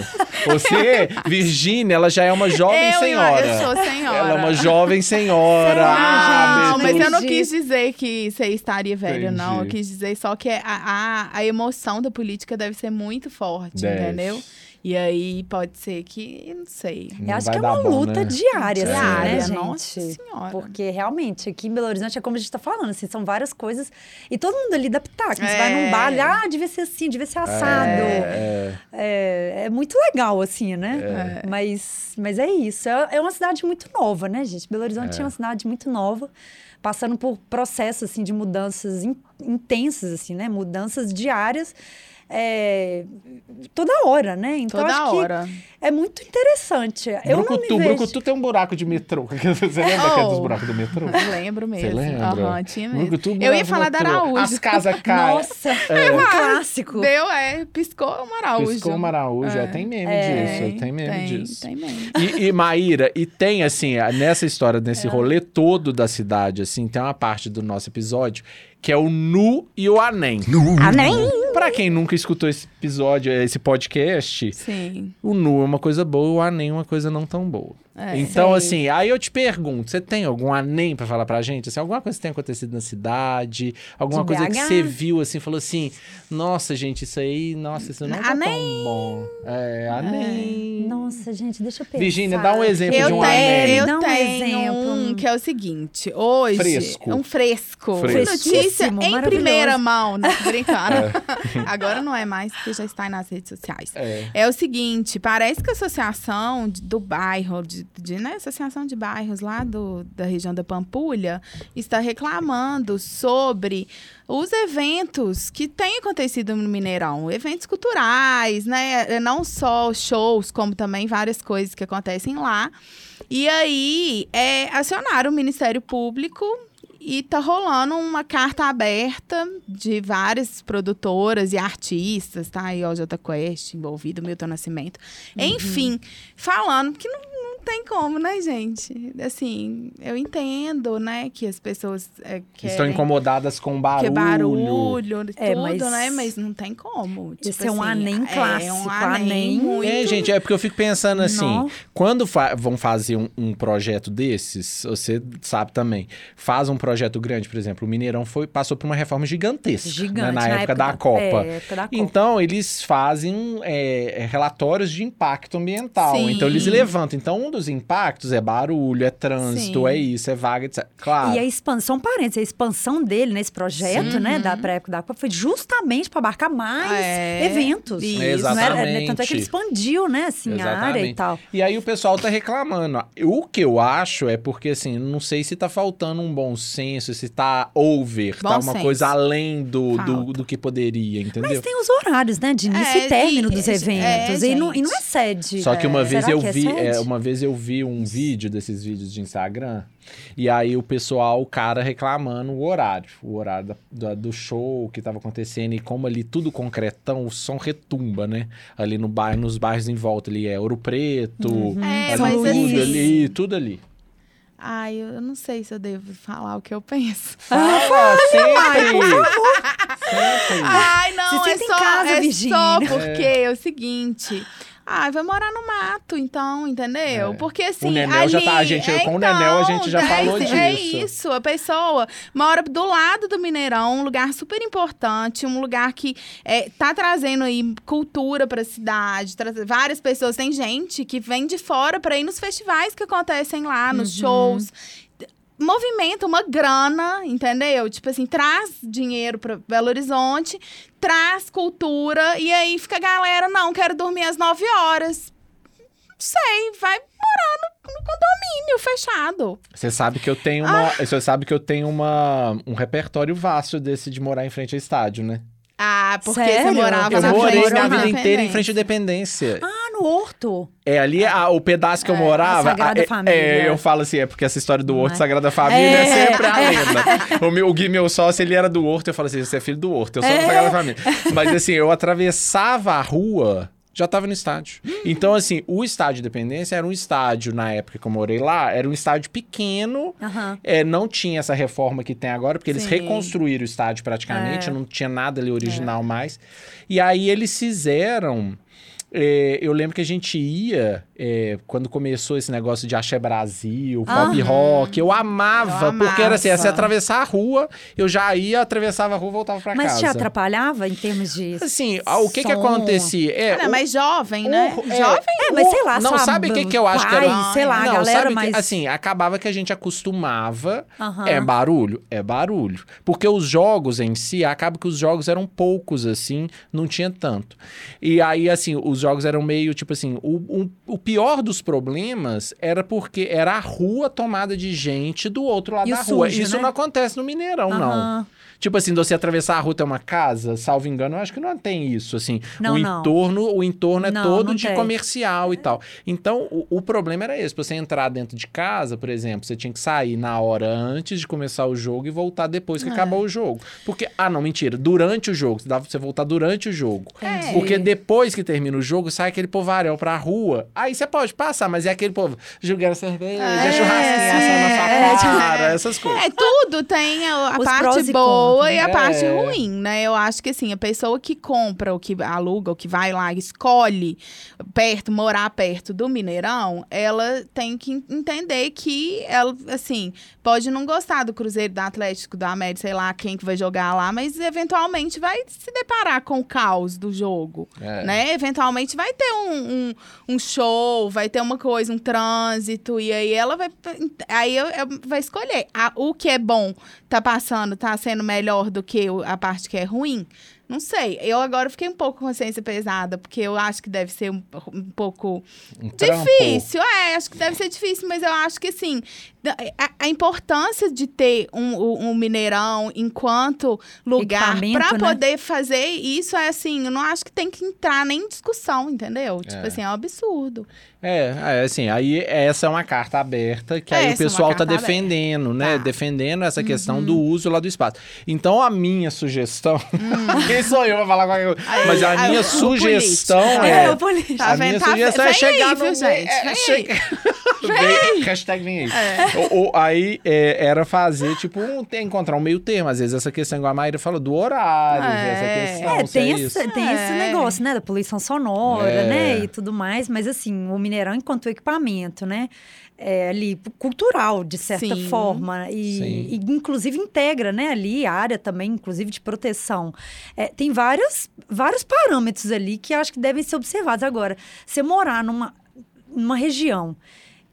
[SPEAKER 3] Você, Virgínia, ela já é uma jovem
[SPEAKER 4] eu,
[SPEAKER 3] senhora.
[SPEAKER 4] Eu sou senhora.
[SPEAKER 3] Ela é uma jovem senhora. Ah,
[SPEAKER 4] Não, mas eu não
[SPEAKER 5] Entendi.
[SPEAKER 4] quis dizer que você estaria velho, não. Eu
[SPEAKER 3] Entendi.
[SPEAKER 4] quis dizer só que a, a, a emoção da política deve ser muito forte,
[SPEAKER 3] Deve.
[SPEAKER 4] entendeu? E aí pode ser que, não sei.
[SPEAKER 3] Não
[SPEAKER 5] Eu acho que é uma
[SPEAKER 3] bom,
[SPEAKER 5] luta
[SPEAKER 3] né?
[SPEAKER 5] diária, assim,
[SPEAKER 4] Diária,
[SPEAKER 5] né, gente?
[SPEAKER 4] nossa senhora.
[SPEAKER 5] Porque realmente, aqui em Belo Horizonte é como a gente tá falando, assim, são várias coisas. E todo mundo ali dá pitaco. Você
[SPEAKER 4] É.
[SPEAKER 5] vai num bar, ali, ah, devia ser assim, devia ser assado.
[SPEAKER 3] É,
[SPEAKER 5] É, é muito legal, assim, né? Mas, mas é isso. É, é uma cidade muito nova, né, gente? Belo Horizonte é. uma cidade muito nova, passando por processos, assim, de mudanças in- intensas, assim, né? Mudanças diárias. É, toda hora, né? Então,
[SPEAKER 4] Toda
[SPEAKER 5] acho
[SPEAKER 4] hora.
[SPEAKER 5] que é muito interessante. Eu não
[SPEAKER 3] Brucutu,
[SPEAKER 5] me vejo...
[SPEAKER 3] Brucutu tem um buraco de metrô. Você lembra que é dos
[SPEAKER 4] Oh.
[SPEAKER 3] buracos do metrô?
[SPEAKER 4] Eu lembro mesmo.
[SPEAKER 3] lembra?
[SPEAKER 4] Aham, tinha mesmo.
[SPEAKER 3] Brucutu,
[SPEAKER 4] eu ia falar da. Araújo.
[SPEAKER 3] As casas caem.
[SPEAKER 5] Nossa, é um clássico.
[SPEAKER 4] Deu, é, piscou o Araújo.
[SPEAKER 3] Piscou uma Araújo. É. Tem meme
[SPEAKER 4] É,
[SPEAKER 3] disso. Tem meme
[SPEAKER 4] tem,
[SPEAKER 3] disso.
[SPEAKER 4] Tem meme.
[SPEAKER 3] E, e Maíra, e tem assim, nessa história, nesse rolê todo da cidade, assim, tem uma parte do nosso episódio que é o Nu e o Anem.
[SPEAKER 5] Amém.
[SPEAKER 3] Pra quem nunca escutou esse episódio, esse podcast,
[SPEAKER 4] Sim.
[SPEAKER 3] o Nu é uma coisa boa e o Anem é uma coisa não tão boa.
[SPEAKER 4] É,
[SPEAKER 3] então,
[SPEAKER 5] sei.
[SPEAKER 3] assim, aí eu te pergunto, você tem algum Anem pra falar pra gente? Assim, alguma coisa que tenha acontecido na cidade? Alguma
[SPEAKER 5] De
[SPEAKER 3] coisa que
[SPEAKER 5] BH?
[SPEAKER 3] você viu, assim, falou assim, nossa, gente, isso aí, nossa, isso não tá
[SPEAKER 4] Anem.
[SPEAKER 3] tão bom. É, Anem.
[SPEAKER 5] Nossa, gente, deixa eu pensar.
[SPEAKER 3] Virgínia, dá um exemplo
[SPEAKER 4] Eu
[SPEAKER 3] de um
[SPEAKER 4] tenho,
[SPEAKER 3] Anem.
[SPEAKER 4] eu
[SPEAKER 5] Dá um
[SPEAKER 4] tenho
[SPEAKER 5] exemplo.
[SPEAKER 4] um que é o seguinte. Hoje,
[SPEAKER 3] Fresco.
[SPEAKER 4] um fresco.
[SPEAKER 3] Fresco.
[SPEAKER 4] Notícia em primeira mão, não tô brincando. Agora não é mais, porque já está nas redes sociais.
[SPEAKER 3] É.
[SPEAKER 4] É o seguinte, parece que a associação de- do bairro, de, de, né, associação de bairros lá do, da região da Pampulha, está reclamando sobre os eventos que têm acontecido no Mineirão, eventos culturais, né, não só shows, como também várias coisas que acontecem lá. E aí, é, acionaram o Ministério Público e tá rolando uma carta aberta de várias produtoras e artistas, tá? Aí, ó, Jota Quest envolvido, Milton Nascimento. Enfim, falando que não tem como, né, gente? Assim, eu entendo, né, que as pessoas é, querem...
[SPEAKER 3] Estão incomodadas com barulho.
[SPEAKER 4] Que é barulho,
[SPEAKER 5] É,
[SPEAKER 4] tudo,
[SPEAKER 5] mas-
[SPEAKER 4] né? Mas não tem como.
[SPEAKER 5] Esse
[SPEAKER 4] Tipo
[SPEAKER 5] é um
[SPEAKER 4] assim,
[SPEAKER 5] Anem
[SPEAKER 4] É
[SPEAKER 5] clássico,
[SPEAKER 4] um
[SPEAKER 5] Anem.
[SPEAKER 4] Anem muito...
[SPEAKER 3] É, gente, é porque eu fico pensando assim,
[SPEAKER 5] Não.
[SPEAKER 3] quando fa- vão fazer um, um projeto desses, você sabe também, faz um projeto grande, por exemplo, o Mineirão foi, passou por uma reforma gigantesca, né,
[SPEAKER 5] Gigante.
[SPEAKER 3] na, época, da Copa.
[SPEAKER 5] É, época da Copa.
[SPEAKER 3] Então, eles fazem é, relatórios de impacto ambiental.
[SPEAKER 4] Sim.
[SPEAKER 3] Então, eles levantam. Então, um dos impactos é barulho, é trânsito,
[SPEAKER 4] Sim.
[SPEAKER 3] é isso, é vaga, etc. Claro.
[SPEAKER 5] E a expansão, parênteses, a expansão dele nesse projeto, né, da pré-época da Copa, foi justamente para abarcar mais
[SPEAKER 4] É,
[SPEAKER 5] eventos.
[SPEAKER 4] isso.
[SPEAKER 5] Não era-
[SPEAKER 3] Exatamente.
[SPEAKER 5] tanto é que ele expandiu, né, assim, a área e
[SPEAKER 3] Exatamente.
[SPEAKER 5] tal.
[SPEAKER 3] E aí o pessoal tá reclamando. O que eu acho é porque, assim, não sei se tá faltando um bom senso, se tá over,
[SPEAKER 4] Bom
[SPEAKER 3] tá uma
[SPEAKER 4] senso.
[SPEAKER 3] coisa além do, do, do que poderia, entendeu?
[SPEAKER 5] Mas tem os horários, né, de início
[SPEAKER 4] É,
[SPEAKER 5] e término
[SPEAKER 4] e-
[SPEAKER 5] dos
[SPEAKER 4] é,
[SPEAKER 5] eventos. e, não, e não é sede.
[SPEAKER 3] Só que uma
[SPEAKER 5] É,
[SPEAKER 3] vez
[SPEAKER 5] será
[SPEAKER 3] eu
[SPEAKER 5] que é
[SPEAKER 3] vi, é, uma vez eu vi um vídeo desses vídeos de Instagram, e aí o pessoal, o cara reclamando o horário, o horário da- da- do show que tava acontecendo, e como ali tudo concretão, o som retumba, né? Ali no bairro, nos bairros em volta ali, é Ouro Preto,
[SPEAKER 4] É,
[SPEAKER 3] ali tudo
[SPEAKER 5] assim-
[SPEAKER 3] ali, tudo ali.
[SPEAKER 4] Ai, eu não sei se eu devo falar o que eu penso.
[SPEAKER 3] Fala sempre! sempre!
[SPEAKER 4] Ai, não,
[SPEAKER 5] Se
[SPEAKER 4] é só,
[SPEAKER 5] casa,
[SPEAKER 4] é só porque é. o seguinte, Ah, vai morar no mato, então, entendeu?
[SPEAKER 3] É.
[SPEAKER 4] Porque assim.
[SPEAKER 3] O Nenel
[SPEAKER 4] ali,
[SPEAKER 3] já tá- a gente-
[SPEAKER 4] é,
[SPEAKER 3] com o Nenel a gente já
[SPEAKER 4] é,
[SPEAKER 3] falou
[SPEAKER 4] É
[SPEAKER 3] disso.
[SPEAKER 4] isso, a pessoa mora do lado do Mineirão, um lugar super importante, um lugar que é, tá trazendo aí cultura pra cidade, traz- várias pessoas. Tem gente que vem de fora pra ir nos festivais que acontecem lá, nos shows. Movimenta uma grana, entendeu? Tipo assim, traz dinheiro pra Belo Horizonte, traz cultura, e aí fica a galera, não, quero dormir às 9 horas. Não sei, vai morar no, no condomínio fechado.
[SPEAKER 3] Você sabe que eu tenho uma. Você sabe que eu tenho uma, um repertório vasto desse de morar em frente ao estádio, né?
[SPEAKER 4] Ah, porque
[SPEAKER 5] Sério?
[SPEAKER 4] você morava
[SPEAKER 3] Eu
[SPEAKER 4] na
[SPEAKER 3] morei minha vida inteira em frente à
[SPEAKER 4] Independência.
[SPEAKER 3] Independência.
[SPEAKER 5] Ah, no Horto.
[SPEAKER 3] É ali a- o pedaço que eu
[SPEAKER 5] É,
[SPEAKER 3] morava.
[SPEAKER 5] a Sagrada
[SPEAKER 3] é-
[SPEAKER 5] Família.
[SPEAKER 3] É, eu falo assim, é porque essa história do Horto
[SPEAKER 5] é?
[SPEAKER 3] Sagrada Família é,
[SPEAKER 5] É,
[SPEAKER 3] sempre a
[SPEAKER 5] é.
[SPEAKER 3] lenda. O, meu, o Gui, meu sócio, ele era do Horto, eu falo assim, você é filho do Horto, eu sou da
[SPEAKER 5] É.
[SPEAKER 3] Sagrada Família. Mas assim, eu atravessava a rua, já tava no estádio. Então assim, o estádio Independência era um estádio, na época que eu morei lá, era um estádio pequeno,
[SPEAKER 5] Aham.
[SPEAKER 3] é, não tinha essa reforma que tem agora, porque eles
[SPEAKER 4] Sim.
[SPEAKER 3] reconstruíram o estádio praticamente,
[SPEAKER 5] É.
[SPEAKER 3] não tinha nada ali original mais. E aí eles fizeram. É, eu lembro que a gente ia, é, quando começou esse negócio de Axé Brasil, pop rock, eu amava,
[SPEAKER 4] Eu
[SPEAKER 3] porque era assim, você atravessar a rua, eu já ia, atravessava a rua e voltava pra
[SPEAKER 5] Mas
[SPEAKER 3] casa.
[SPEAKER 5] te atrapalhava em termos de.
[SPEAKER 3] Assim, ah, o que que acontecia? É,
[SPEAKER 4] Olha,
[SPEAKER 3] o-
[SPEAKER 4] mas jovem, né?
[SPEAKER 3] o- é,
[SPEAKER 4] jovem.
[SPEAKER 5] É, mas sei lá,
[SPEAKER 3] não,
[SPEAKER 5] sua
[SPEAKER 3] sabe o que, que eu acho que
[SPEAKER 5] pai,
[SPEAKER 3] era?
[SPEAKER 5] sei lá,
[SPEAKER 3] não,
[SPEAKER 5] galera
[SPEAKER 3] sabe que-
[SPEAKER 5] mais...
[SPEAKER 3] Assim, acabava que a gente acostumava.
[SPEAKER 5] Aham.
[SPEAKER 3] É barulho? É barulho. Porque os jogos em si, acaba que os jogos eram poucos, assim, não tinha tanto. E aí, assim, os jogos eram meio, tipo assim, o, o, o pior dos problemas era porque era a rua tomada de gente do outro lado
[SPEAKER 5] E
[SPEAKER 3] da rua. Isso
[SPEAKER 5] né?
[SPEAKER 3] não acontece no Mineirão, não. Tipo assim, de você atravessar a rua tem uma casa, salvo engano, eu acho que não tem isso, assim.
[SPEAKER 5] Não,
[SPEAKER 3] o
[SPEAKER 5] não.
[SPEAKER 3] entorno, o entorno é
[SPEAKER 5] Não,
[SPEAKER 3] todo
[SPEAKER 5] não
[SPEAKER 3] de
[SPEAKER 5] tem.
[SPEAKER 3] comercial e tal. Então, o, o problema era esse, pra você entrar dentro de casa, por exemplo, você tinha que sair na hora antes de começar o jogo e voltar depois que
[SPEAKER 4] É.
[SPEAKER 3] acabou o jogo. Porque, ah, não, mentira, durante o jogo, dava pra você voltar durante o jogo.
[SPEAKER 4] É.
[SPEAKER 3] Porque depois que termina o jogo, sai aquele povarel pra rua. Aí você pode passar, mas é aquele povo jogando cerveja,
[SPEAKER 4] É,
[SPEAKER 3] churrasquinho, assando na sua
[SPEAKER 5] é,
[SPEAKER 3] cara, essas coisas.
[SPEAKER 4] É, tudo tem a, a parte
[SPEAKER 5] e
[SPEAKER 4] boa
[SPEAKER 5] contras,
[SPEAKER 4] e a
[SPEAKER 3] né?
[SPEAKER 4] parte
[SPEAKER 3] É.
[SPEAKER 4] ruim, né? Eu acho que assim, a pessoa que compra, ou que aluga, ou que vai lá, escolhe perto, morar perto do Mineirão, ela tem que entender que ela, assim, pode não gostar do Cruzeiro, do Atlético, do América, sei lá quem que vai jogar lá, mas eventualmente vai se deparar com o caos do jogo
[SPEAKER 3] É.
[SPEAKER 4] né? Eventualmente vai ter um, um, um show, vai ter uma coisa, um trânsito, e aí ela vai. Aí eu, eu- vai escolher. A- o que é bom tá passando, tá sendo melhor do que a parte que é ruim. Não sei. Eu agora fiquei um pouco com consciência pesada, porque eu acho que deve ser um, um pouco
[SPEAKER 3] Um
[SPEAKER 4] difícil. É, acho que deve ser difícil, mas eu acho que assim, a, a importância de ter um, um- um Mineirão enquanto lugar para
[SPEAKER 5] né?
[SPEAKER 4] poder fazer isso é assim, eu não acho que tem que entrar nem em discussão, entendeu? Tipo
[SPEAKER 3] É.
[SPEAKER 4] assim, é um absurdo.
[SPEAKER 3] É, é, assim, aí essa é uma carta aberta que aí
[SPEAKER 4] Essa
[SPEAKER 3] o
[SPEAKER 4] é
[SPEAKER 3] pessoal tá
[SPEAKER 4] carta
[SPEAKER 3] defendendo, né?
[SPEAKER 4] Tá. Uhum.
[SPEAKER 3] Defendendo essa questão do uso lá do espaço. Então a minha sugestão, quem sou eu pra falar qualquer coisa?
[SPEAKER 4] Hum. Aí-
[SPEAKER 3] Mas a
[SPEAKER 4] aí
[SPEAKER 3] minha
[SPEAKER 4] o
[SPEAKER 3] sugestão
[SPEAKER 4] político,
[SPEAKER 3] é,
[SPEAKER 5] É.
[SPEAKER 4] Tá
[SPEAKER 3] a
[SPEAKER 4] vendo?
[SPEAKER 3] minha
[SPEAKER 4] Tá
[SPEAKER 3] sugestão é chegar
[SPEAKER 4] aí,
[SPEAKER 3] no
[SPEAKER 4] viu, gente?
[SPEAKER 3] é,
[SPEAKER 4] Vem
[SPEAKER 3] chega- Vem- hashtag vem aí. O- o- aí é, era fazer, tipo, um, tem- encontrar um meio termo. Às vezes essa questão, igual a Maíra falou, do horário,
[SPEAKER 4] É.
[SPEAKER 3] essa questão.
[SPEAKER 5] É, tem,
[SPEAKER 3] isso.
[SPEAKER 5] esse, tem esse
[SPEAKER 4] É.
[SPEAKER 5] negócio, né? Da poluição sonora,
[SPEAKER 3] É.
[SPEAKER 5] né? E tudo mais. Mas, assim, o Mineirão, enquanto equipamento, né? É ali, cultural, de certa
[SPEAKER 4] Sim.
[SPEAKER 5] forma. E,
[SPEAKER 3] Sim.
[SPEAKER 5] e, inclusive, integra, né? Ali, a área também, inclusive, de proteção. É, tem vários, vários parâmetros ali que acho que devem ser observados. Agora, você morar numa, numa região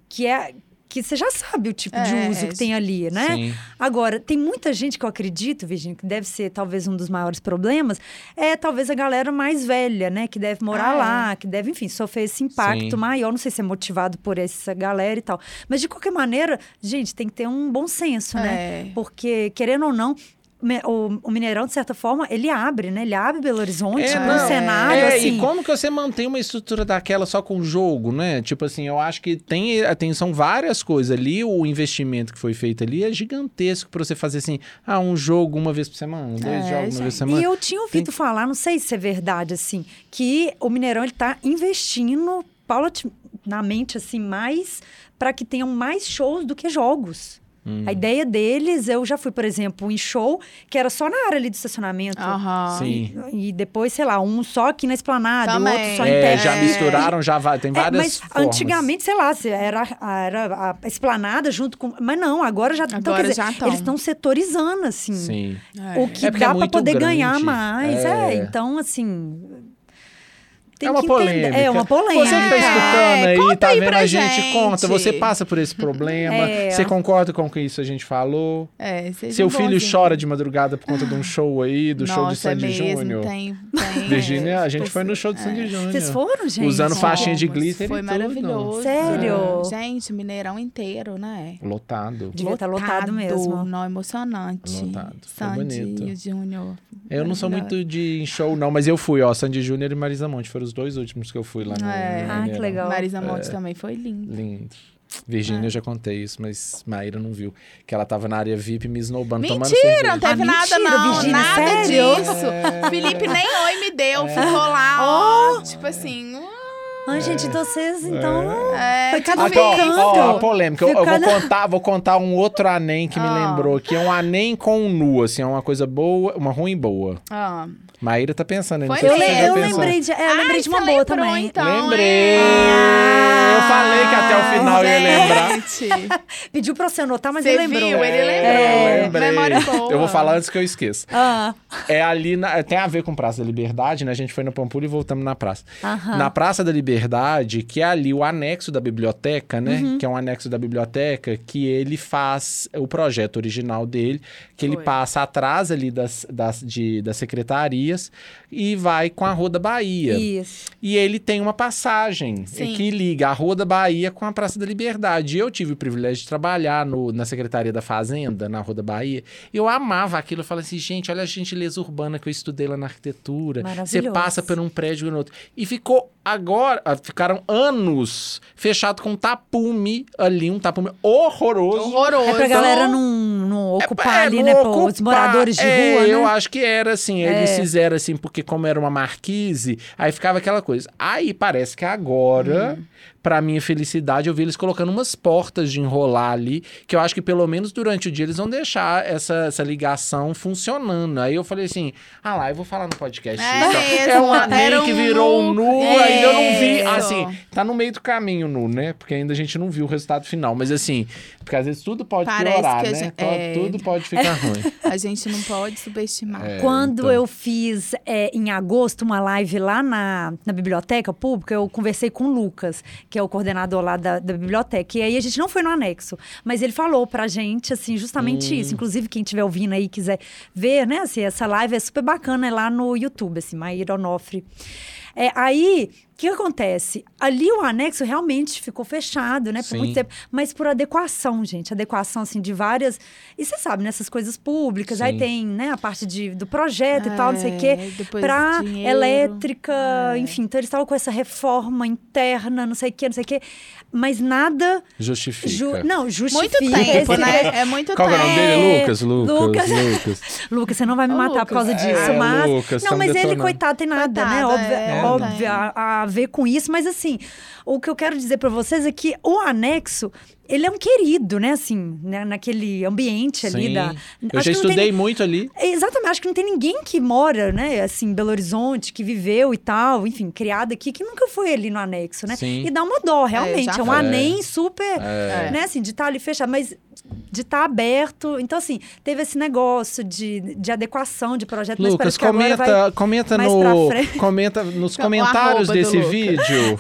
[SPEAKER 5] que é... Que você já sabe o tipo de
[SPEAKER 4] É,
[SPEAKER 5] uso
[SPEAKER 4] é,
[SPEAKER 5] que tem ali, né?
[SPEAKER 3] Sim.
[SPEAKER 5] Agora, tem muita gente que eu acredito, Virginia, que deve ser talvez um dos maiores problemas, é talvez a galera mais velha, né? Que deve morar
[SPEAKER 4] Ah, é.
[SPEAKER 5] lá, que deve, enfim, sofrer esse impacto
[SPEAKER 3] Sim.
[SPEAKER 5] maior. Não sei se é motivado por essa galera e tal. Mas, de qualquer maneira, gente, tem que ter um bom senso, né?
[SPEAKER 4] É.
[SPEAKER 5] Porque, querendo ou não, o, o Mineirão, de certa forma, ele abre, né? Ele abre Belo Horizonte
[SPEAKER 3] É,
[SPEAKER 5] num
[SPEAKER 3] não,
[SPEAKER 5] cenário,
[SPEAKER 3] é,
[SPEAKER 5] assim...
[SPEAKER 3] E como que você mantém uma estrutura daquela só com jogo, né? Tipo assim, eu acho que tem, tem são várias coisas ali. O investimento que foi feito ali é gigantesco pra você fazer assim, ah, um jogo uma vez por semana, dois
[SPEAKER 4] É,
[SPEAKER 3] jogos uma vez por semana.
[SPEAKER 5] E eu tinha ouvido falar, não sei se é verdade, assim, que o Mineirão ele tá investindo paulatinamente, assim, mais para que tenham mais shows do que jogos.
[SPEAKER 3] Hum.
[SPEAKER 5] A ideia deles, eu já fui, por exemplo, em show, que era só na área ali do estacionamento.
[SPEAKER 4] Aham.
[SPEAKER 3] Sim.
[SPEAKER 5] E depois, sei lá, um só aqui na esplanada, o
[SPEAKER 4] Também.
[SPEAKER 5] outro só em
[SPEAKER 3] É,
[SPEAKER 5] pé.
[SPEAKER 3] já
[SPEAKER 4] É.
[SPEAKER 3] misturaram, já vai, tem
[SPEAKER 5] É,
[SPEAKER 3] várias
[SPEAKER 5] mas
[SPEAKER 3] formas.
[SPEAKER 5] antigamente, sei lá, era, era a esplanada junto com. Mas não, agora já então,
[SPEAKER 4] Agora
[SPEAKER 5] quer dizer,
[SPEAKER 4] já.
[SPEAKER 5] Eles estão setorizando, assim.
[SPEAKER 3] Sim.
[SPEAKER 4] É.
[SPEAKER 5] O que
[SPEAKER 3] É porque é
[SPEAKER 5] dá pra
[SPEAKER 3] muito
[SPEAKER 5] poder
[SPEAKER 3] grande.
[SPEAKER 5] ganhar mais. É.
[SPEAKER 3] É.
[SPEAKER 5] então, assim. Tem
[SPEAKER 3] é uma
[SPEAKER 5] que entender-
[SPEAKER 3] polêmica.
[SPEAKER 5] É uma polêmica.
[SPEAKER 3] Você que tá escutando aí,
[SPEAKER 4] conta
[SPEAKER 3] tá
[SPEAKER 4] aí
[SPEAKER 3] vendo
[SPEAKER 4] pra
[SPEAKER 3] a gente,
[SPEAKER 4] gente.
[SPEAKER 3] conta. Você passa por esse problema?
[SPEAKER 5] É.
[SPEAKER 3] Você concorda com o que isso a gente falou?
[SPEAKER 4] É, seja
[SPEAKER 3] Seu filho
[SPEAKER 4] bonzinho.
[SPEAKER 3] chora de madrugada por conta de um show aí, do show de
[SPEAKER 4] Nossa, é
[SPEAKER 3] Sandy
[SPEAKER 4] mesmo,
[SPEAKER 3] Júnior?
[SPEAKER 4] Tem, tem.
[SPEAKER 3] Virgínia, a gente
[SPEAKER 4] Pois
[SPEAKER 3] foi no show de Sandy Júnior.
[SPEAKER 5] Vocês foram, gente?
[SPEAKER 3] Usando faixinha de glitter e
[SPEAKER 4] Foi
[SPEAKER 3] tudo.
[SPEAKER 4] maravilhoso.
[SPEAKER 5] Sério?
[SPEAKER 4] Gente, Mineirão inteiro, né?
[SPEAKER 3] Lotado.
[SPEAKER 5] Devia estar lotado mesmo.
[SPEAKER 4] Não, emocionante.
[SPEAKER 3] Lotado. Foi
[SPEAKER 4] Sandy
[SPEAKER 3] bonito.
[SPEAKER 4] Júnior.
[SPEAKER 3] Eu não sou muito de show, não, mas eu fui, ó. Sandy Júnior e Marisa Monte foram os dois últimos que eu fui lá no.
[SPEAKER 4] É.
[SPEAKER 3] no
[SPEAKER 5] Ah, que
[SPEAKER 3] Mineirão.
[SPEAKER 5] legal.
[SPEAKER 4] Marisa Monte também foi lindo.
[SPEAKER 3] Lindo. Virgínia, eu já contei isso, mas Maíra não viu. Que ela tava na área VIP me esnobando, tomando
[SPEAKER 4] Mentira, não
[SPEAKER 3] cerveja.
[SPEAKER 4] teve
[SPEAKER 5] Ah,
[SPEAKER 4] nada
[SPEAKER 5] mentira,
[SPEAKER 4] não,
[SPEAKER 5] Virgínia,
[SPEAKER 4] nada
[SPEAKER 5] sério?
[SPEAKER 4] disso. Felipe nem oi me deu, ficou lá, ó, tipo assim,
[SPEAKER 5] Ai, gente, então vocês, então...
[SPEAKER 4] é,
[SPEAKER 5] Foi cada
[SPEAKER 3] Aqui, ó, ó, a polêmica. Eu, eu vou contar, vou contar um outro anem que me
[SPEAKER 4] Ah.
[SPEAKER 3] lembrou, que é um anem com um nu, assim, é uma coisa boa, uma ruim boa.
[SPEAKER 4] ó.
[SPEAKER 3] Maíra tá pensando aí, não sei
[SPEAKER 5] Eu,
[SPEAKER 3] se
[SPEAKER 5] eu lembrei de, é, eu lembrei
[SPEAKER 4] Ai,
[SPEAKER 5] de uma boa
[SPEAKER 4] lembrou,
[SPEAKER 5] também.
[SPEAKER 4] então,
[SPEAKER 3] Lembrei!
[SPEAKER 4] é?
[SPEAKER 3] Eu falei que até o final eu ia lembrar.
[SPEAKER 4] Gente,
[SPEAKER 5] Pediu pra você anotar, mas
[SPEAKER 4] Você
[SPEAKER 5] ele lembrou.
[SPEAKER 4] viu? Ele lembrou.
[SPEAKER 3] Eu lembrei.
[SPEAKER 4] Memória boa.
[SPEAKER 3] Eu vou falar antes que eu esqueça.
[SPEAKER 5] Ah,
[SPEAKER 3] É ali, na- tem a ver com Praça da Liberdade, né? A gente foi na Pampulha e voltamos na praça.
[SPEAKER 5] Aham.
[SPEAKER 3] Na Praça da Liberdade, que é ali o anexo da biblioteca, né?
[SPEAKER 5] Uhum.
[SPEAKER 3] Que é um anexo da biblioteca que ele faz o projeto original dele, que ele
[SPEAKER 4] Foi.
[SPEAKER 3] passa atrás ali das, das, de, das secretarias e vai com a Rua da Bahia.
[SPEAKER 5] isso.
[SPEAKER 3] E ele tem uma passagem
[SPEAKER 4] Sim.
[SPEAKER 3] que liga a Rua da Bahia com a Praça da Liberdade. Eu tive o privilégio de trabalhar no- na Secretaria da Fazenda, na Rua da Bahia. Eu amava aquilo. Eu falei assim, gente, olha a gentileza urbana que eu estudei lá na arquitetura. Você passa por um prédio e no outro. E ficou agora, ah, ficaram anos fechado com um tapume ali, um tapume horroroso.
[SPEAKER 4] horroroso.
[SPEAKER 5] É pra
[SPEAKER 3] Então,
[SPEAKER 5] galera não, não ocupar
[SPEAKER 3] É,
[SPEAKER 5] ali,
[SPEAKER 3] não
[SPEAKER 5] né, pô, os
[SPEAKER 3] ocupar.
[SPEAKER 5] moradores de
[SPEAKER 3] É,
[SPEAKER 5] rua, né?
[SPEAKER 3] Eu acho que era assim. Eles
[SPEAKER 5] É.
[SPEAKER 3] fizeram assim, porque como era uma marquise, aí ficava aquela coisa. Aí parece que agora, pra minha felicidade, eu vi eles colocando umas portas de enrolar ali, que eu acho que pelo menos durante o dia eles vão deixar essa, essa ligação funcionando. Aí eu falei assim: ah lá, eu vou falar no podcast.
[SPEAKER 4] É
[SPEAKER 3] isso.
[SPEAKER 4] mesmo,
[SPEAKER 3] é um aném
[SPEAKER 4] era
[SPEAKER 3] que
[SPEAKER 4] um
[SPEAKER 3] virou um nu,
[SPEAKER 4] nu.
[SPEAKER 3] ainda eu não vi.
[SPEAKER 4] Isso.
[SPEAKER 3] Assim, tá no meio do caminho nu, né? Porque ainda a gente não viu o resultado final. Mas assim, porque às vezes tudo pode
[SPEAKER 4] Parece
[SPEAKER 3] piorar, né?
[SPEAKER 4] gente-
[SPEAKER 3] To-
[SPEAKER 4] é.
[SPEAKER 3] Tudo pode ficar ruim.
[SPEAKER 4] A gente não pode subestimar.
[SPEAKER 3] É,
[SPEAKER 5] Quando
[SPEAKER 3] então.
[SPEAKER 5] eu fiz é, em agosto uma live lá na, na biblioteca pública, eu conversei com o Lucas, que é o coordenador lá da, da biblioteca. E aí a gente não foi no anexo, mas ele falou pra gente, assim, justamente
[SPEAKER 3] Hum.
[SPEAKER 5] isso. Inclusive, quem estiver ouvindo aí e quiser ver, né, assim, essa live é super bacana, é lá no YouTube, assim, Maíra Onofre. É, aí, o que acontece? Ali o anexo realmente ficou fechado, né, por
[SPEAKER 3] Sim.
[SPEAKER 5] muito tempo, mas por adequação, gente, adequação, assim, de várias... E você sabe, nessas coisas públicas, aí
[SPEAKER 3] Sim.
[SPEAKER 5] tem, né, a parte de, do projeto e tal, não sei o
[SPEAKER 4] É,
[SPEAKER 5] quê,
[SPEAKER 4] depois
[SPEAKER 5] pra
[SPEAKER 4] dinheiro.
[SPEAKER 5] elétrica,
[SPEAKER 4] É.
[SPEAKER 5] enfim, então eles estavam com essa reforma interna, não sei o quê, não sei o quê, mas nada...
[SPEAKER 3] Justifica.
[SPEAKER 5] ju- não,
[SPEAKER 4] Muito
[SPEAKER 5] justifica.
[SPEAKER 4] tempo,
[SPEAKER 5] esse-
[SPEAKER 4] né? É muito
[SPEAKER 3] Qual que é o nome
[SPEAKER 4] tempo.
[SPEAKER 3] dele?
[SPEAKER 5] É,
[SPEAKER 3] Lucas, Lucas,
[SPEAKER 5] Lucas.
[SPEAKER 3] Lucas.
[SPEAKER 5] Lucas, você não vai me matar por
[SPEAKER 4] Lucas.
[SPEAKER 5] causa disso,
[SPEAKER 3] É,
[SPEAKER 5] mas.
[SPEAKER 3] Lucas,
[SPEAKER 5] não,
[SPEAKER 3] tamo
[SPEAKER 5] mas ele,
[SPEAKER 3] detonando.
[SPEAKER 5] coitado, tem nada, né?
[SPEAKER 4] Coitado,
[SPEAKER 5] Óbvio,
[SPEAKER 4] é,
[SPEAKER 5] óbvio
[SPEAKER 4] tem.
[SPEAKER 5] a, a ver com isso, mas assim, o que eu quero dizer pra vocês é que o anexo, ele é um querido, né? Assim, né, naquele ambiente ali
[SPEAKER 3] Sim.
[SPEAKER 5] da.
[SPEAKER 3] Eu
[SPEAKER 5] Acho
[SPEAKER 3] já
[SPEAKER 5] não tem
[SPEAKER 3] estudei muito ali.
[SPEAKER 5] Exatamente, acho que não tem ninguém que mora, né, assim, em Belo Horizonte, que viveu e tal, enfim, criado aqui, que nunca foi ali no anexo, né?
[SPEAKER 3] Sim.
[SPEAKER 5] E dá uma dó, realmente.
[SPEAKER 4] já
[SPEAKER 5] É, um anem super,
[SPEAKER 3] É.
[SPEAKER 5] né, assim, de estar ali fechado, mas de estar aberto. Então, assim, teve esse negócio de, de adequação de projeto, mas
[SPEAKER 3] Lucas,
[SPEAKER 5] parece que agora
[SPEAKER 3] comenta,
[SPEAKER 5] vai...
[SPEAKER 3] comenta
[SPEAKER 5] mais
[SPEAKER 3] no, comenta nos comentários desse vídeo.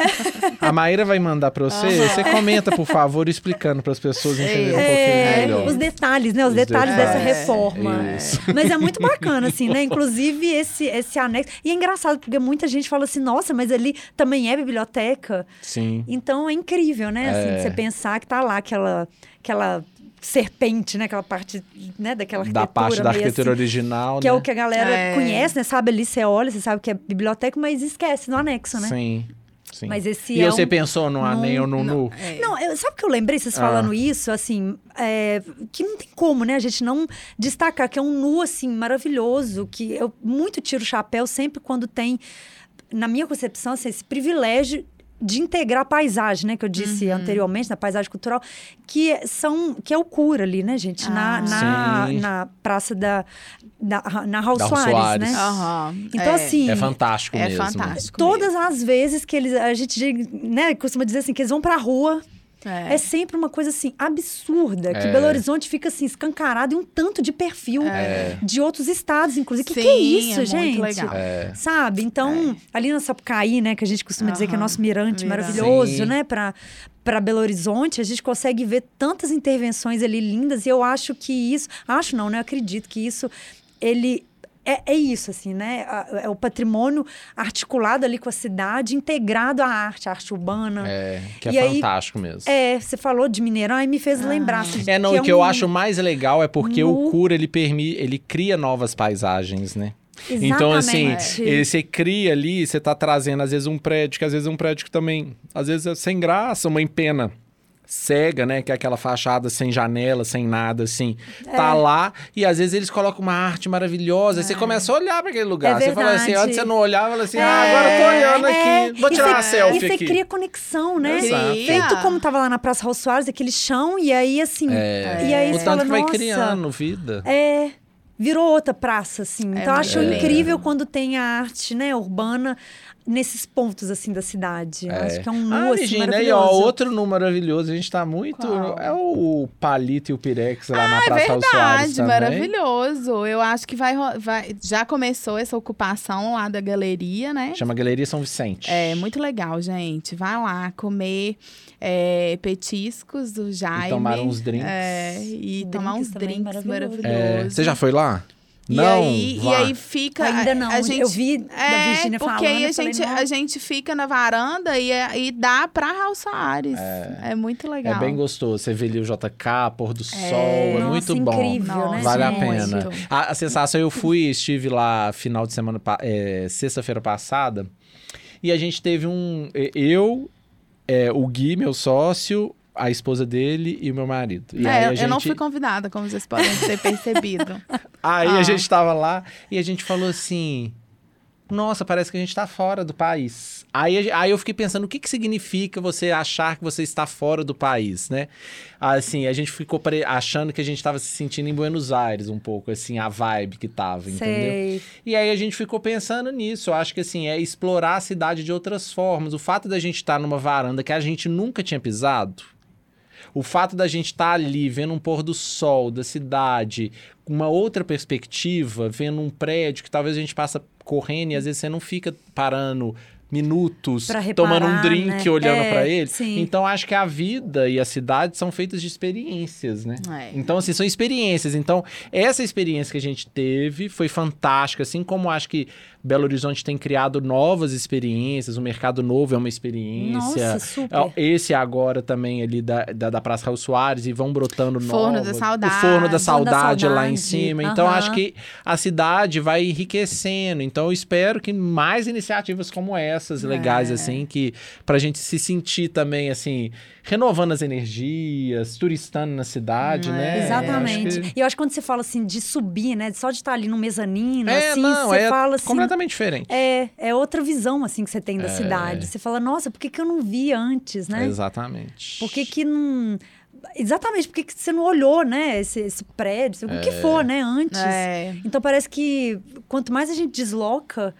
[SPEAKER 3] A Maíra vai mandar pra você. Você comenta, por favor, explicando para as pessoas entenderem um pouquinho
[SPEAKER 5] É,
[SPEAKER 3] melhor.
[SPEAKER 5] os detalhes, né? Os,
[SPEAKER 3] Os
[SPEAKER 5] detalhes, dessa
[SPEAKER 3] detalhes.
[SPEAKER 5] reforma.
[SPEAKER 3] Isso.
[SPEAKER 5] Mas é muito bacana, assim, né? Inclusive, esse, esse anexo. E é engraçado, porque muita gente fala assim, nossa, mas ali também é biblioteca.
[SPEAKER 3] Sim.
[SPEAKER 5] Então é incrível, né? Assim,
[SPEAKER 3] É.
[SPEAKER 5] você pensar que tá lá aquela, aquela serpente, né? Aquela parte, né? Daquela arquitetura.
[SPEAKER 3] Da parte da arquitetura
[SPEAKER 5] assim,
[SPEAKER 3] original,
[SPEAKER 5] Que
[SPEAKER 3] né?
[SPEAKER 5] é o que a galera
[SPEAKER 4] É.
[SPEAKER 5] conhece, né? Sabe ali, você olha, você sabe que é biblioteca, mas esquece no anexo, né?
[SPEAKER 3] Sim. Sim.
[SPEAKER 5] Mas esse
[SPEAKER 3] e
[SPEAKER 5] é
[SPEAKER 3] você
[SPEAKER 5] um-
[SPEAKER 3] pensou no anem ou no nu?
[SPEAKER 4] É.
[SPEAKER 5] Não, eu, sabe o que eu lembrei, vocês
[SPEAKER 3] Ah.
[SPEAKER 5] falando isso, assim, é, que não tem como, né, a gente não destacar que é um nu, assim, maravilhoso, que eu muito tiro o chapéu sempre quando tem, na minha concepção, assim, esse privilégio de integrar a paisagem, né? Que eu disse
[SPEAKER 4] Uhum.
[SPEAKER 5] anteriormente, na paisagem cultural, que são que é o cura ali, né, gente? na,
[SPEAKER 4] Ah.
[SPEAKER 5] na,
[SPEAKER 3] Sim.
[SPEAKER 5] na praça da, da na Raul Soares,
[SPEAKER 3] Soares.
[SPEAKER 5] né?
[SPEAKER 4] Aham.
[SPEAKER 5] Então,
[SPEAKER 4] é,
[SPEAKER 5] assim.
[SPEAKER 3] É fantástico
[SPEAKER 4] É
[SPEAKER 3] mesmo.
[SPEAKER 4] fantástico.
[SPEAKER 5] Todas as vezes que eles. A gente né, costuma dizer assim, que eles vão pra rua.
[SPEAKER 4] É.
[SPEAKER 5] É. sempre uma coisa assim, absurda. Que
[SPEAKER 3] É.
[SPEAKER 5] Belo Horizonte fica assim, escancarado e um tanto de perfil
[SPEAKER 3] É.
[SPEAKER 5] de outros estados, inclusive. Que
[SPEAKER 4] Sim,
[SPEAKER 5] que é isso,
[SPEAKER 4] é
[SPEAKER 5] gente?
[SPEAKER 4] muito legal.
[SPEAKER 3] É.
[SPEAKER 5] Sabe? Então, ali na Sapucaí, né, que a gente costuma dizer que é nosso mirante
[SPEAKER 4] mirante.
[SPEAKER 5] maravilhoso,
[SPEAKER 3] Sim.
[SPEAKER 5] né, para para Belo Horizonte, a gente consegue ver tantas intervenções ali lindas e eu acho que isso, acho não, né, eu acredito que isso ele é, é isso, assim, né? É o patrimônio articulado ali com a cidade, integrado à arte, à arte urbana.
[SPEAKER 3] É, que é
[SPEAKER 5] E aí-
[SPEAKER 3] fantástico mesmo.
[SPEAKER 5] É, você falou de Mineirão e me fez lembrar. assim,
[SPEAKER 3] É, não,
[SPEAKER 5] que
[SPEAKER 3] o que eu
[SPEAKER 5] um-
[SPEAKER 3] acho mais legal é porque o
[SPEAKER 5] Nu-
[SPEAKER 3] cura, ele permite, ele cria novas paisagens, né? Então, assim,
[SPEAKER 5] Exatamente.
[SPEAKER 3] ele- você cria ali, você tá trazendo, às vezes, um prédio, que às vezes é um prédio que também, às vezes, é sem graça, uma empena cega, né? Que é aquela fachada sem janela, sem nada, assim. Tá
[SPEAKER 5] É.
[SPEAKER 3] lá, e às vezes eles colocam uma arte maravilhosa, aí você começa a olhar para aquele lugar.
[SPEAKER 5] É
[SPEAKER 3] você fala assim, antes você não olhava, fala assim,
[SPEAKER 5] É,
[SPEAKER 3] ah, agora eu tô olhando
[SPEAKER 5] é.
[SPEAKER 3] aqui, vou
[SPEAKER 5] E
[SPEAKER 3] tirar
[SPEAKER 5] cê-
[SPEAKER 3] uma selfie
[SPEAKER 5] E você cria conexão, né?
[SPEAKER 3] Exato.
[SPEAKER 5] Feito como tava lá na Praça Raul Soares, aquele chão, e aí assim.
[SPEAKER 3] É.
[SPEAKER 5] E aí
[SPEAKER 3] o
[SPEAKER 5] você
[SPEAKER 3] tanto
[SPEAKER 5] fala,
[SPEAKER 3] que vai
[SPEAKER 5] nossa,
[SPEAKER 3] criando vida.
[SPEAKER 5] É. Virou outra praça, assim.
[SPEAKER 4] É
[SPEAKER 5] então, eu acho incrível quando tem a arte, né, urbana nesses pontos, assim, da cidade. Eu Acho que é um nu,
[SPEAKER 3] ah,
[SPEAKER 5] assim,
[SPEAKER 3] Regina, aí,
[SPEAKER 5] maravilhoso.
[SPEAKER 3] ó, outro nu maravilhoso. A gente tá muito.
[SPEAKER 4] Qual?
[SPEAKER 3] É o Palito e o Pirex lá na
[SPEAKER 4] É
[SPEAKER 3] Praça Soares
[SPEAKER 4] verdade,
[SPEAKER 3] também.
[SPEAKER 4] maravilhoso. Eu acho que vai, vai. Já começou essa ocupação lá da galeria, né?
[SPEAKER 3] Chama Galeria São Vicente.
[SPEAKER 4] É muito legal, gente. Vai lá comer é, petiscos do Jaime.
[SPEAKER 3] E tomar uns drinks.
[SPEAKER 4] É, e
[SPEAKER 5] Drinks
[SPEAKER 4] tomar uns drinks
[SPEAKER 5] maravilhoso.
[SPEAKER 4] maravilhosos.
[SPEAKER 3] É, Você já foi lá?
[SPEAKER 4] E
[SPEAKER 3] Não,
[SPEAKER 4] aí,
[SPEAKER 3] vá.
[SPEAKER 4] e aí fica.
[SPEAKER 5] Ainda
[SPEAKER 4] a-
[SPEAKER 5] não,
[SPEAKER 4] A gente,
[SPEAKER 5] eu vi da
[SPEAKER 4] é,
[SPEAKER 5] Virgínia
[SPEAKER 4] porque
[SPEAKER 5] falando,
[SPEAKER 4] aí a
[SPEAKER 5] falei,
[SPEAKER 4] gente, a gente fica na varanda e, é- e dá pra Raul Soares. É, muito
[SPEAKER 3] É
[SPEAKER 4] legal.
[SPEAKER 3] bem gostoso. Você vê ali o JK, pôr do sol, é
[SPEAKER 5] Nossa,
[SPEAKER 3] muito bom.
[SPEAKER 5] incrível, né,
[SPEAKER 3] Vale a pena. A, a sensação, eu fui, estive lá final de semana, é, sexta-feira passada, e a gente teve um. e- Eu, é, o Gui, meu sócio, a esposa dele e o meu marido. E
[SPEAKER 4] É,
[SPEAKER 3] aí a
[SPEAKER 4] eu
[SPEAKER 3] gente,
[SPEAKER 4] não fui convidada, como vocês podem ter percebido.
[SPEAKER 3] Aí
[SPEAKER 4] Ah.
[SPEAKER 3] a gente tava lá e a gente falou assim: Nossa, parece que a gente tá fora do país. Aí, aí eu fiquei pensando, o que, que significa você achar que você está fora do país, né? Assim, a gente ficou achando que a gente tava se sentindo em Buenos Aires um pouco, assim, a vibe que tava, entendeu?
[SPEAKER 5] Sei.
[SPEAKER 3] E aí a gente ficou pensando nisso. Eu acho que assim, é explorar a cidade de outras formas. O fato da gente estar numa varanda que a gente nunca tinha pisado. O fato da gente estar ali vendo um pôr do sol da cidade, com uma outra perspectiva, vendo um prédio que talvez a gente passa correndo e às vezes você não fica parando minutos
[SPEAKER 5] Pra
[SPEAKER 3] tomando um
[SPEAKER 5] reparar,
[SPEAKER 3] drink
[SPEAKER 5] né?
[SPEAKER 3] olhando
[SPEAKER 5] É,
[SPEAKER 3] pra ele.
[SPEAKER 5] sim.
[SPEAKER 3] Então acho que a vida e a cidade são feitas de experiências, né?
[SPEAKER 4] É.
[SPEAKER 3] Então, assim, são experiências. Então, essa experiência que a gente teve foi fantástica. Assim como acho que Belo Horizonte tem criado novas experiências, o Mercado Novo é uma experiência.
[SPEAKER 5] Nossa, super.
[SPEAKER 3] Ó, Esse agora também ali da, da, da Praça Raul Soares e vão brotando
[SPEAKER 4] Forno
[SPEAKER 3] novos.
[SPEAKER 4] da Saudade.
[SPEAKER 3] O Forno da
[SPEAKER 5] da
[SPEAKER 3] Saudade, lá em
[SPEAKER 5] Saudade.
[SPEAKER 3] cima. Então,
[SPEAKER 5] Aham.
[SPEAKER 3] acho que a cidade vai enriquecendo. Então, eu espero que mais iniciativas como essas, legais,
[SPEAKER 4] É.
[SPEAKER 3] assim, que pra gente se sentir também, assim, renovando as energias, turistando na cidade,
[SPEAKER 4] É,
[SPEAKER 3] né?
[SPEAKER 5] Exatamente.
[SPEAKER 3] Acho que-
[SPEAKER 5] E eu acho que quando você fala assim de subir, né? Só de estar ali no mezanino,
[SPEAKER 3] É,
[SPEAKER 5] assim,
[SPEAKER 3] não,
[SPEAKER 5] você
[SPEAKER 3] é
[SPEAKER 5] fala assim.
[SPEAKER 3] Completamente diferente.
[SPEAKER 5] É, é outra visão, assim, que você tem da
[SPEAKER 3] É.
[SPEAKER 5] cidade. Você fala, nossa, por que, que eu não vi antes, né?
[SPEAKER 3] Exatamente.
[SPEAKER 5] Por que que não... Exatamente, por que, que você não olhou, né? Esse, esse prédio, o que for, né? Antes.
[SPEAKER 4] É.
[SPEAKER 5] Então parece que quanto mais a gente desloca,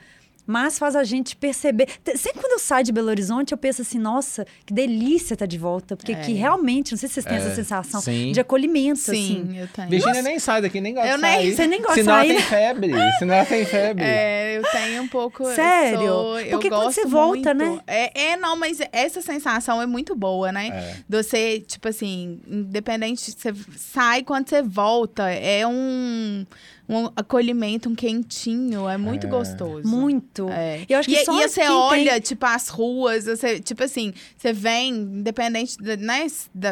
[SPEAKER 5] mais faz a gente perceber. Sempre quando eu saio de Belo Horizonte, eu penso assim, nossa, que delícia estar de volta. Porque
[SPEAKER 4] É.
[SPEAKER 5] que realmente, não sei se vocês têm essa sensação
[SPEAKER 3] sim.
[SPEAKER 5] de acolhimento,
[SPEAKER 4] Sim,
[SPEAKER 5] assim.
[SPEAKER 4] eu tenho.
[SPEAKER 3] Virgínia nem sai daqui, nem gosta
[SPEAKER 4] Eu
[SPEAKER 3] de
[SPEAKER 4] nem-
[SPEAKER 3] sair.
[SPEAKER 5] você nem gosta de
[SPEAKER 3] Senão ela
[SPEAKER 5] sair,
[SPEAKER 3] tem
[SPEAKER 5] né?
[SPEAKER 3] febre. Senão ela tem febre.
[SPEAKER 4] É, eu tenho um pouco. eu
[SPEAKER 5] Sério?
[SPEAKER 4] sou- eu
[SPEAKER 5] Porque quando
[SPEAKER 4] gosto
[SPEAKER 5] você volta,
[SPEAKER 4] muito.
[SPEAKER 5] né?
[SPEAKER 4] É, é, não, mas essa sensação é muito boa, né?
[SPEAKER 3] É.
[SPEAKER 4] De Você, tipo assim, independente, você sai quando você volta, é um, um acolhimento, um quentinho, é muito
[SPEAKER 3] É.
[SPEAKER 4] gostoso.
[SPEAKER 5] Muito.
[SPEAKER 4] É.
[SPEAKER 5] E eu acho que
[SPEAKER 4] e,
[SPEAKER 5] só
[SPEAKER 4] e você olha,
[SPEAKER 5] tem-
[SPEAKER 4] tipo, as ruas, você, tipo assim, você vem, independente, da- né,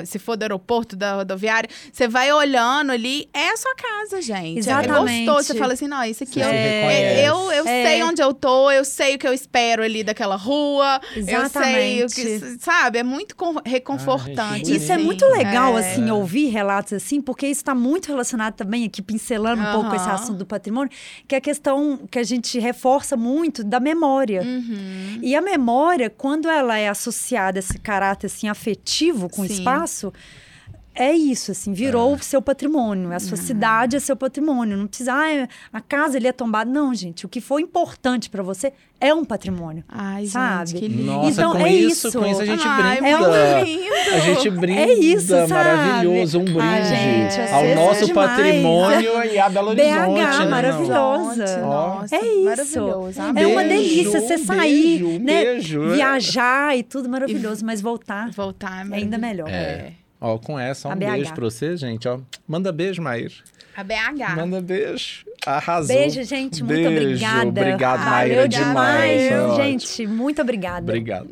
[SPEAKER 4] se for do aeroporto, da rodoviária, você vai olhando ali, é a sua casa, gente.
[SPEAKER 5] Exatamente.
[SPEAKER 4] É gostoso, você fala assim, não, isso aqui eu, é, eu, eu
[SPEAKER 5] É.
[SPEAKER 4] sei onde eu tô, eu sei o que eu espero ali daquela rua, eu sei o que,
[SPEAKER 5] Exatamente.
[SPEAKER 4] sabe, é muito con- reconfortante.
[SPEAKER 3] gente,
[SPEAKER 5] Isso é
[SPEAKER 4] assim.
[SPEAKER 5] muito legal,
[SPEAKER 4] É.
[SPEAKER 5] assim, ouvir relatos assim, porque isso está muito relacionado também aqui, pincelando um pouco
[SPEAKER 4] Aham.
[SPEAKER 5] Esse assunto do patrimônio, que é a questão que a gente reforça muito da memória.
[SPEAKER 4] Uhum.
[SPEAKER 5] E a memória, quando ela é associada a esse caráter assim, afetivo com o
[SPEAKER 4] Sim.
[SPEAKER 5] espaço, é isso, assim, virou o seu patrimônio. A sua cidade é seu patrimônio. Não precisa, ah, a casa ele é tombada. Não, gente, o que for importante para você é um patrimônio.
[SPEAKER 4] Ai,
[SPEAKER 5] Sabe?
[SPEAKER 4] gente, que lindo.
[SPEAKER 3] Nossa,
[SPEAKER 5] Então,
[SPEAKER 3] com
[SPEAKER 5] é
[SPEAKER 3] isso,
[SPEAKER 5] isso.
[SPEAKER 3] com isso a gente
[SPEAKER 4] Ai,
[SPEAKER 3] brinda.
[SPEAKER 4] muito lindo.
[SPEAKER 3] A gente brinda.
[SPEAKER 5] É isso, sabe?
[SPEAKER 3] maravilhoso. Um brinde
[SPEAKER 5] Ai, gente, é
[SPEAKER 3] ao
[SPEAKER 5] sensacional
[SPEAKER 3] nosso
[SPEAKER 5] demais.
[SPEAKER 3] patrimônio e a Belo Horizonte.
[SPEAKER 5] BH,
[SPEAKER 3] né,
[SPEAKER 5] maravilhosa.
[SPEAKER 4] Nossa,
[SPEAKER 5] É isso.
[SPEAKER 4] Maravilhoso.
[SPEAKER 5] É uma delícia você
[SPEAKER 3] um
[SPEAKER 5] sair,
[SPEAKER 3] beijo, um
[SPEAKER 5] né?
[SPEAKER 3] beijo, é.
[SPEAKER 5] Viajar e tudo maravilhoso, mas voltar
[SPEAKER 4] Voltar
[SPEAKER 5] é ainda melhor.
[SPEAKER 3] É. Ó, com essa, um
[SPEAKER 5] A BH.
[SPEAKER 3] beijo pra você, gente. Ó, manda beijo, Maír.
[SPEAKER 4] A BH.
[SPEAKER 3] Manda beijo. Arrasou.
[SPEAKER 5] Beijo, gente. Muito
[SPEAKER 3] Beijo,
[SPEAKER 5] obrigada.
[SPEAKER 3] Obrigado,
[SPEAKER 4] Valeu
[SPEAKER 3] Maíra,
[SPEAKER 4] demais,
[SPEAKER 3] demais. Ótimo.
[SPEAKER 5] gente. Muito obrigada.
[SPEAKER 3] Obrigado.